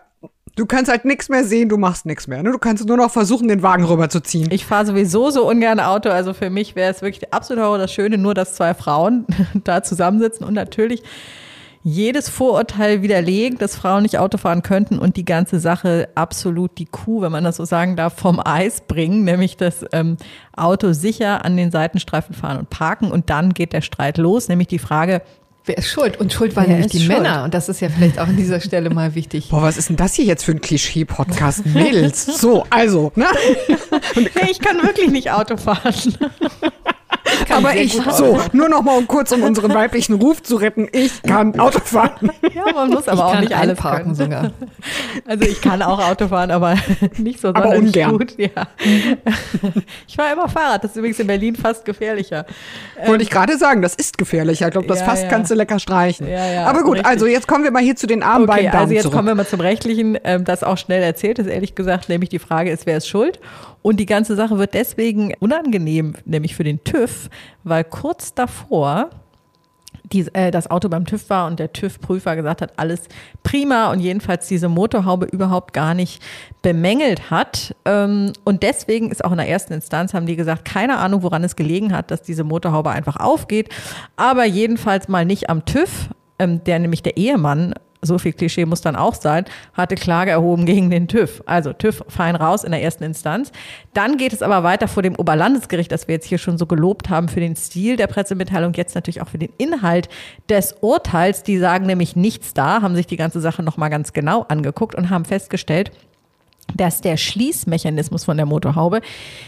Du kannst halt nichts mehr sehen, du machst nichts mehr. Ne? Du kannst nur noch versuchen, den Wagen rüberzuziehen. Ich fahre sowieso so ungern Auto. Also für mich wäre es wirklich absolut Horror, das Schöne, nur dass zwei Frauen *laughs* da zusammensitzen und natürlich jedes Vorurteil widerlegen, dass Frauen nicht Auto fahren könnten und die ganze Sache absolut die Kuh, wenn man das so sagen darf, vom Eis bringen, nämlich das ähm, Auto sicher an den Seitenstreifen fahren und parken und dann geht der Streit los, nämlich die Frage, Wer ist schuld? Und schuld waren nämlich die schuld? Männer. Und das ist ja vielleicht auch an dieser Stelle mal wichtig. Boah, was ist denn das hier jetzt für ein Klischee-Podcast? Mädels. So, also, ne? *laughs* Hey, ich kann wirklich nicht Auto fahren. *laughs* Aber ich, so, nur noch mal um kurz um unseren weiblichen Ruf zu retten, ich kann Auto fahren. *laughs* Ja, man muss aber ich auch nicht alles parken sogar. *laughs* Also ich kann auch Auto fahren, aber *laughs* nicht so aber ungern. gut. Ja. Ich fahre immer Fahrrad, das ist übrigens in Berlin fast gefährlicher. Wollte ähm, ich gerade sagen, das ist gefährlicher. Ich glaube, das ja, fast ja. kannst du lecker streichen. Ja, ja, aber gut, richtig. also jetzt kommen wir mal hier zu den armen okay, Also jetzt zurück. kommen wir mal zum Rechtlichen, ähm, das auch schnell erzählt ist, ehrlich gesagt, nämlich die Frage ist, wer ist schuld? Und die ganze Sache wird deswegen unangenehm, nämlich für den TÜV, weil kurz davor die, äh, das Auto beim TÜV war und der TÜV-Prüfer gesagt hat, alles prima und jedenfalls diese Motorhaube überhaupt gar nicht bemängelt hat. Ähm, und deswegen ist auch in der ersten Instanz, haben die gesagt, keine Ahnung, woran es gelegen hat, dass diese Motorhaube einfach aufgeht, aber jedenfalls mal nicht am TÜV, ähm, der nämlich der Ehemann so viel Klischee muss dann auch sein, hatte Klage erhoben gegen den TÜV. Also TÜV fein raus in der ersten Instanz. Dann geht es aber weiter vor dem Oberlandesgericht, das wir jetzt hier schon so gelobt haben für den Stil der Pressemitteilung, jetzt natürlich auch für den Inhalt des Urteils. Die sagen nämlich nichts da, haben sich die ganze Sache nochmal ganz genau angeguckt und haben festgestellt, dass der Schließmechanismus von der Motorhaube,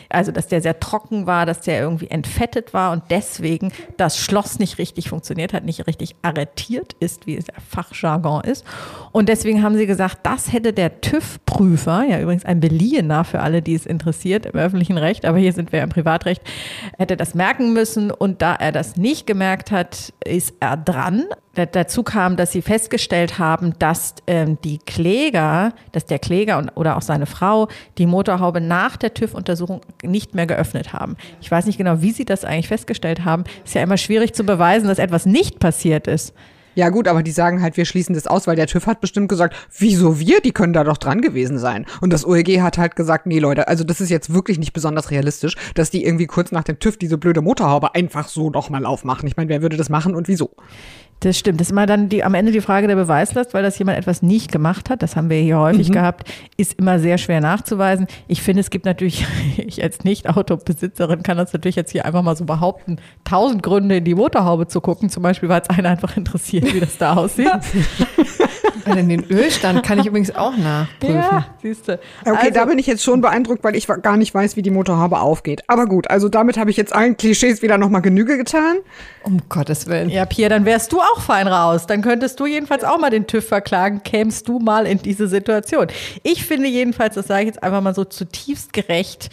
also dass der sehr trocken war, dass der irgendwie entfettet war und deswegen das Schloss nicht richtig funktioniert hat, nicht richtig arretiert ist, wie es der Fachjargon ist. Und deswegen haben sie gesagt, das hätte der TÜV-Prüfer, ja übrigens ein Beliehener für alle, die es interessiert im öffentlichen Recht, aber hier sind wir im Privatrecht, hätte das merken müssen und da er das nicht gemerkt hat, ist er dran. Dazu kam, dass sie festgestellt haben, dass ähm, die Kläger, dass der Kläger und, oder auch seine Frau die Motorhaube nach der TÜV-Untersuchung nicht mehr geöffnet haben. Ich weiß nicht genau, wie sie das eigentlich festgestellt haben. Ist ja immer schwierig zu beweisen, dass etwas nicht passiert ist. Ja gut, aber die sagen halt, wir schließen das aus, weil der TÜV hat bestimmt gesagt, wieso wir? Die können da doch dran gewesen sein. Und das OEG hat halt gesagt, nee Leute, also das ist jetzt wirklich nicht besonders realistisch, dass die irgendwie kurz nach dem TÜV diese blöde Motorhaube einfach so nochmal aufmachen. Ich meine, wer würde das machen und wieso? Das stimmt. Das ist immer dann die, am Ende die Frage der Beweislast, weil das jemand etwas nicht gemacht hat. Das haben wir hier häufig mhm. gehabt. Ist immer sehr schwer nachzuweisen. Ich finde, es gibt natürlich, *laughs* ich als Nicht-Autobesitzerin kann das natürlich jetzt hier einfach mal so behaupten, tausend Gründe in die Motorhaube zu gucken. Zum Beispiel, weil es einen einfach interessiert, wie das da aussieht. *laughs* *laughs* Ja, denn den Ölstand kann ich übrigens auch nachprüfen. Ja, siehst du. Okay, Also- da bin ich jetzt schon beeindruckt, weil ich gar nicht weiß, wie die Motorhaube aufgeht. Aber gut, also damit habe ich jetzt allen Klischees wieder nochmal Genüge getan. Um Gottes Willen. Ja, Pierre, dann wärst du auch fein raus. Dann könntest du jedenfalls auch mal den TÜV verklagen, kämst du mal in diese Situation. Ich finde jedenfalls, das sage ich jetzt einfach mal so zutiefst gerecht,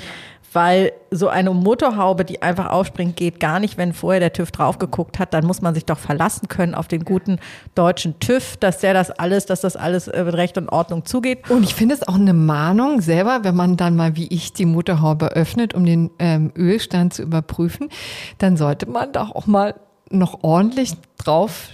weil so eine Motorhaube, die einfach aufspringt, geht gar nicht, wenn vorher der TÜV drauf geguckt hat. Dann muss man sich doch verlassen können auf den guten deutschen TÜV, dass der das alles, dass das alles äh, mit Recht und Ordnung zugeht. Und ich finde es auch eine Mahnung selber, wenn man dann mal wie ich die Motorhaube öffnet, um den ähm, Ölstand zu überprüfen, dann sollte man doch auch mal noch ordentlich drauf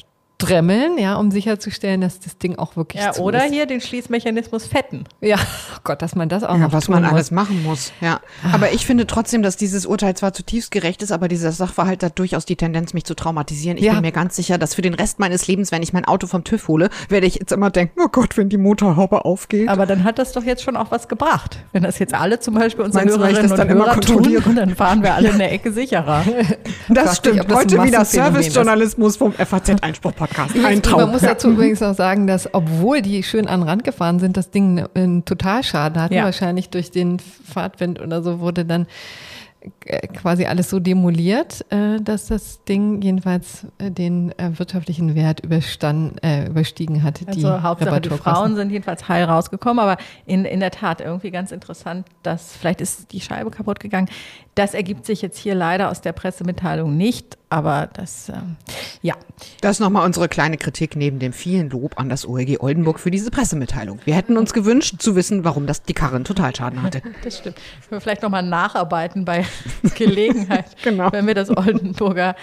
dremmeln, ja, um sicherzustellen, dass das Ding auch wirklich Ja, zu oder ist. hier den Schließmechanismus fetten. Ja, oh Gott, dass man das auch Ja, noch was tun man muss. alles machen muss. Ja. Aber ich finde trotzdem, dass dieses Urteil zwar zutiefst gerecht ist, aber dieser Sachverhalt hat durchaus die Tendenz, mich zu traumatisieren. Ich Ja. bin mir ganz sicher, dass für den Rest meines Lebens, wenn ich mein Auto vom TÜV hole, werde ich jetzt immer denken, oh Gott, wenn die Motorhaube aufgeht. Aber dann hat das doch jetzt schon auch was gebracht. Wenn das jetzt alle zum Beispiel unsere Meinst Hörerinnen das und dann immer Hörer tun, dann fahren wir alle in der *laughs* Ecke sicherer. das frag dich, stimmt. das ein Heute wieder. Servicejournalismus vom FAZ-Einspruch-Podcast. Ein Man Traum. muss Ja. dazu übrigens auch sagen, dass obwohl die schön an den Rand gefahren sind, das Ding einen Totalschaden hatten. Ja. Wahrscheinlich durch den Fahrtwind oder so wurde dann äh, quasi alles so demoliert, äh, dass das Ding jedenfalls äh, den wirtschaftlichen Wert überstanden, äh, überstiegen hatte. die Also Hauptsache die. Frauen sind jedenfalls heil rausgekommen, aber in, in der Tat irgendwie ganz interessant, dass vielleicht ist die Scheibe kaputt gegangen. Das ergibt sich jetzt hier leider aus der Pressemitteilung nicht, aber das, ähm, ja. Das ist nochmal unsere kleine Kritik neben dem vielen Lob an das OLG Oldenburg für diese Pressemitteilung. Wir hätten uns gewünscht zu wissen, warum das die Karre einen Totalschaden hatte. *laughs* Das stimmt. Wir vielleicht nochmal nacharbeiten bei *laughs* Gelegenheit, Genau. wenn wir das Oldenburger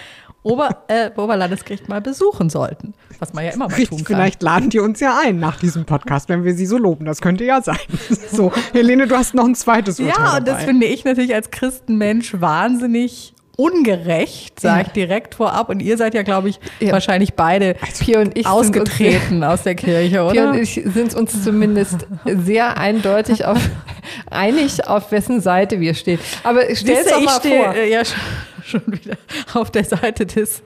Ober, äh, Oberlandesgericht mal besuchen sollten. Was man ja immer mal tun Richtig, kann. vielleicht laden die uns ja ein nach diesem Podcast, wenn wir sie so loben. Das könnte ja sein. *laughs* So, Helene, du hast noch ein zweites Urteil Ja, und das finde ich natürlich als Christenmensch wahnsinnig ungerecht, sage ich Ja. direkt vorab. Und ihr seid ja, glaube ich, Ja. wahrscheinlich beide Pia und ich ausgetreten *laughs* aus der Kirche, uns, Pia oder? und ich sind uns zumindest sehr eindeutig auf, *laughs* einig, auf wessen Seite wir stehen. Aber stell es doch ich mal stehe vor. äh, ja *laughs* schon, wieder auf der Seite des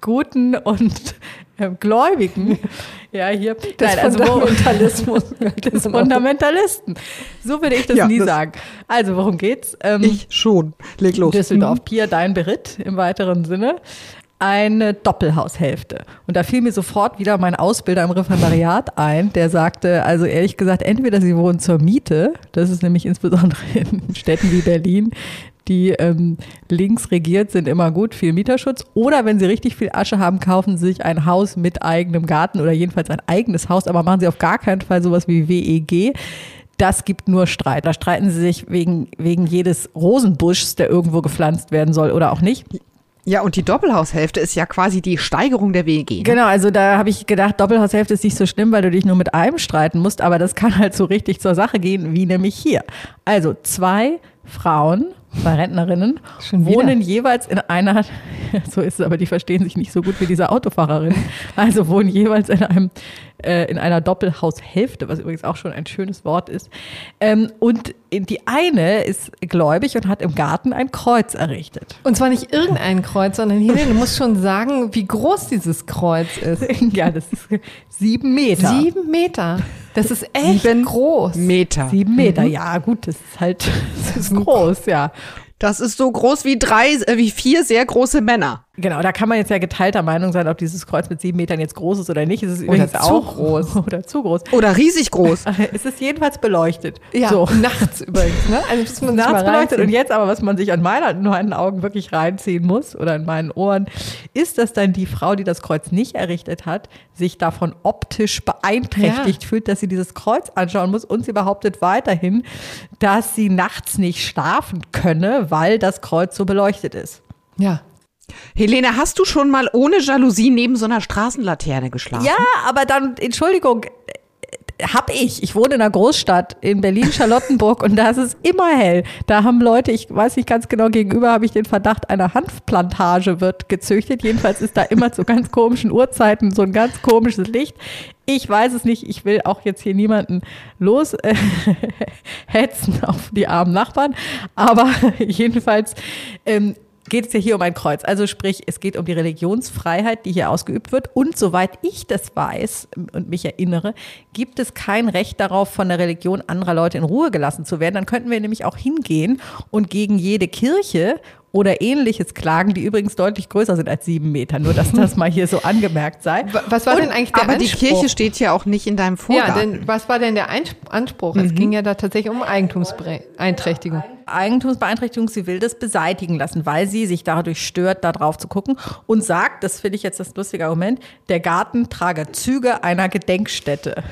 Guten und ähm, Gläubigen. *laughs* Ja, hier. Des Nein, also Fundamentalismus. *laughs* des Fundamentalisten. So würde ich das Ja, nie das- sagen. Also, worum geht's? Ähm, Ich schon. Leg los. Düsseldorf, Pia, dein Beritt im weiteren Sinne. Eine Doppelhaushälfte. Und da fiel mir sofort wieder mein Ausbilder im Referendariat ein, der sagte, also ehrlich gesagt, entweder sie wohnen zur Miete, das ist nämlich insbesondere in Städten wie Berlin, die ähm, links regiert sind, immer gut, viel Mieterschutz. Oder wenn sie richtig viel Asche haben, kaufen sie sich ein Haus mit eigenem Garten oder jedenfalls ein eigenes Haus, aber machen sie auf gar keinen Fall sowas wie WEG. Das gibt nur Streit. Da streiten sie sich wegen, wegen jedes Rosenbuschs, der irgendwo gepflanzt werden soll oder auch nicht. Ja, und die Doppelhaushälfte ist ja quasi die Steigerung der WEG. ne? Genau, also da habe ich gedacht, Doppelhaushälfte ist nicht so schlimm, weil du dich nur mit einem streiten musst, aber das kann halt so richtig zur Sache gehen, wie nämlich hier. Also zwei Frauen, zwei Rentnerinnen, wohnen jeweils in einer, *laughs* so ist es, aber die verstehen sich nicht so gut wie diese Autofahrerin, also wohnen jeweils in einem äh, in einer Doppelhaushälfte, was übrigens auch schon ein schönes Wort ist. Ähm, und die eine ist gläubig und hat im Garten ein Kreuz errichtet. Und zwar nicht irgendein Kreuz, sondern Helene, du musst schon sagen, wie groß dieses Kreuz ist. *laughs* ja, das ist sieben Meter. Sieben Meter. Das ist echt Sieben groß. Meter. Sieben Meter, ja gut, das ist halt *laughs* das ist groß, ja. Das ist so groß wie drei, äh, wie vier sehr große Männer. Genau, da kann man jetzt ja geteilter Meinung sein, ob dieses Kreuz mit sieben Metern jetzt groß ist oder nicht. Es ist Oder übrigens zu auch *laughs* groß. Oder zu groß. Oder riesig groß. *laughs* Es ist jedenfalls beleuchtet. Ja, so. nachts übrigens. Ne? Also muss man Nachts beleuchtet. Und jetzt aber, was man sich an meiner, meinen Augen wirklich reinziehen muss oder in meinen Ohren, ist, dass dann die Frau, die das Kreuz nicht errichtet hat, sich davon optisch beeinträchtigt fühlt, dass sie dieses Kreuz anschauen muss und sie behauptet weiterhin, dass sie nachts nicht schlafen könne, weil das Kreuz so beleuchtet ist. Ja. Helene, hast du schon mal ohne Jalousie neben so einer Straßenlaterne geschlafen? Ja, aber dann, Entschuldigung, hab ich. Ich wohne in einer Großstadt in Berlin-Charlottenburg und da ist es immer hell. Da haben Leute, ich weiß nicht ganz genau, gegenüber habe ich den Verdacht, eine Hanfplantage wird gezüchtet. Jedenfalls ist da immer zu ganz komischen Uhrzeiten so ein ganz komisches Licht. Ich weiß es nicht. Ich will auch jetzt hier niemanden los äh, *laughs* auf die armen Nachbarn. Aber *laughs* jedenfalls, ähm, geht es ja hier um ein Kreuz. Also sprich, es geht um die Religionsfreiheit, die hier ausgeübt wird. Und soweit ich das weiß und mich erinnere, gibt es kein Recht darauf, von der Religion anderer Leute in Ruhe gelassen zu werden. Dann könnten wir nämlich auch hingehen und gegen jede Kirche oder ähnliches klagen, die übrigens deutlich größer sind als sieben Meter. Nur, dass das mal hier so angemerkt sei. Was war Und, denn eigentlich der aber Anspruch? die Kirche steht ja auch nicht in deinem Vorgarten. Ja, denn was war denn der Anspruch? Es ging ja da tatsächlich um Eigentumsbeeinträchtigung. Eigentumsbeeinträchtigung, sie will das beseitigen lassen, weil sie sich dadurch stört, da drauf zu gucken und sagt, das finde ich jetzt das lustige Argument, der Garten trage Züge einer Gedenkstätte.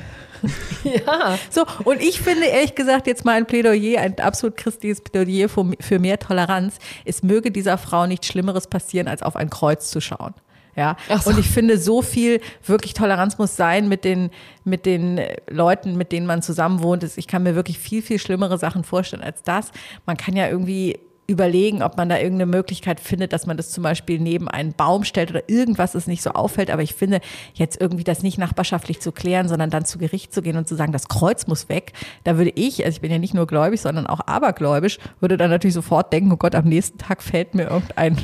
*laughs* Ja. So, und ich finde ehrlich gesagt jetzt mal ein Plädoyer, ein absolut christliches Plädoyer für, für mehr Toleranz. Es möge dieser Frau nichts Schlimmeres passieren, als auf ein Kreuz zu schauen. Ja, so. und ich finde, so viel wirklich Toleranz muss sein mit den, mit den Leuten, mit denen man zusammen wohnt. Ich kann mir wirklich viel, viel schlimmere Sachen vorstellen als das. Man kann ja irgendwie überlegen, ob man da irgendeine Möglichkeit findet, dass man das zum Beispiel neben einen Baum stellt oder irgendwas, das nicht so auffällt. Aber ich finde, jetzt irgendwie das nicht nachbarschaftlich zu klären, sondern dann zu Gericht zu gehen und zu sagen, das Kreuz muss weg. Da würde ich, also ich bin ja nicht nur gläubig, sondern auch abergläubisch, würde dann natürlich sofort denken, oh Gott, am nächsten Tag fällt mir irgendein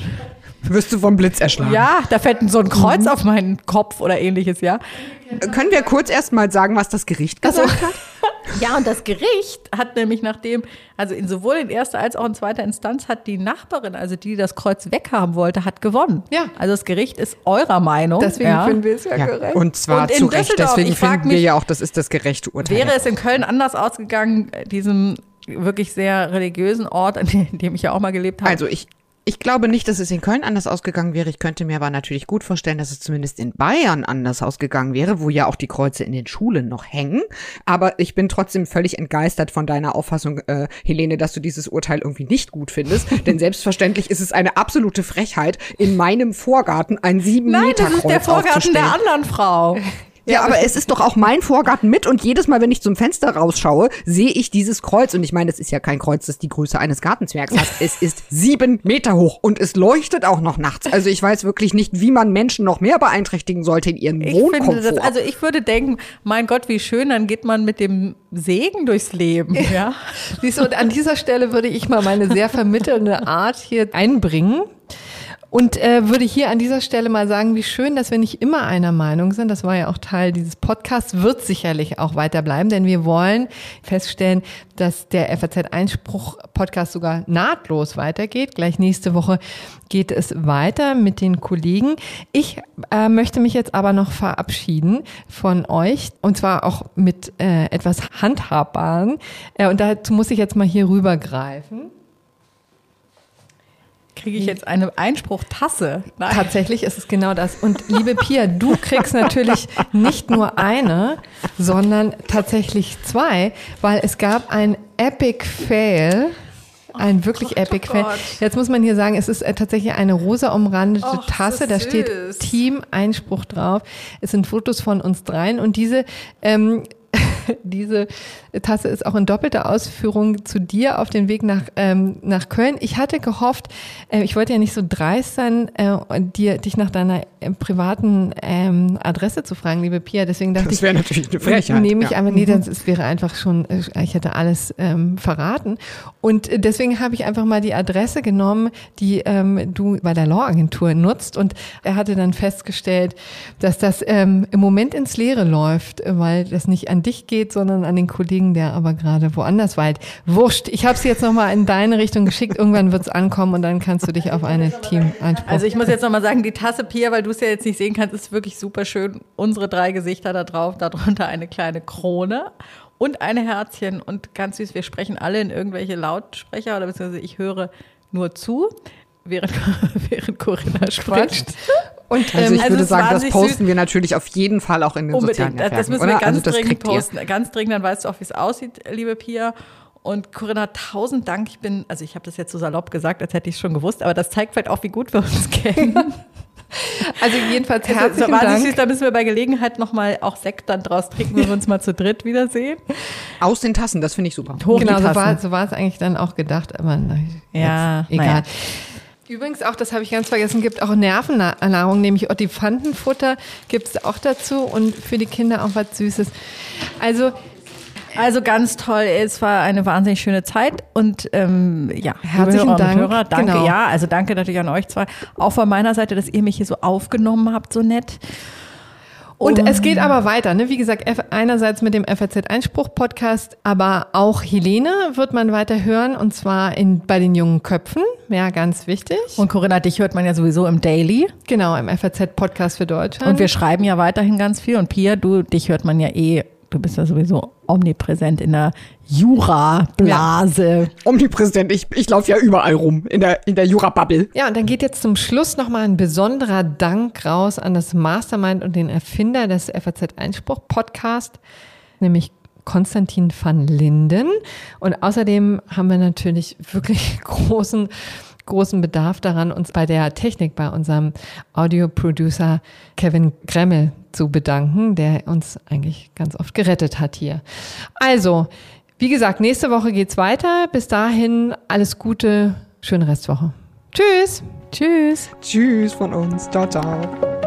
Wirst du vom Blitz erschlagen. ja, da fällt so ein Kreuz auf meinen Kopf oder ähnliches, ja. Können wir kurz erst mal sagen, was das Gericht gesagt hat? *laughs* Ja, und das Gericht hat nämlich nachdem, also in sowohl in erster als auch in zweiter Instanz hat die Nachbarin, also die, die das Kreuz weghaben wollte, hat gewonnen. Ja. Also das Gericht ist eurer Meinung. Deswegen ja. finden wir es ja, Ja, gerecht. und zwar Und in zu Recht. Düsseldorf, Deswegen finden wir mich, ja auch, das ist das gerechte Urteil. Wäre es in Köln anders ausgegangen, diesem wirklich sehr religiösen Ort, an dem ich ja auch mal gelebt habe? Also ich, ich glaube nicht, dass es in Köln anders ausgegangen wäre. Ich könnte mir aber natürlich gut vorstellen, dass es zumindest in Bayern anders ausgegangen wäre, wo ja auch die Kreuze in den Schulen noch hängen. Aber ich bin trotzdem völlig entgeistert von deiner Auffassung, äh, Helene, dass du dieses Urteil irgendwie nicht gut findest. *laughs* Denn selbstverständlich ist es eine absolute Frechheit, in meinem Vorgarten ein sieben Nein, Meter das ist der Vorgarten der anderen Frau. *laughs* Ja, aber es ist doch auch mein Vorgarten mit und jedes Mal, wenn ich zum Fenster rausschaue, sehe ich dieses Kreuz. Und ich meine, es ist ja kein Kreuz, das die Größe eines Gartenzwergs hat. Es ist *laughs* sieben Meter hoch und es leuchtet auch noch nachts. Also ich weiß wirklich nicht, wie man Menschen noch mehr beeinträchtigen sollte in ihren Ich Wohnkomfort. das, also ich würde denken, mein Gott, wie schön, dann geht man mit dem Segen durchs Leben, ja. Siehst du, und an dieser Stelle würde ich mal meine sehr vermittelnde Art hier einbringen. Und äh, würde hier an dieser Stelle mal sagen, wie schön, dass wir nicht immer einer Meinung sind. Das war ja auch Teil dieses Podcasts, wird sicherlich auch weiter bleiben, denn wir wollen feststellen, dass der FAZ-Einspruch-Podcast sogar nahtlos weitergeht. Gleich nächste Woche geht es weiter mit den Kollegen. Ich äh, möchte mich jetzt aber noch verabschieden von euch und zwar auch mit äh, etwas Handhabbaren. Äh, und dazu muss ich jetzt mal hier rübergreifen. Kriege ich jetzt eine Einspruchtasse? Nein. Tatsächlich ist es genau das. Und liebe Pia, du kriegst natürlich nicht nur eine, sondern tatsächlich zwei, weil es gab ein Epic Fail. Ein wirklich Epic Fail. Gott. Jetzt muss man hier sagen, es ist äh, tatsächlich eine rosa umrandete Ach, Tasse. Da steht. Team Einspruch drauf. Es sind Fotos von uns dreien und diese ähm, *laughs* diese Tasse ist auch in doppelter Ausführung zu dir auf den Weg nach, ähm, nach Köln. Ich hatte gehofft, äh, ich wollte ja nicht so dreist sein, äh, und dir, dich nach deiner äh, privaten ähm, Adresse zu fragen, liebe Pia. Deswegen dachte Das wäre natürlich eine Frechheit. nehme ich ja. aber, nee, das es wäre einfach schon, äh, ich hätte alles ähm, verraten. Und äh, deswegen habe ich einfach mal die Adresse genommen, die ähm, du bei der Law-Agentur nutzt. Und er hatte dann festgestellt, dass das ähm, im Moment ins Leere läuft, äh, weil das nicht an dich geht, sondern an den Kollegen, der aber gerade woanders weilt. Wurscht, ich habe es jetzt nochmal in deine Richtung geschickt. Irgendwann wird es ankommen und dann kannst du dich auf eine Team einspruch. Also ich muss jetzt nochmal sagen, die Tasse Pia, weil du es ja jetzt nicht sehen kannst, ist wirklich super schön. Unsere drei Gesichter da drauf, darunter eine kleine Krone und eine Herzchen und ganz süß, wir sprechen alle in irgendwelche Lautsprecher oder beziehungsweise ich höre nur zu, während, *laughs* während Corinna spricht. Und Also ich Also würde sagen, das posten wir natürlich auf jeden Fall auch in den sozialen Unbedingt, das, Netzwerken. das müssen oder? wir ganz also das dringend kriegt ihr. posten. Ganz dringend, dann weißt du auch, wie es aussieht, liebe Pia. Und Corinna, tausend Dank. Ich bin, also ich habe das jetzt so salopp gesagt, als hätte ich es schon gewusst, aber das zeigt vielleicht auch, wie gut wir uns *laughs* kennen. also jedenfalls Also, herzlichen so wahnsinnig süß, Dank. da müssen wir bei Gelegenheit nochmal auch Sekt dann draus trinken, wenn wir uns mal zu dritt wiedersehen. Aus den Tassen, das finde ich super. Hoch Genau, so war, so war es eigentlich dann auch gedacht, aber na, Ja, jetzt, egal. naja. Übrigens auch, das habe ich ganz vergessen, gibt auch Nervennahrung, nämlich Ottifantenfutter gibt es auch dazu und für die Kinder auch was Süßes. Also Also ganz toll, es war eine wahnsinnig schöne Zeit und ähm, ja, Herzlichen Dank. Hörer, danke, Genau. ja, also danke natürlich an euch zwei, auch von meiner Seite, dass ihr mich hier so aufgenommen habt, so nett. Und es geht aber weiter, ne? Wie gesagt, einerseits mit dem FAZ Einspruch Podcast, aber auch Helene wird man weiter hören und zwar in, bei den jungen Köpfen. Ja, ganz wichtig. Und Corinna, dich hört man ja sowieso im Daily genau, im FAZ Podcast für Deutschland. und wir schreiben ja weiterhin ganz viel und Pia, du, dich hört man ja eh, du bist ja sowieso omnipräsent in der Jura-Blase. Omnipräsident, ich, ich laufe ja überall rum, in der, in der Jura-Bubble. Ja, und dann geht jetzt zum Schluss nochmal ein besonderer Dank raus an das Mastermind und den Erfinder des FAZ Einspruch Podcast, nämlich Konstantin van Linden. Und außerdem haben wir natürlich wirklich *laughs* großen, großen Bedarf daran, uns bei der Technik, bei unserem Audio-Producer Kevin Gremmel zu bedanken, der uns eigentlich ganz oft gerettet hat hier. Also, wie gesagt, nächste Woche geht's weiter. Bis dahin alles Gute, schöne Restwoche. Tschüss. Tschüss. Tschüss von uns. Ciao, ciao.